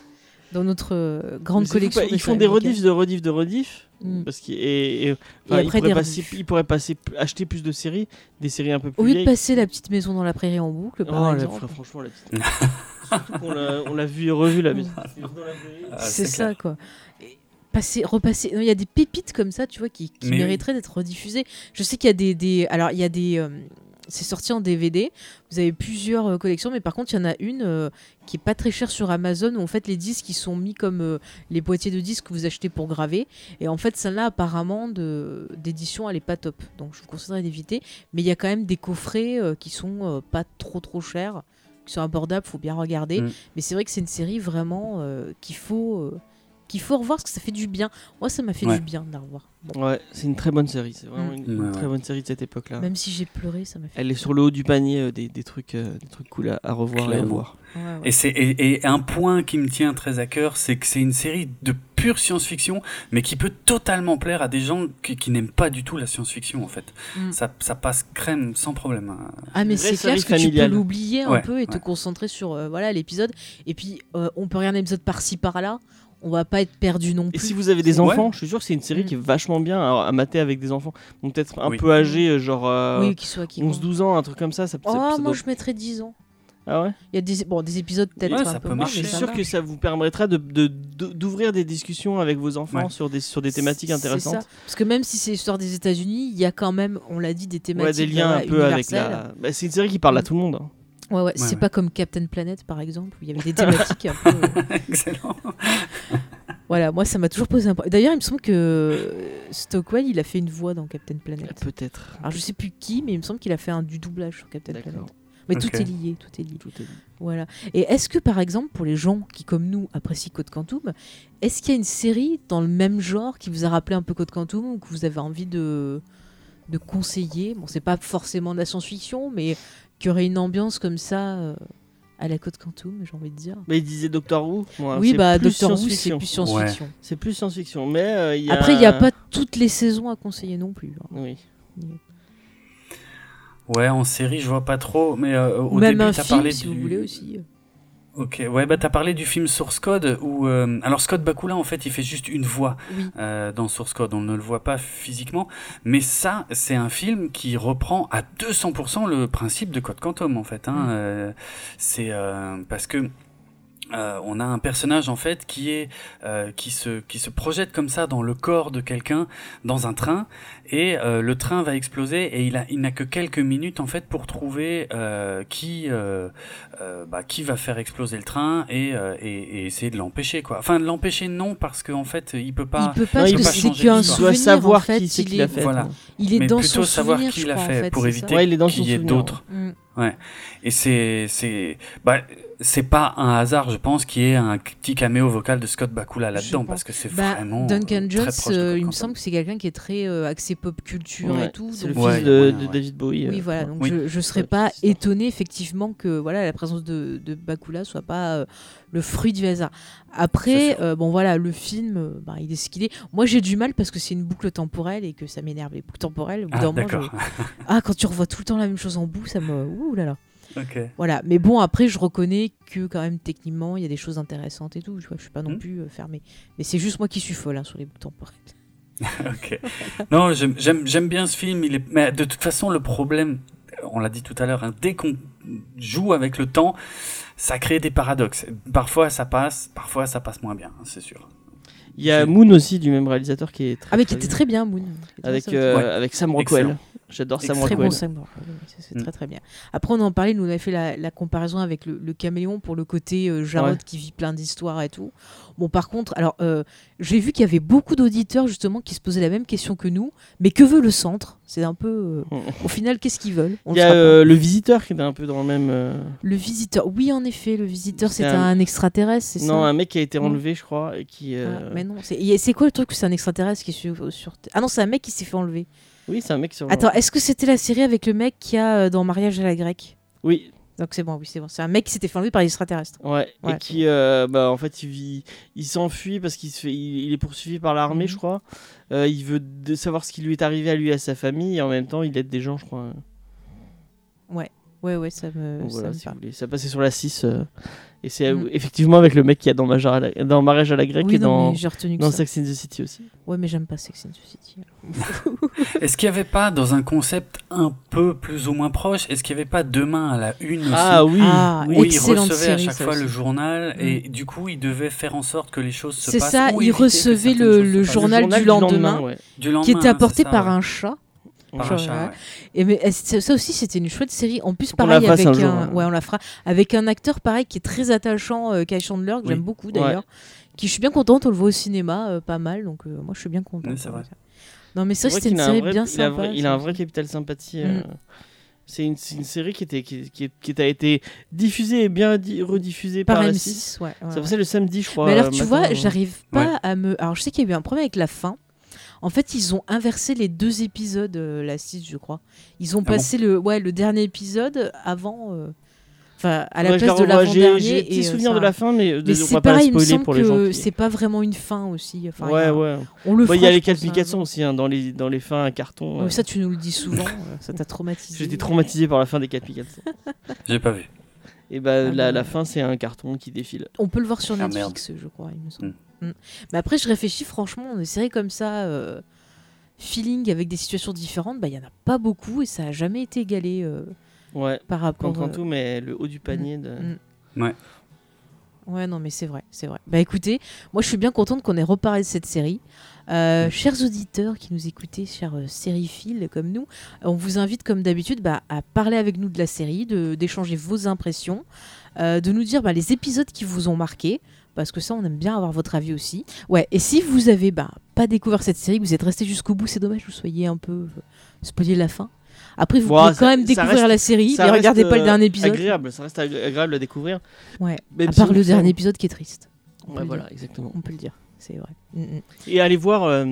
[SPEAKER 1] Dans notre euh, grande
[SPEAKER 2] Mais c'est fou,
[SPEAKER 1] collection. de
[SPEAKER 2] Ils font des rediffs de rediffs de rediffs.
[SPEAKER 1] Mm.
[SPEAKER 2] Parce qu'ils et, et- enfin,
[SPEAKER 1] après,
[SPEAKER 2] pourraient
[SPEAKER 1] des
[SPEAKER 2] passer,
[SPEAKER 1] rediffs.
[SPEAKER 2] ils pourraient passer, acheter plus de séries, des séries un peu plus
[SPEAKER 1] Au lieu de passer la petite maison dans la prairie en boucle, par
[SPEAKER 2] Oh, la-
[SPEAKER 1] exemple.
[SPEAKER 2] franchement, la petite. Surtout qu'on l'a- on l'a vu et revu la maison.
[SPEAKER 3] Ah,
[SPEAKER 1] c'est ça,
[SPEAKER 3] clair.
[SPEAKER 1] quoi. Et passer, repasser. Il y a des pépites comme ça, tu vois, qui, qui
[SPEAKER 3] oui.
[SPEAKER 1] mériteraient d'être rediffusées. Je sais qu'il y a des, des- Alors, il y a des. euh, c'est sorti en DVD. Vous avez plusieurs euh, collections, mais par contre, il y en a une euh, qui est pas très chère sur Amazon où en fait les disques ils sont mis comme euh, les boîtiers de disques que vous achetez pour graver. Et en fait, celle-là, apparemment, d'édition, elle est pas top. Donc, je vous conseillerais d'éviter. Mais il y a quand même des coffrets qui sont pas trop trop chers, qui sont abordables, faut bien regarder.
[SPEAKER 3] Mm.
[SPEAKER 1] Mais c'est vrai que c'est une série vraiment qu'il faut. Qu'il faut revoir parce que ça fait du bien. Moi, ça m'a fait
[SPEAKER 3] Ouais.
[SPEAKER 1] du bien de la revoir. Bon,
[SPEAKER 2] Ouais, c'est une très bonne série. C'est vraiment
[SPEAKER 1] Mm.
[SPEAKER 2] une, une
[SPEAKER 3] Ouais,
[SPEAKER 2] très
[SPEAKER 3] ouais.
[SPEAKER 2] bonne série de cette époque-là.
[SPEAKER 1] Même si j'ai pleuré, ça m'a fait.
[SPEAKER 2] Elle est sur le haut du panier euh, des, des trucs, euh, des trucs cool à, à revoir et à voir.
[SPEAKER 1] Ouais, ouais.
[SPEAKER 3] Et, c'est, et, et un point qui me tient très à cœur, c'est que c'est une série de pure science-fiction, mais qui peut totalement plaire à des gens qui, qui n'aiment pas du tout la science-fiction, en fait.
[SPEAKER 1] Mm.
[SPEAKER 3] Ça, ça passe crème sans problème. hein.
[SPEAKER 1] Ah mais c'est clair que tu peux l'oublier un
[SPEAKER 3] Ouais,
[SPEAKER 1] peu et te concentrer sur euh, voilà l'épisode. Et puis euh, on peut regarder un épisode par-ci par-là. On va pas être perdu non
[SPEAKER 2] Et
[SPEAKER 1] plus.
[SPEAKER 2] si vous avez des
[SPEAKER 3] Ouais.
[SPEAKER 2] enfants, je suis sûr que c'est une série
[SPEAKER 1] Mm.
[SPEAKER 2] qui est vachement bien à, à mater avec des enfants. Donc peut-être un
[SPEAKER 3] Oui.
[SPEAKER 2] peu âgés, euh, genre euh,
[SPEAKER 1] oui, qui.
[SPEAKER 2] 11-12 ans, un truc comme ça. ça, ça-
[SPEAKER 1] Oh,
[SPEAKER 2] ça
[SPEAKER 1] moi
[SPEAKER 2] doit-
[SPEAKER 1] je mettrais 10 ans.
[SPEAKER 2] Ah ouais?
[SPEAKER 1] Il y a des bon des épisodes peut-être
[SPEAKER 3] Ouais,
[SPEAKER 1] un
[SPEAKER 3] ça
[SPEAKER 1] peu
[SPEAKER 3] peut
[SPEAKER 1] moins,
[SPEAKER 3] marcher.
[SPEAKER 2] Je suis
[SPEAKER 1] ça
[SPEAKER 2] sûr que ça vous permettra de- de- de- d'ouvrir des discussions avec vos enfants
[SPEAKER 3] Ouais.
[SPEAKER 2] sur, des, sur des thématiques intéressantes.
[SPEAKER 1] ça. Parce que même si c'est l'histoire des États-Unis, il y a quand même, on l'a dit, des thématiques
[SPEAKER 2] Ouais, des liens
[SPEAKER 1] voilà,
[SPEAKER 2] un peu avec la. Bah, c'est une série qui parle à
[SPEAKER 1] Mm.
[SPEAKER 2] tout le monde. hein.
[SPEAKER 1] Ouais, ouais,
[SPEAKER 3] Ouais,
[SPEAKER 1] c'est
[SPEAKER 3] ouais.
[SPEAKER 1] pas comme Captain Planet par exemple, où il y avait des thématiques un peu. euh,
[SPEAKER 3] Excellent.
[SPEAKER 1] Voilà, moi ça m'a toujours posé un problème. D'ailleurs, il me semble que Stockwell, il a fait une voix dans Captain Planet.
[SPEAKER 2] Peut-être.
[SPEAKER 1] Alors je sais plus qui, mais il me semble qu'il a fait un du doublage sur Captain
[SPEAKER 2] D'accord.
[SPEAKER 1] Planet. Mais tout est lié, tout est lié.
[SPEAKER 2] Tout est dit.
[SPEAKER 1] Voilà. Et est-ce que par exemple, pour les gens qui, comme nous, apprécient Code Quantum, est-ce qu'il y a une série dans le même genre qui vous a rappelé un peu Code Quantum ou que vous avez envie de, de conseiller? Bon, c'est pas forcément de la science-fiction, mais qui aurait une ambiance comme ça euh, à la Code Quantum, j'ai envie de dire.
[SPEAKER 2] Mais il disait Doctor Who. Moi,
[SPEAKER 1] oui, bah Doctor Who, c'est plus science-fiction.
[SPEAKER 2] C'est plus science-fiction. Mais euh, il y a...
[SPEAKER 1] Après, il n'y a pas toutes les saisons à conseiller non plus. hein.
[SPEAKER 2] Oui.
[SPEAKER 3] Ouais, en série, je vois pas trop, mais euh, au
[SPEAKER 1] Ou même
[SPEAKER 3] début,
[SPEAKER 1] un film,
[SPEAKER 3] parlé
[SPEAKER 1] si
[SPEAKER 3] du...
[SPEAKER 1] vous voulez aussi.
[SPEAKER 3] Ok, ouais, bah t'as parlé du film Source Code où, euh, alors Scott Bakula en fait, il fait juste une voix
[SPEAKER 1] Oui.
[SPEAKER 3] euh, dans Source Code, on ne le voit pas physiquement, mais ça, c'est un film qui reprend à 200% le principe de Code Quantum en fait. Hein,
[SPEAKER 1] Mm.
[SPEAKER 3] euh, c'est euh, parce que euh, on a un personnage en fait qui est euh, qui se qui se projette comme ça dans le corps de quelqu'un dans un train et euh, le train va exploser et il a il n'a que quelques minutes en fait pour trouver euh, qui euh, euh, bah, qui va faire exploser le train et, euh, et, et essayer de l'empêcher quoi. Enfin de l'empêcher non parce qu'en fait il peut pas.
[SPEAKER 1] il peut pas
[SPEAKER 2] Non,
[SPEAKER 1] parce
[SPEAKER 2] il
[SPEAKER 1] que
[SPEAKER 2] peut pas
[SPEAKER 3] changer
[SPEAKER 2] doit
[SPEAKER 1] souvenir
[SPEAKER 2] savoir
[SPEAKER 1] en fait.
[SPEAKER 2] qui c'est
[SPEAKER 1] il
[SPEAKER 2] qui
[SPEAKER 1] est,
[SPEAKER 2] l'a fait.
[SPEAKER 3] Voilà.
[SPEAKER 1] il est
[SPEAKER 3] mais
[SPEAKER 1] dans
[SPEAKER 3] plutôt
[SPEAKER 1] son
[SPEAKER 3] savoir
[SPEAKER 1] souvenir,
[SPEAKER 3] qui
[SPEAKER 1] je
[SPEAKER 3] l'a
[SPEAKER 1] crois, en
[SPEAKER 3] fait
[SPEAKER 1] fait,
[SPEAKER 3] pour éviter
[SPEAKER 1] ça.
[SPEAKER 2] Ouais, il est dans son
[SPEAKER 3] qu'il y ait
[SPEAKER 2] souvenir.
[SPEAKER 3] d'autres.
[SPEAKER 1] Mm.
[SPEAKER 3] Et c'est c'est bah c'est pas un hasard, je pense, qu'il y ait un petit caméo vocal de Scott Bakula là-dedans parce que c'est
[SPEAKER 1] Bah,
[SPEAKER 3] vraiment
[SPEAKER 1] Duncan
[SPEAKER 3] euh,
[SPEAKER 1] Jones,
[SPEAKER 3] très proche de
[SPEAKER 1] euh, il me semble que c'est quelqu'un qui est très euh, axé pop culture
[SPEAKER 2] Ouais,
[SPEAKER 1] et tout.
[SPEAKER 2] C'est le fils
[SPEAKER 3] Ouais,
[SPEAKER 2] de,
[SPEAKER 3] ouais,
[SPEAKER 2] de
[SPEAKER 3] ouais.
[SPEAKER 2] David Bowie.
[SPEAKER 1] Oui,
[SPEAKER 2] euh,
[SPEAKER 1] voilà. Donc
[SPEAKER 3] Oui.
[SPEAKER 1] je, je serais pas étonné effectivement que voilà la présence de, de Bakula soit pas euh, le fruit du hasard. Après, euh, bon voilà, le film, bah, il est ce qu'il est. Moi, j'ai du mal parce que c'est une boucle temporelle et que ça m'énerve les boucles temporelles. Au bout
[SPEAKER 3] Ah,
[SPEAKER 1] moment, je- ah, quand tu revois tout le temps la même chose en bout, ça me, ouh là là.
[SPEAKER 3] Ok.
[SPEAKER 1] Voilà. Mais bon, après, je reconnais que quand même techniquement, il y a des choses intéressantes et tout. Vois, je suis pas non
[SPEAKER 3] Hmm.
[SPEAKER 1] plus euh, fermée. Mais c'est juste moi qui suis folle hein, sur les boucles temporelles.
[SPEAKER 3] ok. Non, j'aime bien ce film. Il est... Mais de toute façon, le problème, on l'a dit tout à l'heure, hein, dès qu'on joue avec le temps, ça crée des paradoxes. Parfois ça passe, parfois ça passe moins bien, hein, c'est sûr.
[SPEAKER 2] Il y a Moon aussi du même réalisateur qui est très.
[SPEAKER 1] Ah, mais qui était très bien, Moon.
[SPEAKER 2] Avec, euh,
[SPEAKER 3] Ouais.
[SPEAKER 2] avec Sam Rockwell. J'adore Sam
[SPEAKER 3] Excellent.
[SPEAKER 1] Très
[SPEAKER 2] Rockwell.
[SPEAKER 1] bon Sam Rockwell, c'est
[SPEAKER 3] Mm.
[SPEAKER 1] très très bien. Après, on en parlait, nous on avait fait la, la comparaison avec le, le caméléon pour le côté euh, Jarod
[SPEAKER 2] Ouais.
[SPEAKER 1] qui vit plein d'histoires et tout. Bon, par contre, alors euh, j'ai vu qu'il y avait beaucoup d'auditeurs justement qui se posaient la même question que nous, mais que veut le centre? C'est un peu. euh, au final, qu'est-ce qu'ils veulent?
[SPEAKER 2] Il y a euh, le visiteur qui était un peu dans le même.
[SPEAKER 1] Le visiteur, oui, en effet, le visiteur
[SPEAKER 2] C'est un-
[SPEAKER 1] un... extraterrestre, c'est ça
[SPEAKER 2] Non, un mec qui a été enlevé, je crois, et qui.
[SPEAKER 1] Ah, Mais non, c'est quoi le truc c'est un extraterrestre qui est sur, sur Ah non, c'est un mec qui s'est fait enlever.
[SPEAKER 2] Oui, c'est un mec sur.
[SPEAKER 1] Attends, est-ce que c'était la série avec le mec qui a dans Mariage à la grecque?
[SPEAKER 2] Oui,
[SPEAKER 1] Donc c'est bon, oui, c'est bon. C'est un mec qui s'était fait enlever par les extraterrestres.
[SPEAKER 2] ouais.
[SPEAKER 1] Ouais.
[SPEAKER 2] Et qui, euh, bah, en fait, il, vit- il s'enfuit parce qu'il se fait, il, il est poursuivi par l'armée,
[SPEAKER 1] Mhm.
[SPEAKER 2] je crois. Euh, il veut de savoir ce qui lui est arrivé à lui et à sa famille, et en même temps, il aide des gens, je crois.
[SPEAKER 1] Ouais, ouais, ça me,
[SPEAKER 2] Donc
[SPEAKER 1] ça me
[SPEAKER 2] si vous
[SPEAKER 1] parle.
[SPEAKER 2] voulez. Ça passait sur la 6. euh, et c'est
[SPEAKER 1] Mm.
[SPEAKER 2] effectivement avec le mec qui a dans, Major à la- dans Mariage à la grecque
[SPEAKER 1] Oui,
[SPEAKER 2] et
[SPEAKER 1] non,
[SPEAKER 2] dans, dans
[SPEAKER 1] ça.
[SPEAKER 2] Sex and the City aussi.
[SPEAKER 1] Ouais, mais j'aime pas Sex and the City.
[SPEAKER 3] Est-ce qu'il n'y avait pas, dans un concept un peu plus ou moins proche, est-ce qu'il n'y avait pas demain à la une aussi
[SPEAKER 2] Ah oui,
[SPEAKER 1] Ah,
[SPEAKER 2] oui.
[SPEAKER 3] où il recevait à
[SPEAKER 1] série,
[SPEAKER 3] chaque
[SPEAKER 1] ça
[SPEAKER 3] fois
[SPEAKER 1] aussi.
[SPEAKER 3] le journal et du coup il devait faire en sorte que les choses se
[SPEAKER 1] C'est
[SPEAKER 3] passent.
[SPEAKER 1] ça,
[SPEAKER 3] ou
[SPEAKER 1] il recevait le- journal du lendemain.
[SPEAKER 2] ouais.
[SPEAKER 3] Du lendemain,
[SPEAKER 1] qui était apporté
[SPEAKER 3] c'est ça,
[SPEAKER 1] par
[SPEAKER 3] ouais.
[SPEAKER 1] un chat.
[SPEAKER 3] Par
[SPEAKER 1] Genre,
[SPEAKER 3] un chat,
[SPEAKER 1] ouais.
[SPEAKER 3] ouais.
[SPEAKER 1] Et mais euh, ça aussi, c'était une chouette série. En plus, pareil
[SPEAKER 2] fasse
[SPEAKER 1] avec
[SPEAKER 2] un
[SPEAKER 1] un,
[SPEAKER 2] jour, hein.
[SPEAKER 1] ouais, on la fera avec un acteur pareil qui est très attachant, euh, Kai Chandler, que
[SPEAKER 3] Oui.
[SPEAKER 1] j'aime beaucoup d'ailleurs. Qui je suis bien contente, on le voit au cinéma, euh, pas mal, donc euh, moi je suis bien contente.
[SPEAKER 3] Oui, c'est vrai.
[SPEAKER 1] Non, mais ça, c'était une
[SPEAKER 2] un
[SPEAKER 1] série
[SPEAKER 2] vrai-
[SPEAKER 1] bien
[SPEAKER 2] il a,
[SPEAKER 1] sympa.
[SPEAKER 2] vrai- il a un vrai capital sympathie.
[SPEAKER 1] Mm.
[SPEAKER 2] euh, C'est une, c'est une série qui, était, qui, qui, qui a été diffusée et bien di- rediffusée par,
[SPEAKER 1] par
[SPEAKER 2] la
[SPEAKER 1] M6.
[SPEAKER 2] 6.
[SPEAKER 1] Ouais, ouais,
[SPEAKER 2] Ça
[SPEAKER 1] ouais.
[SPEAKER 2] passait le samedi, je crois.
[SPEAKER 1] Mais alors, tu
[SPEAKER 2] matin,
[SPEAKER 1] vois, j'arrive pas
[SPEAKER 3] Ouais.
[SPEAKER 1] à me. Alors, je sais qu'il y a eu un problème avec la fin. En fait, ils ont inversé les deux épisodes, euh, la 6, je crois. Ils ont
[SPEAKER 3] Ah bon
[SPEAKER 1] passé le, ouais, le dernier épisode avant. euh, Enfin, à la
[SPEAKER 2] je
[SPEAKER 1] place de l'avant-dernier.
[SPEAKER 2] J'ai des
[SPEAKER 1] euh,
[SPEAKER 2] souvenirs
[SPEAKER 1] ça-
[SPEAKER 2] de la fin, mais,
[SPEAKER 1] Mais
[SPEAKER 2] on
[SPEAKER 1] c'est
[SPEAKER 2] pas
[SPEAKER 1] pareil, il me
[SPEAKER 2] spoiler
[SPEAKER 1] semble
[SPEAKER 2] pour les gens.
[SPEAKER 1] que
[SPEAKER 2] qui-
[SPEAKER 1] c'est pas vraiment une fin aussi. Enfin,
[SPEAKER 2] Ouais,
[SPEAKER 1] a-
[SPEAKER 2] ouais.
[SPEAKER 1] On le
[SPEAKER 2] Il y a les
[SPEAKER 1] je pense, un
[SPEAKER 2] qualifications
[SPEAKER 1] jour.
[SPEAKER 2] aussi hein, dans, les, dans les fins à carton.
[SPEAKER 1] Ouais,
[SPEAKER 2] euh.
[SPEAKER 1] Ça, tu nous le dis souvent. ça t'a traumatisé.
[SPEAKER 2] J'étais traumatisé par la fin des 4 Picasso.
[SPEAKER 3] J'ai pas vu.
[SPEAKER 2] Et bah,
[SPEAKER 1] Ah
[SPEAKER 2] la, fin, c'est un carton qui défile.
[SPEAKER 1] On peut le voir sur
[SPEAKER 3] Ah,
[SPEAKER 1] Netflix, je crois, il me semble. Mm. Mais après, je réfléchis franchement, des séries comme ça, euh, feeling avec des situations différentes, bah, il y en a pas beaucoup et ça a jamais été égalé euh,
[SPEAKER 2] Ouais.
[SPEAKER 1] par rapport.
[SPEAKER 2] Quand
[SPEAKER 1] euh,
[SPEAKER 2] tout, mais le haut du panier. De...
[SPEAKER 1] mm.
[SPEAKER 3] Ouais.
[SPEAKER 1] Ouais, non, mais c'est vrai, c'est vrai. Bah écoutez, moi je suis bien contente qu'on ait reparlé de cette série. Euh, chers auditeurs qui nous écoutez, chers euh, sériphiles comme nous, on vous invite comme d'habitude bah, à parler avec nous de la série, d'échanger vos impressions, euh, de nous dire bah, les épisodes qui vous ont marqué, parce que ça on aime bien avoir votre avis aussi. Ouais, et si vous avez bah, pas découvert cette série, vous êtes resté jusqu'au bout, c'est dommage, vous soyez un peu euh, spoilé la fin. Après, vous pouvez
[SPEAKER 2] ça-
[SPEAKER 1] quand même découvrir
[SPEAKER 2] reste-
[SPEAKER 1] la série
[SPEAKER 2] reste,
[SPEAKER 1] regardez pas le dernier épisode.
[SPEAKER 2] Agréable, ça reste ag- agréable à découvrir.
[SPEAKER 1] Ouais,
[SPEAKER 2] Même
[SPEAKER 1] à part le dernier épisode qui est triste.
[SPEAKER 2] Ouais, voilà, exactement.
[SPEAKER 1] On peut le dire, c'est vrai. Mm, mm.
[SPEAKER 2] Et allez voir euh,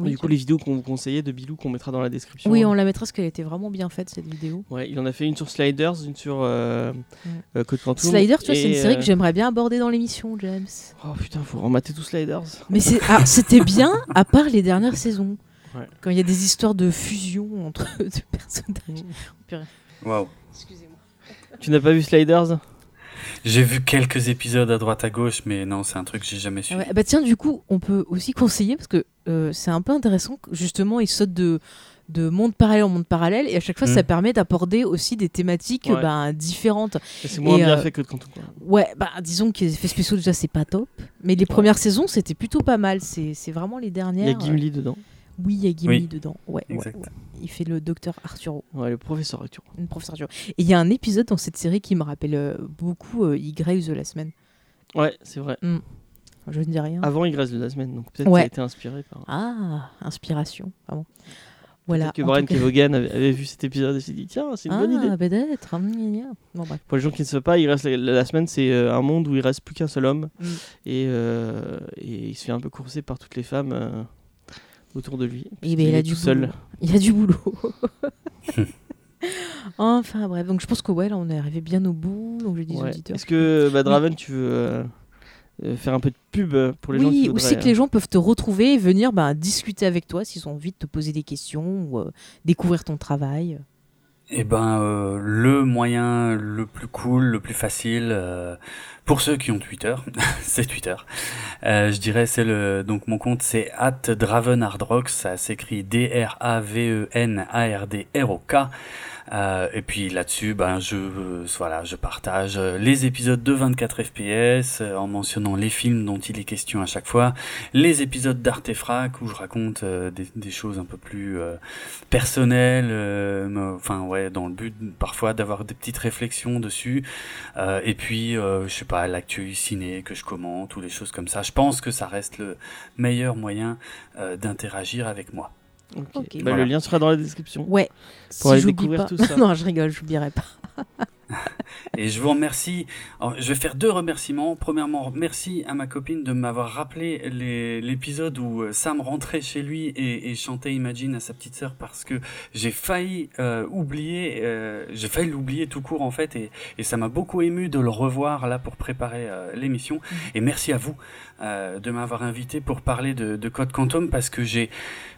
[SPEAKER 1] Oui,
[SPEAKER 2] du coup les vidéos qu'on vous conseillait de Bilou qu'on mettra dans la description.
[SPEAKER 1] Oui, on la mettra parce qu'elle était vraiment bien faite cette vidéo.
[SPEAKER 2] Ouais, il en a fait une sur Sliders, une sur euh,
[SPEAKER 1] Mm.
[SPEAKER 2] euh, Code Quantum.
[SPEAKER 1] Slider, tu vois, c'est une série
[SPEAKER 2] euh,
[SPEAKER 1] que j'aimerais bien aborder dans l'émission, James.
[SPEAKER 2] Oh putain, faut remater tout Sliders.
[SPEAKER 1] Mais ah, c'était bien, à part les dernières saisons.
[SPEAKER 2] Ouais.
[SPEAKER 1] Quand il y a des histoires de fusion entre deux personnages.
[SPEAKER 3] Waouh.
[SPEAKER 1] Excusez-moi.
[SPEAKER 2] Tu n'as pas vu Sliders?
[SPEAKER 3] J'ai vu quelques épisodes à droite à gauche, mais non, c'est un truc que j'ai jamais suivi.
[SPEAKER 1] Ouais, bah tiens, du coup, on peut aussi conseiller parce que euh, c'est un peu intéressant. Justement, ils sautent de, de monde parallèle en monde parallèle et à chaque fois, ça permet d'aborder aussi des thématiques
[SPEAKER 2] Ouais.
[SPEAKER 1] ben, différentes.
[SPEAKER 2] C'est moins
[SPEAKER 1] Et,
[SPEAKER 2] bien
[SPEAKER 1] euh,
[SPEAKER 2] fait que Quantum. quoi.
[SPEAKER 1] Ouais, bah disons que les effets spéciaux déjà c'est pas top, mais les premières saisons c'était plutôt pas mal. C'est c'est vraiment les
[SPEAKER 2] Il
[SPEAKER 1] dernières.
[SPEAKER 2] y a Gimli dedans.
[SPEAKER 1] Oui, il y a Gimli
[SPEAKER 3] Oui.
[SPEAKER 1] dedans. Ouais, ouais. Il fait le docteur Arturo,
[SPEAKER 2] Ouais, le professeur Arthur.
[SPEAKER 1] une professeur Arturo. Et il y a un épisode dans cette série qui me rappelle euh, beaucoup euh, Y de la semaine.
[SPEAKER 2] Ouais, c'est vrai.
[SPEAKER 1] Je ne dis rien.
[SPEAKER 2] Avant Igresse de la semaine, donc peut-être
[SPEAKER 1] Ouais.
[SPEAKER 2] qu'il a été inspiré par.
[SPEAKER 1] Ah, inspiration, vraiment. Voilà.
[SPEAKER 2] Peut-être que Brian Kevogan avait, avait vu cet épisode et s'est dit tiens, c'est une
[SPEAKER 1] ah,
[SPEAKER 2] bonne idée.
[SPEAKER 1] peut-être. Bon, bref.
[SPEAKER 2] Pour les gens qui ne savent pas, il reste la, la semaine, c'est euh, un monde où il reste plus qu'un seul homme
[SPEAKER 1] Mm.
[SPEAKER 2] et, euh, et il se fait un peu courser par toutes les femmes euh, autour de lui.
[SPEAKER 1] Eh ben, il a
[SPEAKER 2] est
[SPEAKER 1] du
[SPEAKER 2] tout seul.
[SPEAKER 1] Il a du boulot. enfin bref, donc je pense que ouais, là on est arrivé bien au bout. Donc
[SPEAKER 2] Ouais.
[SPEAKER 1] auditeurs.
[SPEAKER 2] Est-ce que bah, Draven, tu veux euh, euh, faire un peu de pub euh, pour les gens qui
[SPEAKER 1] oui,
[SPEAKER 2] voudraient,
[SPEAKER 1] aussi que les gens peuvent te retrouver et venir bah, discuter avec toi s'ils ont envie de te poser des questions ou euh, découvrir ton travail.
[SPEAKER 3] Eh ben, euh, le moyen le plus cool, le plus facile, euh, pour ceux qui ont Twitter, c'est Twitter. Euh, je dirais, c'est le, donc mon compte c'est at Dravenardrox, ça s'écrit D-R-A-V-E-N-A-R-D-R-O-K. Euh, et puis là-dessus, ben je, euh, voilà, je partage euh, les épisodes de 24 FPS euh, en mentionnant les films dont il est question à chaque fois, les épisodes d'Artefrac où je raconte des, choses un peu plus personnelles, enfin ouais, dans le but parfois d'avoir des petites réflexions dessus. Et puis, je sais pas, l'actu ciné que je commente ou les choses comme ça. Je pense que ça reste le meilleur moyen d'interagir avec moi.
[SPEAKER 2] Bah,
[SPEAKER 3] Voilà.
[SPEAKER 2] Le lien sera dans la description.
[SPEAKER 1] Ouais.
[SPEAKER 2] Pour aller
[SPEAKER 1] j'oublie
[SPEAKER 2] découvrir
[SPEAKER 1] pas.
[SPEAKER 2] tout ça.
[SPEAKER 1] non, je rigole, j'oublierai pas.
[SPEAKER 3] Et je vous remercie. Alors, je vais faire deux remerciements. Premièrement, merci à ma copine de m'avoir rappelé l'épisode où euh, Sam rentrait chez lui et, et chantait Imagine à sa petite sœur parce que j'ai failli euh, oublier, euh, j'ai failli l'oublier tout court en fait et, et ça m'a beaucoup ému de le revoir là pour préparer euh, l'émission. Et merci à vous euh, de m'avoir invité pour parler de, de Code Quantum parce que j'ai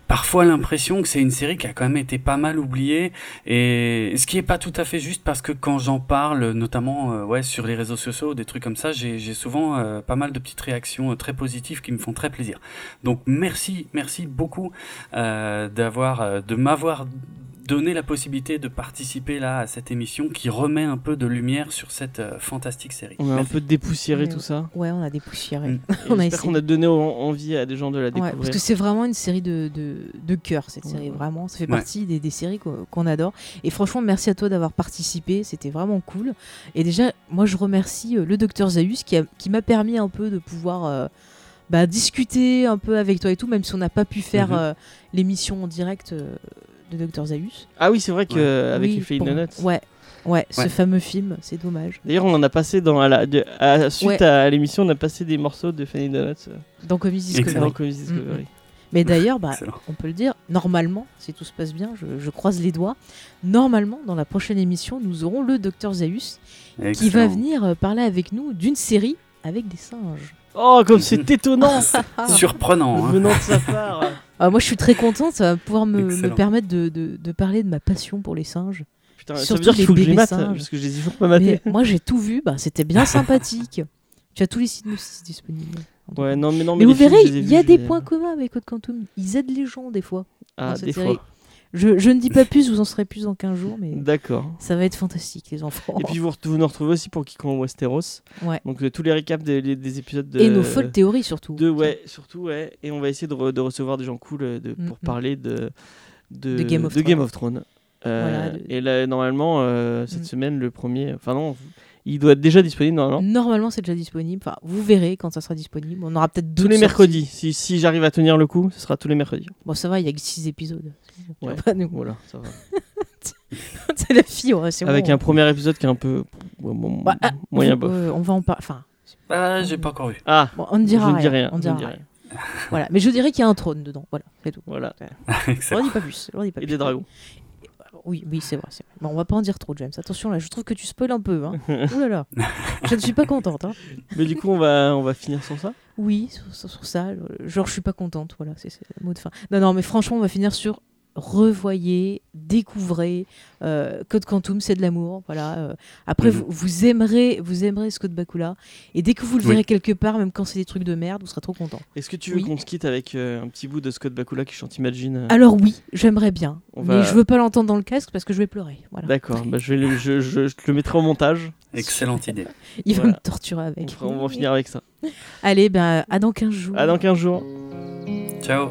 [SPEAKER 3] parfois l'impression que c'est une série qui a quand même été pas mal oubliée et ce qui est pas tout à fait juste parce que quand j'en parle, notamment euh, ouais sur les réseaux sociaux, des trucs comme ça, j'ai souvent euh, pas mal de petites réactions euh, très positives qui me font très plaisir. Donc merci, merci beaucoup d'avoir, de m'avoir donné la possibilité de participer là à cette émission qui remet un peu de lumière sur cette euh, fantastique série.
[SPEAKER 2] On a un peu dépoussiéré
[SPEAKER 1] Ouais.
[SPEAKER 2] tout ça.
[SPEAKER 1] Ouais, on a dépoussiéré.
[SPEAKER 3] Mm.
[SPEAKER 1] On
[SPEAKER 2] J'espère qu'on a donné en- envie à des gens de la
[SPEAKER 1] Ouais,
[SPEAKER 2] découvrir.
[SPEAKER 1] parce que c'est vraiment une série de, de, de cœur, cette série,
[SPEAKER 2] Ouais.
[SPEAKER 1] vraiment. Ça fait
[SPEAKER 3] Ouais.
[SPEAKER 1] partie des, des séries qu'on adore. Et franchement, merci à toi d'avoir participé, c'était vraiment cool. Et déjà, moi, je remercie euh, le docteur Zaius qui a- qui m'a permis un peu de pouvoir euh, bah, discuter un peu avec toi et tout, même si on n'a pas pu faire
[SPEAKER 3] Mhm.
[SPEAKER 1] euh, l'émission en direct euh, de docteur Zaius.
[SPEAKER 2] Ah oui, c'est vrai qu'avec
[SPEAKER 1] Oui,
[SPEAKER 2] les Fade
[SPEAKER 1] pour-
[SPEAKER 2] Nuts.
[SPEAKER 1] Ouais, ouais, ce
[SPEAKER 3] Ouais.
[SPEAKER 1] fameux film, c'est dommage.
[SPEAKER 2] D'ailleurs, on en a passé dans à la, de- à- suite
[SPEAKER 1] Ouais.
[SPEAKER 2] à l'émission, on a passé des morceaux de Fanny Donuts euh,
[SPEAKER 1] Dans Comedy. Discovery.
[SPEAKER 2] dans Comedy Discovery.
[SPEAKER 1] Mais d'ailleurs, bah, on peut le dire, normalement, si tout se passe bien, je, je croise les doigts, normalement, dans la prochaine émission, nous aurons le docteur Zaius qui va venir euh, parler avec nous d'une série avec des singes.
[SPEAKER 2] Oh, comme c'est étonnant
[SPEAKER 3] Surprenant. hein.
[SPEAKER 2] venant de sa part.
[SPEAKER 1] Ah, moi, je suis très contente, ça va pouvoir me, permettre de, de- de parler de ma passion pour les singes.
[SPEAKER 2] Putain, ça veut
[SPEAKER 1] Surtout
[SPEAKER 2] dire qu'il faut que je les mate, parce que je les ai toujours pas matés.
[SPEAKER 1] Mais moi, j'ai tout vu, bah, c'était bien sympathique. Tu as tous les synopsis disponibles.
[SPEAKER 2] Ouais, non, mais non,
[SPEAKER 1] Mais
[SPEAKER 2] mais
[SPEAKER 1] vous verrez, il y a des points communs avec Code Quantum. Ils aident les gens des fois.
[SPEAKER 2] Ah,
[SPEAKER 1] dans cette
[SPEAKER 2] des
[SPEAKER 1] série.
[SPEAKER 2] fois.
[SPEAKER 1] Je, je ne dis pas plus, vous en serez plus dans 15 jours, mais
[SPEAKER 2] D'accord.
[SPEAKER 1] ça va être fantastique, les enfants.
[SPEAKER 2] Et puis vous, vous nous retrouvez aussi pour Kikon Westeros.
[SPEAKER 1] Ouais.
[SPEAKER 2] Donc euh, tous les récaps des, des- des épisodes de.
[SPEAKER 1] Et nos folles théories surtout.
[SPEAKER 2] de ouais, surtout ouais. Et on va essayer de, re- de recevoir des gens cool euh, de, pour
[SPEAKER 1] Mhm.
[SPEAKER 2] parler de, de,
[SPEAKER 1] Game of Thrones.
[SPEAKER 2] of Thrones. Euh,
[SPEAKER 1] Voilà, de-
[SPEAKER 2] Et là, normalement, euh, cette
[SPEAKER 1] Mhm.
[SPEAKER 2] semaine, le premier. Enfin non, il doit être déjà disponible normalement.
[SPEAKER 1] Normalement, c'est déjà disponible. Enfin, vous verrez quand ça sera disponible. On aura peut-être
[SPEAKER 2] Tous
[SPEAKER 1] d'autres
[SPEAKER 2] les
[SPEAKER 1] sorties.
[SPEAKER 2] mercredis. Si, si j'arrive à tenir le coup, ce sera tous les mercredis.
[SPEAKER 1] Bon, ça va, il y a que 6 épisodes.
[SPEAKER 2] Ouais.
[SPEAKER 1] Pas nous.
[SPEAKER 2] Voilà, ça va.
[SPEAKER 1] c'est la fille, ouais, c'est
[SPEAKER 2] Avec
[SPEAKER 1] bon.
[SPEAKER 2] un premier épisode qui est un peu
[SPEAKER 1] Bah, ah,
[SPEAKER 2] moyen
[SPEAKER 1] vous-
[SPEAKER 2] bof.
[SPEAKER 1] euh, on va en parler. Enfin,
[SPEAKER 3] Ah, j'ai pas encore vu.
[SPEAKER 2] Ah,
[SPEAKER 1] bon, on ne dira rien.
[SPEAKER 2] dis rien.
[SPEAKER 1] On
[SPEAKER 2] je
[SPEAKER 1] dira rien.
[SPEAKER 2] rien.
[SPEAKER 1] Voilà. Mais je dirais qu'il y a un trône dedans. Voilà, c'est tout.
[SPEAKER 2] Voilà.
[SPEAKER 1] On
[SPEAKER 3] Excellent.
[SPEAKER 1] ne dit pas plus. On dit pas
[SPEAKER 2] Et
[SPEAKER 1] plus.
[SPEAKER 2] des dragons.
[SPEAKER 1] Oui, oui, c'est vrai, vrai. Bon, on va pas en dire trop, James. Attention là, je trouve que tu spoil un peu. Hein. Ouh là là. Je ne suis pas contente. Hein.
[SPEAKER 2] Mais du coup, on va, on va finir sur ça?
[SPEAKER 1] Oui, sur, sur- sur ça, genre je suis pas contente, voilà, c'est le mot de fin. Non, non, mais franchement, on va finir sur revoyez, découvrez euh, Code Quantum, c'est de l'amour, voilà. euh. après,
[SPEAKER 3] Mhm.
[SPEAKER 1] vous, vous aimerez, vous aimerez Scott Bakula, et dès que vous le
[SPEAKER 3] Oui.
[SPEAKER 1] verrez quelque part, même quand c'est des trucs de merde, vous serez trop content.
[SPEAKER 2] Est-ce que tu veux
[SPEAKER 1] Oui.
[SPEAKER 2] qu'on se quitte avec euh, un petit bout de Scott Bakula qui chante Imagine euh,
[SPEAKER 1] Alors oui, j'aimerais bien,
[SPEAKER 2] On
[SPEAKER 1] mais
[SPEAKER 2] va-
[SPEAKER 1] je veux pas l'entendre dans le casque parce que je vais pleurer. Voilà.
[SPEAKER 2] D'accord, bah, je, le, je, je- je te le mettrai au montage.
[SPEAKER 3] Excellente idée.
[SPEAKER 1] Il va
[SPEAKER 2] Voilà.
[SPEAKER 1] me torturer
[SPEAKER 2] On,
[SPEAKER 1] avec.
[SPEAKER 2] fera- on va en finir avec ça.
[SPEAKER 1] Allez, ben à dans 15 jours.
[SPEAKER 2] À dans 15 jours.
[SPEAKER 3] Ciao.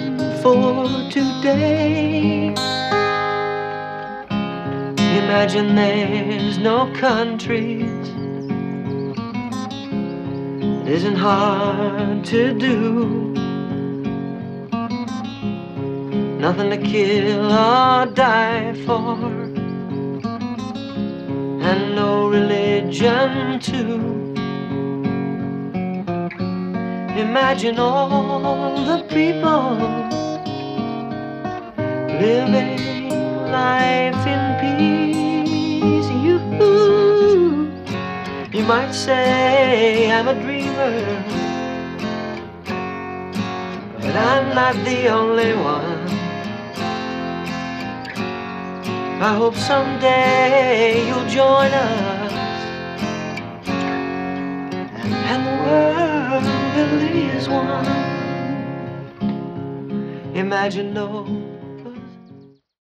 [SPEAKER 5] for today. Imagine there's no countries. It isn't hard to do. Nothing to kill or die for. And no religion too. Imagine all the people living life in peace. You, you might say I'm a dreamer, but I'm not the only one. I hope someday you'll join us and the world really is one. Imagine no